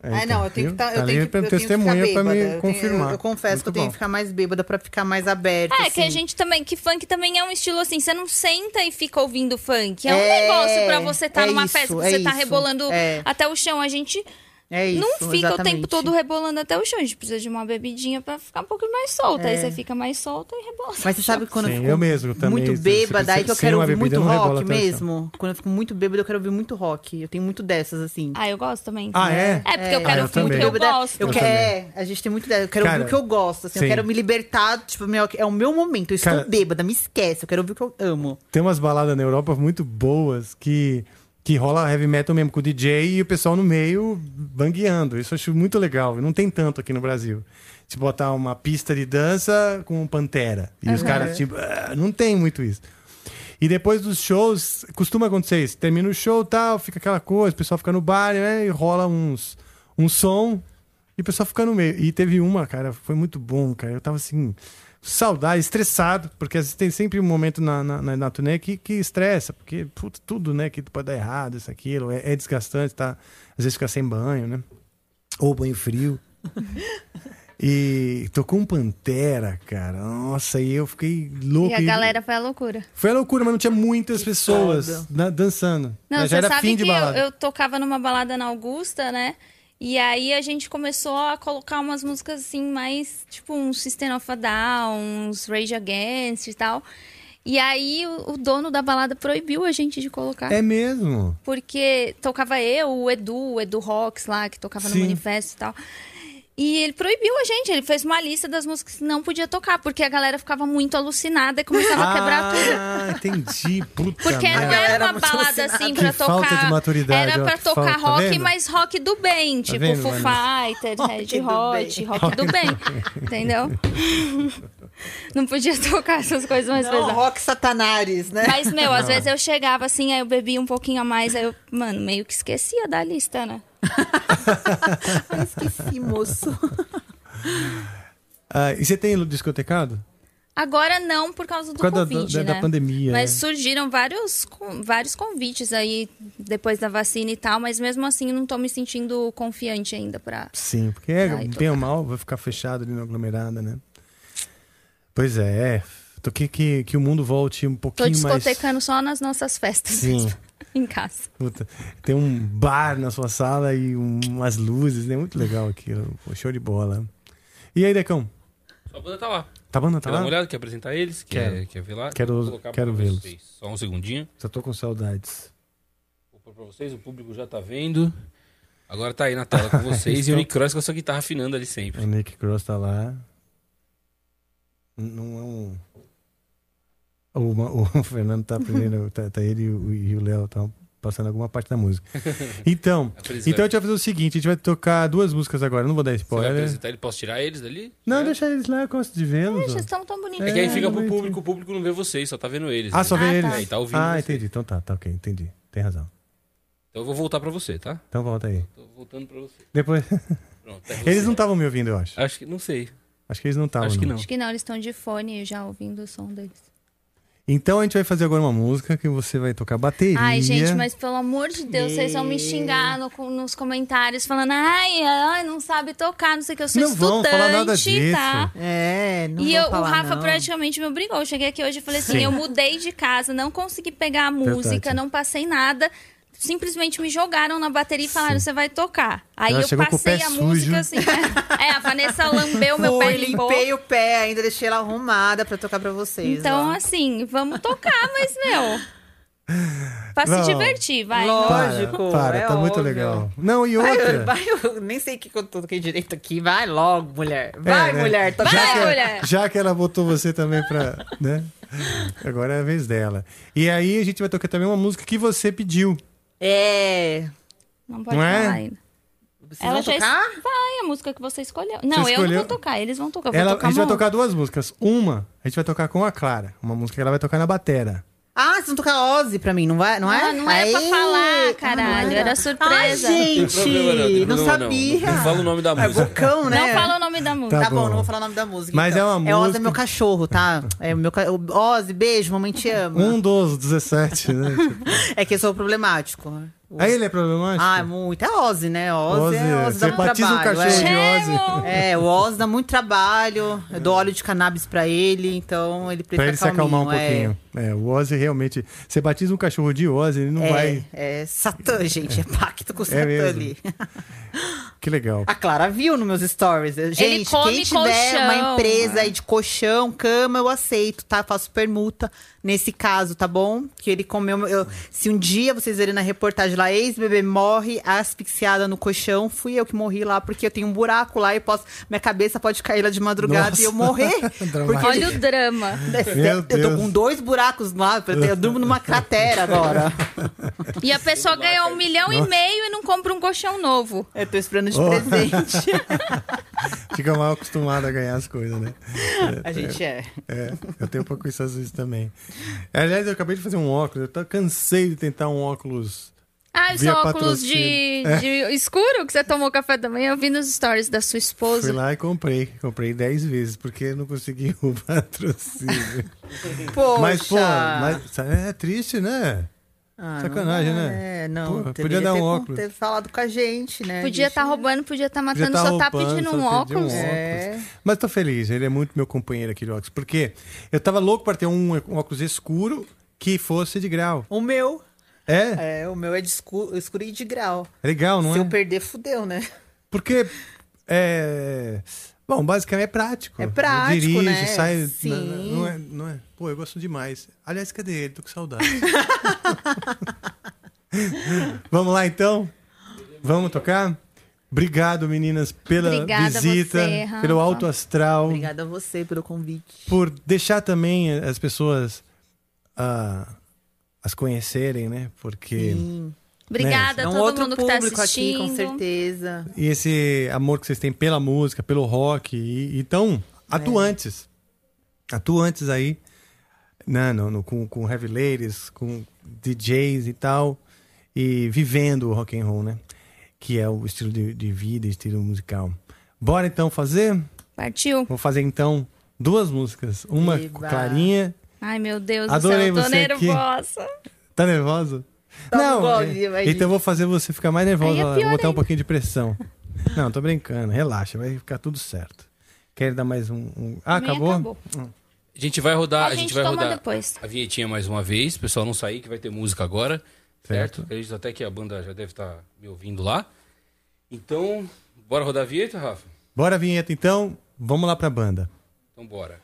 É, Ah, então, não, eu tenho que viu? tá, eu Tá tenho que, pra eu tenho que ficar testemunha me Eu tenho- confirmar. Eu, eu confesso que eu Muito tenho bom. que ficar mais bêbada pra ficar mais aberta. É, que a assim. gente também, que funk também é um estilo assim, você não senta e fica ouvindo funk. É, um É, negócio pra você estar é numa isso, festa que é você tá isso, rebolando é. até o chão. A gente É isso, não fica o exatamente. tempo todo rebolando até o chão. A gente precisa de uma bebidinha pra ficar um pouquinho mais solta. Aí É. você fica mais solta e rebola. Mas você sabe que quando Sim, eu fico eu mesmo também, muito bêbada, aí que eu quero ouvir muito eu rock o mesmo. Quando eu fico muito bêbada, eu quero ouvir muito rock. Eu tenho muito dessas, assim. Ah, eu gosto também. Ah, é? É, porque eu Ah, quero eu ouvir o que eu gosto. Eu Eu quero, é, a gente tem muito dessa. Eu quero Cara, ouvir o que eu gosto, assim. sim. Eu quero me libertar, tipo, meu, é o meu momento. Eu estou Cara- bêbada, me esquece. Eu quero ouvir o que eu amo. Tem umas baladas na Europa muito boas que, que rola heavy metal mesmo com o DJ e o pessoal no meio bangueando. Isso eu acho muito legal. Não tem tanto aqui no Brasil. Se botar uma pista de dança com Pantera. E os Aham. caras, tipo, "Ah", não tem muito isso. E depois dos shows, costuma acontecer isso. Termina o show tal, fica aquela coisa, o pessoal fica no bar, né? E rola uns, um som e o pessoal fica no meio. E teve uma, cara, foi muito bom, cara. Eu tava assim, saudade, estressado, porque às vezes tem sempre um momento na, na, na, na turnê que, que estressa, porque puta, tudo, né, que pode dar errado, isso, aquilo, é, é desgastante, tá? Às vezes fica sem banho, né? Ou banho frio. E tocou um Pantera, cara. Nossa, e eu fiquei louco. E a galera foi a loucura. Foi a loucura, mas não tinha muitas pessoas foda. na- dançando. Não, Mas você já era sabe fim de que eu, balada. eu tocava numa balada na Augusta, né? E aí a gente começou a colocar umas músicas assim, mais tipo um System of a Down, uns Rage Against e tal. E aí o, o dono da balada proibiu a gente de colocar. É mesmo? Porque tocava eu, o Edu, o Edu Rocks lá, que tocava Sim. no manifesto e tal. E ele proibiu a gente, ele fez uma lista das músicas que não podia tocar, porque a galera ficava muito alucinada e começava a quebrar tudo. Ah, entendi. Puta Porque não era uma balada assim pra Que tocar. falta de maturidade, Era pra tocar falta, tá rock, vendo? mas rock do bem. Tá tipo vendo, Foo? Fighters, Red Hot, rock do bem. Entendeu? Não podia tocar essas coisas mais pesadas. rock satanares, né? Mas, meu, às Não. vezes eu chegava assim, aí eu bebia um pouquinho a mais, aí eu, mano, meio que esquecia da lista, né? Ai, esqueci, moço. Ah, e você tem discotecado? Agora não por causa do Por causa da- Covid, da- da né? pandemia, Mas né? surgiram vários, com- vários convites aí depois da vacina e tal, mas mesmo assim eu não tô me sentindo confiante ainda pra... Sim, porque é, bem ou mal, vai ficar fechado ali na aglomerada, né? Pois é. Tô que, que, que o mundo volte um Tô pouquinho mais. discotecando só nas nossas festas Sim. em casa. Puta, tem um bar na sua sala e um- umas luzes, né? Muito legal aquilo. Show de bola. E aí, Decão? Só a banda tá lá. Tá bom, não tá quer dar lá? uma olhada? Quer apresentar eles? Quer, Quero. quer ver lá? Quero- quero vê-los. Só um segundinho. Só tô com saudades. Vou pôr pra vocês, o público já tá vendo. Agora tá aí na tela com vocês e o Nick Cross com a sua guitarra afinando ali sempre. O Nick Cross tá lá. Não é um. O, o Fernando tá primeiro, tá, tá ele e o- Léo estão passando alguma parte da música. Então, Apresenta. então a gente vai fazer o seguinte: a gente vai tocar duas músicas agora. Não vou dar Você vai spoiler. apresentar ele? Posso tirar eles dali? Não, deixa eles lá, eu gosto de vê-los. Vocês estão tão bonitos. É que aí fica pro público, o público não vê vocês, só tá vendo eles. Ah, né? só vê eles? É, e tá ouvindo ah, vocês. entendi. Então tá, tá ok, entendi. Tem razão. Então eu vou voltar pra você, tá? Então volta aí. Tô voltando pra você. Depois. Pronto, é você. Eles não estavam me ouvindo, eu acho. Acho que, não sei. Acho que eles não estavam. Acho que não. Acho que não, eles estão de fone já ouvindo o som deles. Então a gente vai fazer agora uma música que você vai tocar bateria. Ai, gente, mas pelo amor de Deus, vocês vão me xingar no- nos comentários falando, ai, ai, não sabe tocar, não sei o que, eu sou Não vão estudante, falar nada disso. tá? É, não E eu- o falar, Rafa não. praticamente me obrigou. Eu cheguei aqui hoje e falei assim: Sim. eu mudei de casa, não consegui pegar a música, Verdade. não passei nada. Simplesmente me jogaram na bateria e falaram: você vai tocar. Aí Ela eu passei a sujo. música assim. É, a Vanessa lambeu meu Fui, pé e limpou. limpei o pé, ainda deixei ela arrumada pra tocar pra vocês. Então, ó. assim, vamos tocar, mas, meu. Pra Não. se divertir, vai. Lógico, Para, para, é tá muito óbvio. legal. Não, e Vai, outra. vai, eu nem sei o que que eu toquei direito aqui. Vai logo, mulher. Vai, É, né? mulher. Toca. já que, mulher. Já que ela botou você também pra. Né? Agora é a vez dela. E aí a gente vai tocar também uma música que você pediu. É. Não pode Não é? falar ainda. Vocês Ela vão já tocar? es- Vai, a música que você escolheu. Não, eu não escolheu? vou tocar, eles vão tocar. Eu vou Ela, tocar a gente vai uma tocar duas músicas. Uma, a gente vai tocar com a Clara. Uma música que ela vai tocar na batera. Ah, vocês vão tocar Ozzy pra mim, não vai? Não é? Ah, não era pra Aí. falar, Ah, caralho, não era surpresa. Ai, gente, problema não, tem não, problema sabia. Não, não fala o nome da É música. bocão, né? Não fala o nome da música. Tá, Tá bom, bom. não vou falar o nome da música. Mas então. é uma É Ozzy, música- é meu cachorro, tá? É o meu ca... Ozzy, beijo, mamãe te ama. Um dos 17, né? É que eu sou problemático. Aí ele é problemático? Ah, é muito. É Ozzy, né? Ozzy, Ozzy, é Ozzy você dá muito batiza um trabalho. cachorro de é. Ozzy. É, o Ozzy dá muito trabalho. Eu dou óleo de cannabis pra ele, então ele Pra precisa ele se acalmar um é. pouquinho. É. o Ozzy realmente. Você batiza um cachorro de Ozzy, ele não É, vai. é Satã, gente. É pacto com o Satã mesmo. ali. Que legal. A Clara viu nos meus stories. Gente, come quem tiver colchão. uma empresa aí de colchão, cama, eu aceito, tá? Faço permuta nesse caso, tá bom? Que ele comeu. eu- se um dia vocês verem na reportagem lá, ex-bebê morre asfixiada no colchão, fui eu que morri lá, porque eu tenho um buraco lá e posso. Minha cabeça pode cair lá de madrugada Nossa. e eu morrer. Dramático. Olha o drama. Meu eu tô Deus. com dois buracos lá, eu eu durmo numa cratera agora. E a pessoa ganhou um milhão e meio e não compra um colchão novo. Eu tô esperando de Oh. presente. Fica mal acostumado a ganhar as coisas, né? A gente é. É, eu tenho um pouco isso às vezes também. Aliás, eu acabei de fazer um óculos. Eu tô, cansei de tentar um óculos. Ah, o Via seu óculos de. É. de escuro que você tomou café da manhã. Eu vi nos stories da sua Fui esposa. lá e comprei. Comprei 10 vezes, porque eu não consegui o patrocínio. Poxa. Mas, pô, mas é triste, né? Ah, Sacanagem, não né? É, não. Pô, podia dar ter, um com- óculos. ter falado com a gente, né? Podia estar gente- roubando, podia estar Podia matando, tá só tá pedindo só um óculos. É. Mas tô feliz, ele é muito meu companheiro aqui de óculos. Porque eu tava louco para ter um, um óculos escuro que fosse de grau. O meu. É? É, o meu é de escuro, escuro e de grau. Legal, não Se é? eu perder, fudeu, né? Porque é. Bom, basicamente é prático. É prático, Dirige, né? sai. Sim. Não, não é, não é. Pô, eu gosto demais. Aliás, cadê ele? Tô com saudade. Vamos lá então? Vamos tocar? Obrigado, meninas, pela Obrigada visita, você, pelo alto astral, Obrigada a você pelo convite. por deixar também as pessoas ah, as conhecerem, né? Porque Sim. Obrigada É a um todo outro mundo que tá assistindo. aqui, com certeza. e esse amor que vocês têm pela música, pelo rock, e, e tão atuantes. Atuantes aí, né, no, no- com, com heavy ladies, com DJs e tal, e vivendo o rock and roll, né? Que é o estilo de, de vida, estilo musical. Bora então fazer? Partiu? Vou fazer então duas músicas. Uma com Eba. Clarinha. Ai, meu Deus Adorei do céu, tô você aqui. nervosa. Tá nervosa? Tá Não, é- imagina. então eu vou fazer você ficar mais nervosa. É vou botar um ainda. pouquinho de pressão. Não, tô brincando. Relaxa, vai ficar tudo certo. Quer dar mais um. um- Ah, acabou? acabou. A gente vai rodar, A a, gente gente vai rodar depois. a vinhetinha mais uma vez, o pessoal não sair que vai ter música agora, certo? Certo. Acredito até que a banda já deve estar me ouvindo lá. Então, bora rodar a vinheta, Rafa? Bora a vinheta então. Vamos lá pra banda. Então bora.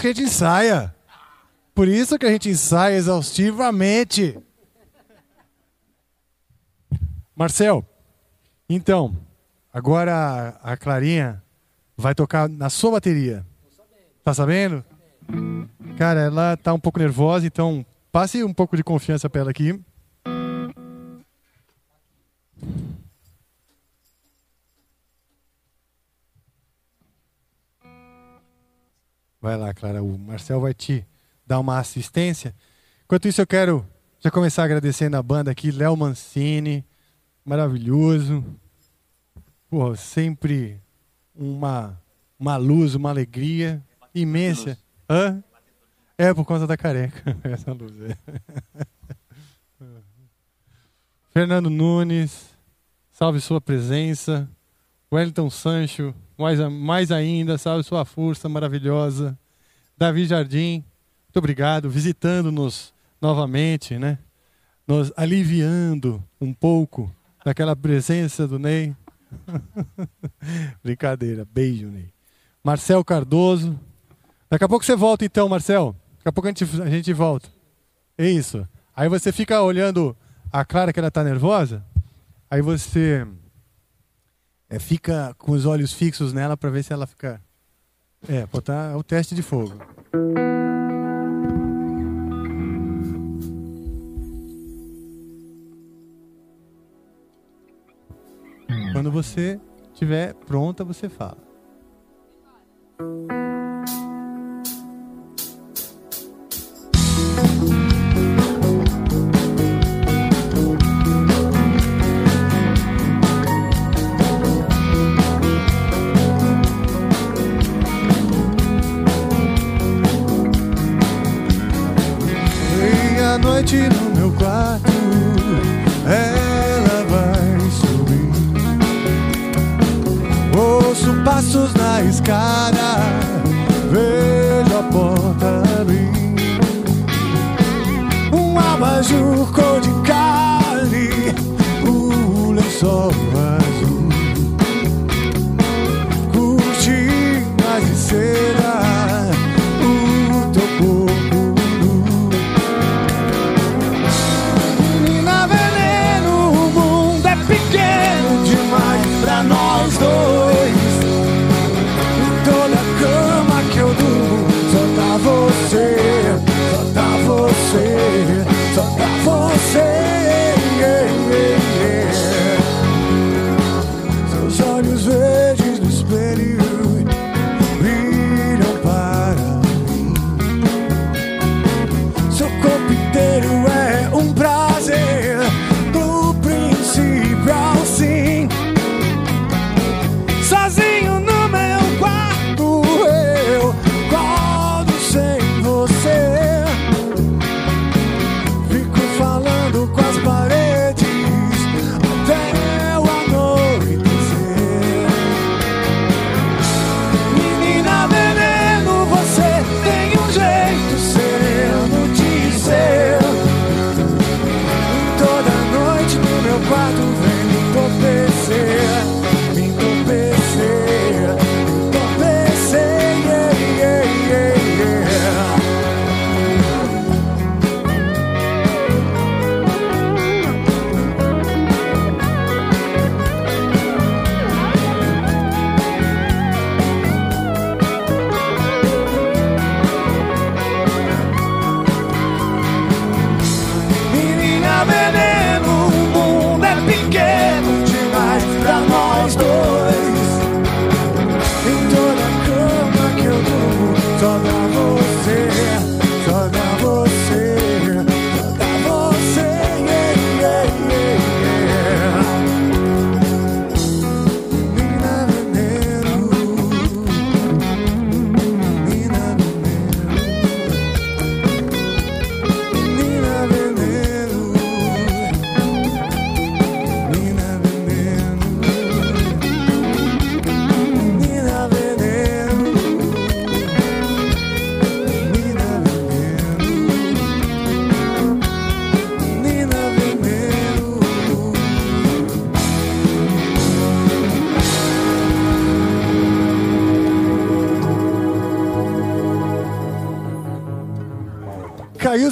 Isso que a gente ensaia. Por isso que a gente ensaia exaustivamente. Marcel, então, agora a Clarinha vai tocar na sua bateria. Tá sabendo? Cara, ela tá um pouco nervosa, então passe um pouco de confiança pra ela aqui. Vai lá, Clara. O Marcel vai te dar uma assistência. Enquanto isso, eu quero já começar agradecendo a banda aqui, Léo Mancini, maravilhoso. Sempre uma, uma luz, uma alegria imensa. Hã? É, por conta da careca. Essa luz. É. Fernando Nunes, salve sua presença. Wellington Sancho, mais, mais ainda, salve sua força maravilhosa. Davi Jardim, muito obrigado, visitando-nos novamente, né? Nos aliviando um pouco daquela presença do Ney. Brincadeira, beijo, Ney. Marcel Cardoso. Daqui a pouco você volta então, Marcel. Daqui a pouco a gente, a gente volta. É isso. Aí você fica olhando a Clara que ela tá nervosa. Aí você é, fica com os olhos fixos nela para ver se ela fica. É, botar o teste de fogo. Quando você estiver pronta, você fala. Meia-noite no meu quarto, ela vai subir. Ouço passos na escada, vejo a porta abrir. Um abajur cor de carne, o lençol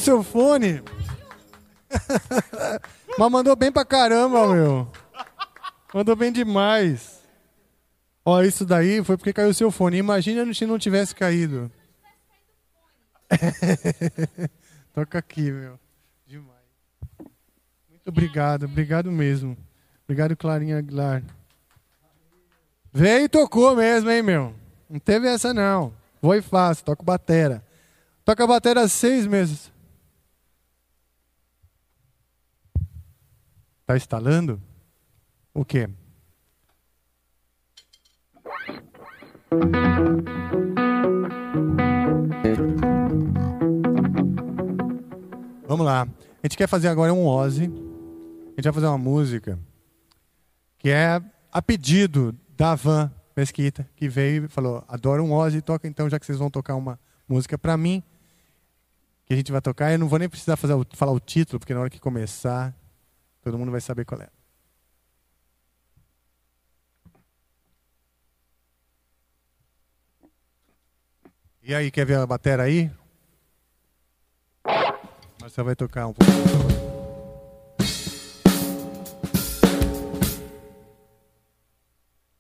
seu fone. Mas mandou bem pra caramba, meu. Mandou bem demais. Ó, isso daí foi porque caiu o seu fone. Imagina se não tivesse caído. Toca aqui, meu. Demais. Muito obrigado, obrigado mesmo. Obrigado, Clarinha Aguilar. Veio e tocou mesmo, hein, meu? Não teve essa, não. Foi fácil, toca batera. Toca batera seis meses. Tá instalando? O quê? Vamos lá. A gente quer fazer agora um Ozzy. A gente vai fazer uma música que é a pedido da Van Mesquita, que veio e falou: adoro um Ozzy, toca então, já que vocês vão tocar uma música para mim, que a gente vai tocar. Eu não vou nem precisar fazer falar o título, porque na hora que começar, todo mundo vai saber qual é. E aí, quer ver a bateria aí? Marcelo vai tocar um pouco.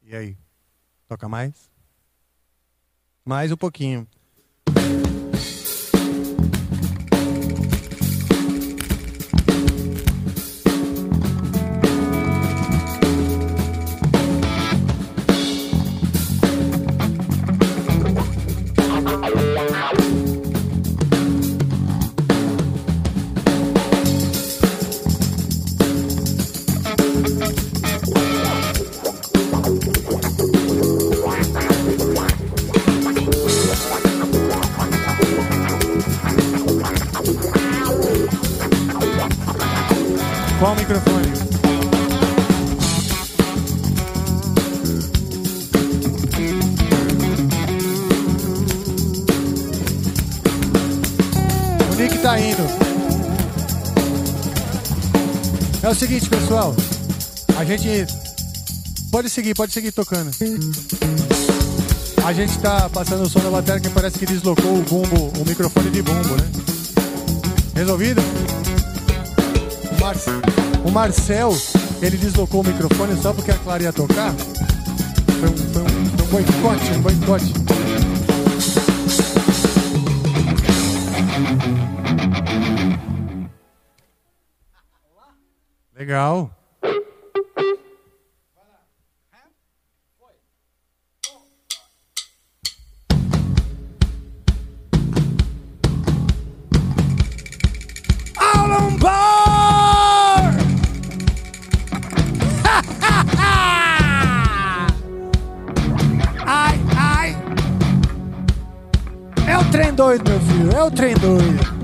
E aí? Toca mais? Mais um pouquinho. A gente. Pode seguir, pode seguir tocando. A gente tá passando o som da bateria que parece que deslocou o bumbo, o microfone de bumbo, né? Resolvido? O, Mar... o Marcel, ele deslocou o microfone só porque a Clara ia tocar. Foi um, foi um, foi um boicote, um boicote. Legal. Trem doido, meu filho. É o trem doido.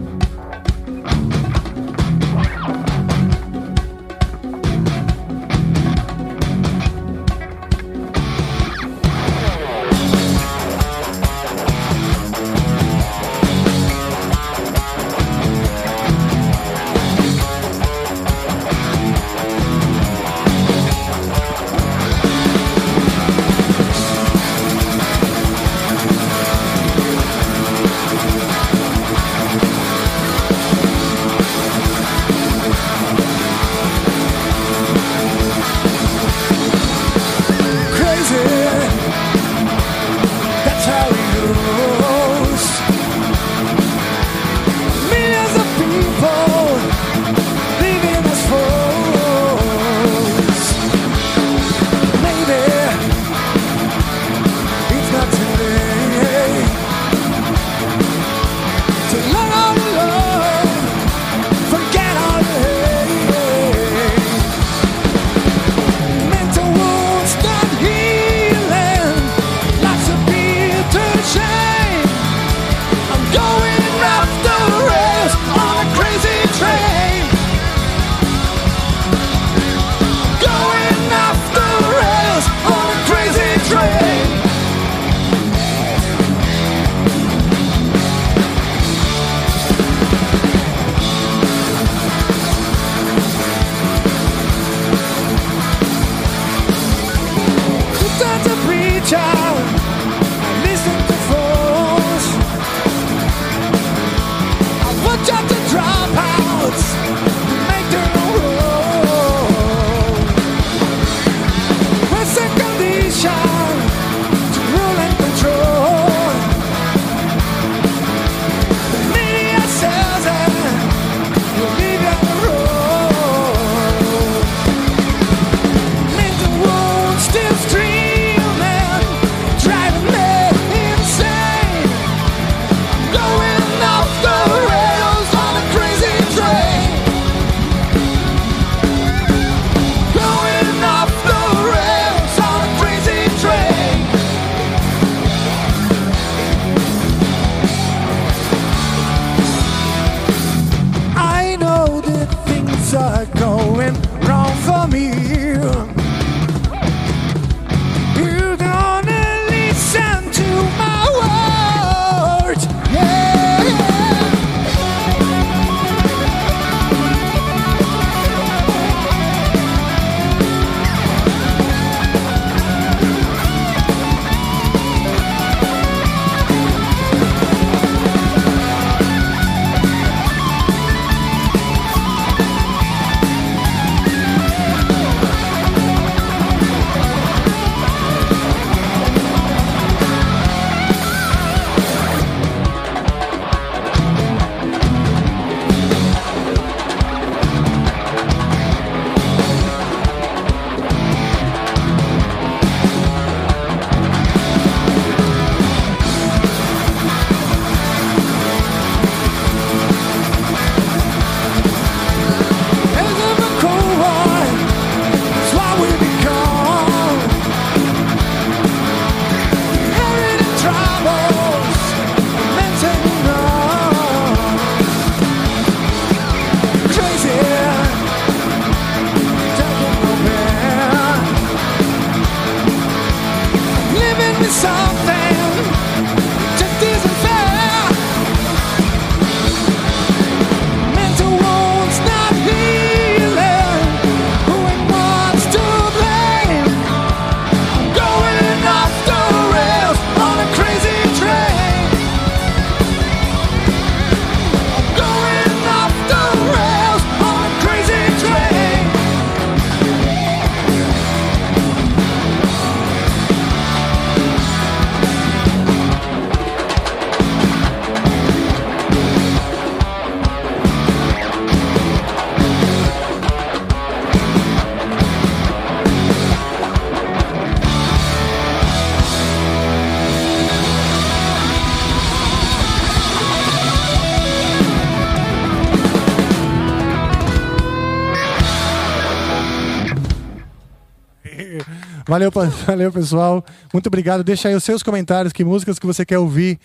Valeu, valeu, pessoal. Muito obrigado. Deixa aí os seus comentários, que músicas que você quer ouvir.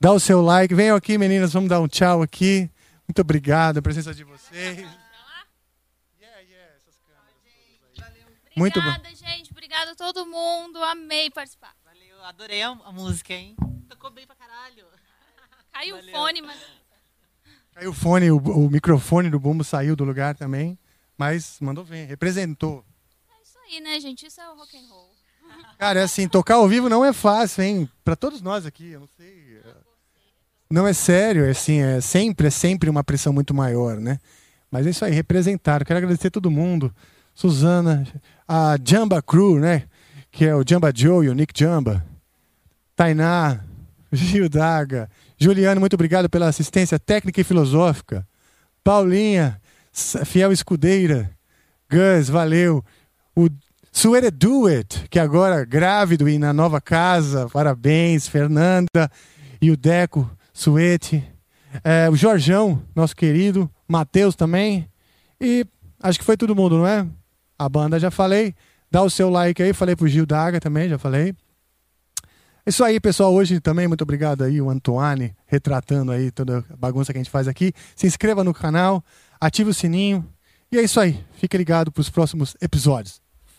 Dá o seu like. Venham aqui, meninas. Vamos dar um tchau aqui. Muito obrigado a presença de vocês. Muito bom. Obrigada, gente. Obrigada a todo mundo. Amei participar. Valeu, adorei a, a música, hein? Tocou bem pra caralho. Caiu o fone, mas. Caiu o fone, o, o microfone do Bumbo saiu do lugar também. Mas mandou ver, representou. Aí, né, gente? Isso é o rock and roll. Cara, é assim, tocar ao vivo não é fácil, hein? Pra todos nós aqui, eu não sei. é- Não é sério, é assim, é sempre, é sempre uma pressão muito maior, né? Mas é isso aí, representaram. Quero agradecer a todo mundo. Suzana, a Jamba Crew, né? Que é o Jamba Joe e o Nick Jamba. Tainá, Gil Daga, Juliano, muito obrigado pela assistência técnica e filosófica. Paulinha, fiel escudeira. Gus, valeu. O Suere Do It, que agora grávido e na nova casa. Parabéns, Fernanda. E o Deco, Suete. É, o Jorjão, nosso querido. Matheus também. E acho que foi todo mundo, não é? A banda já falei. Dá o seu like aí. Falei pro Gil Daga também, já falei. Isso aí, pessoal. Hoje também, muito obrigado aí, o Antoine, retratando aí toda a bagunça que a gente faz aqui. Se inscreva no canal, ative o sininho. E é isso aí. Fique ligado para os próximos episódios.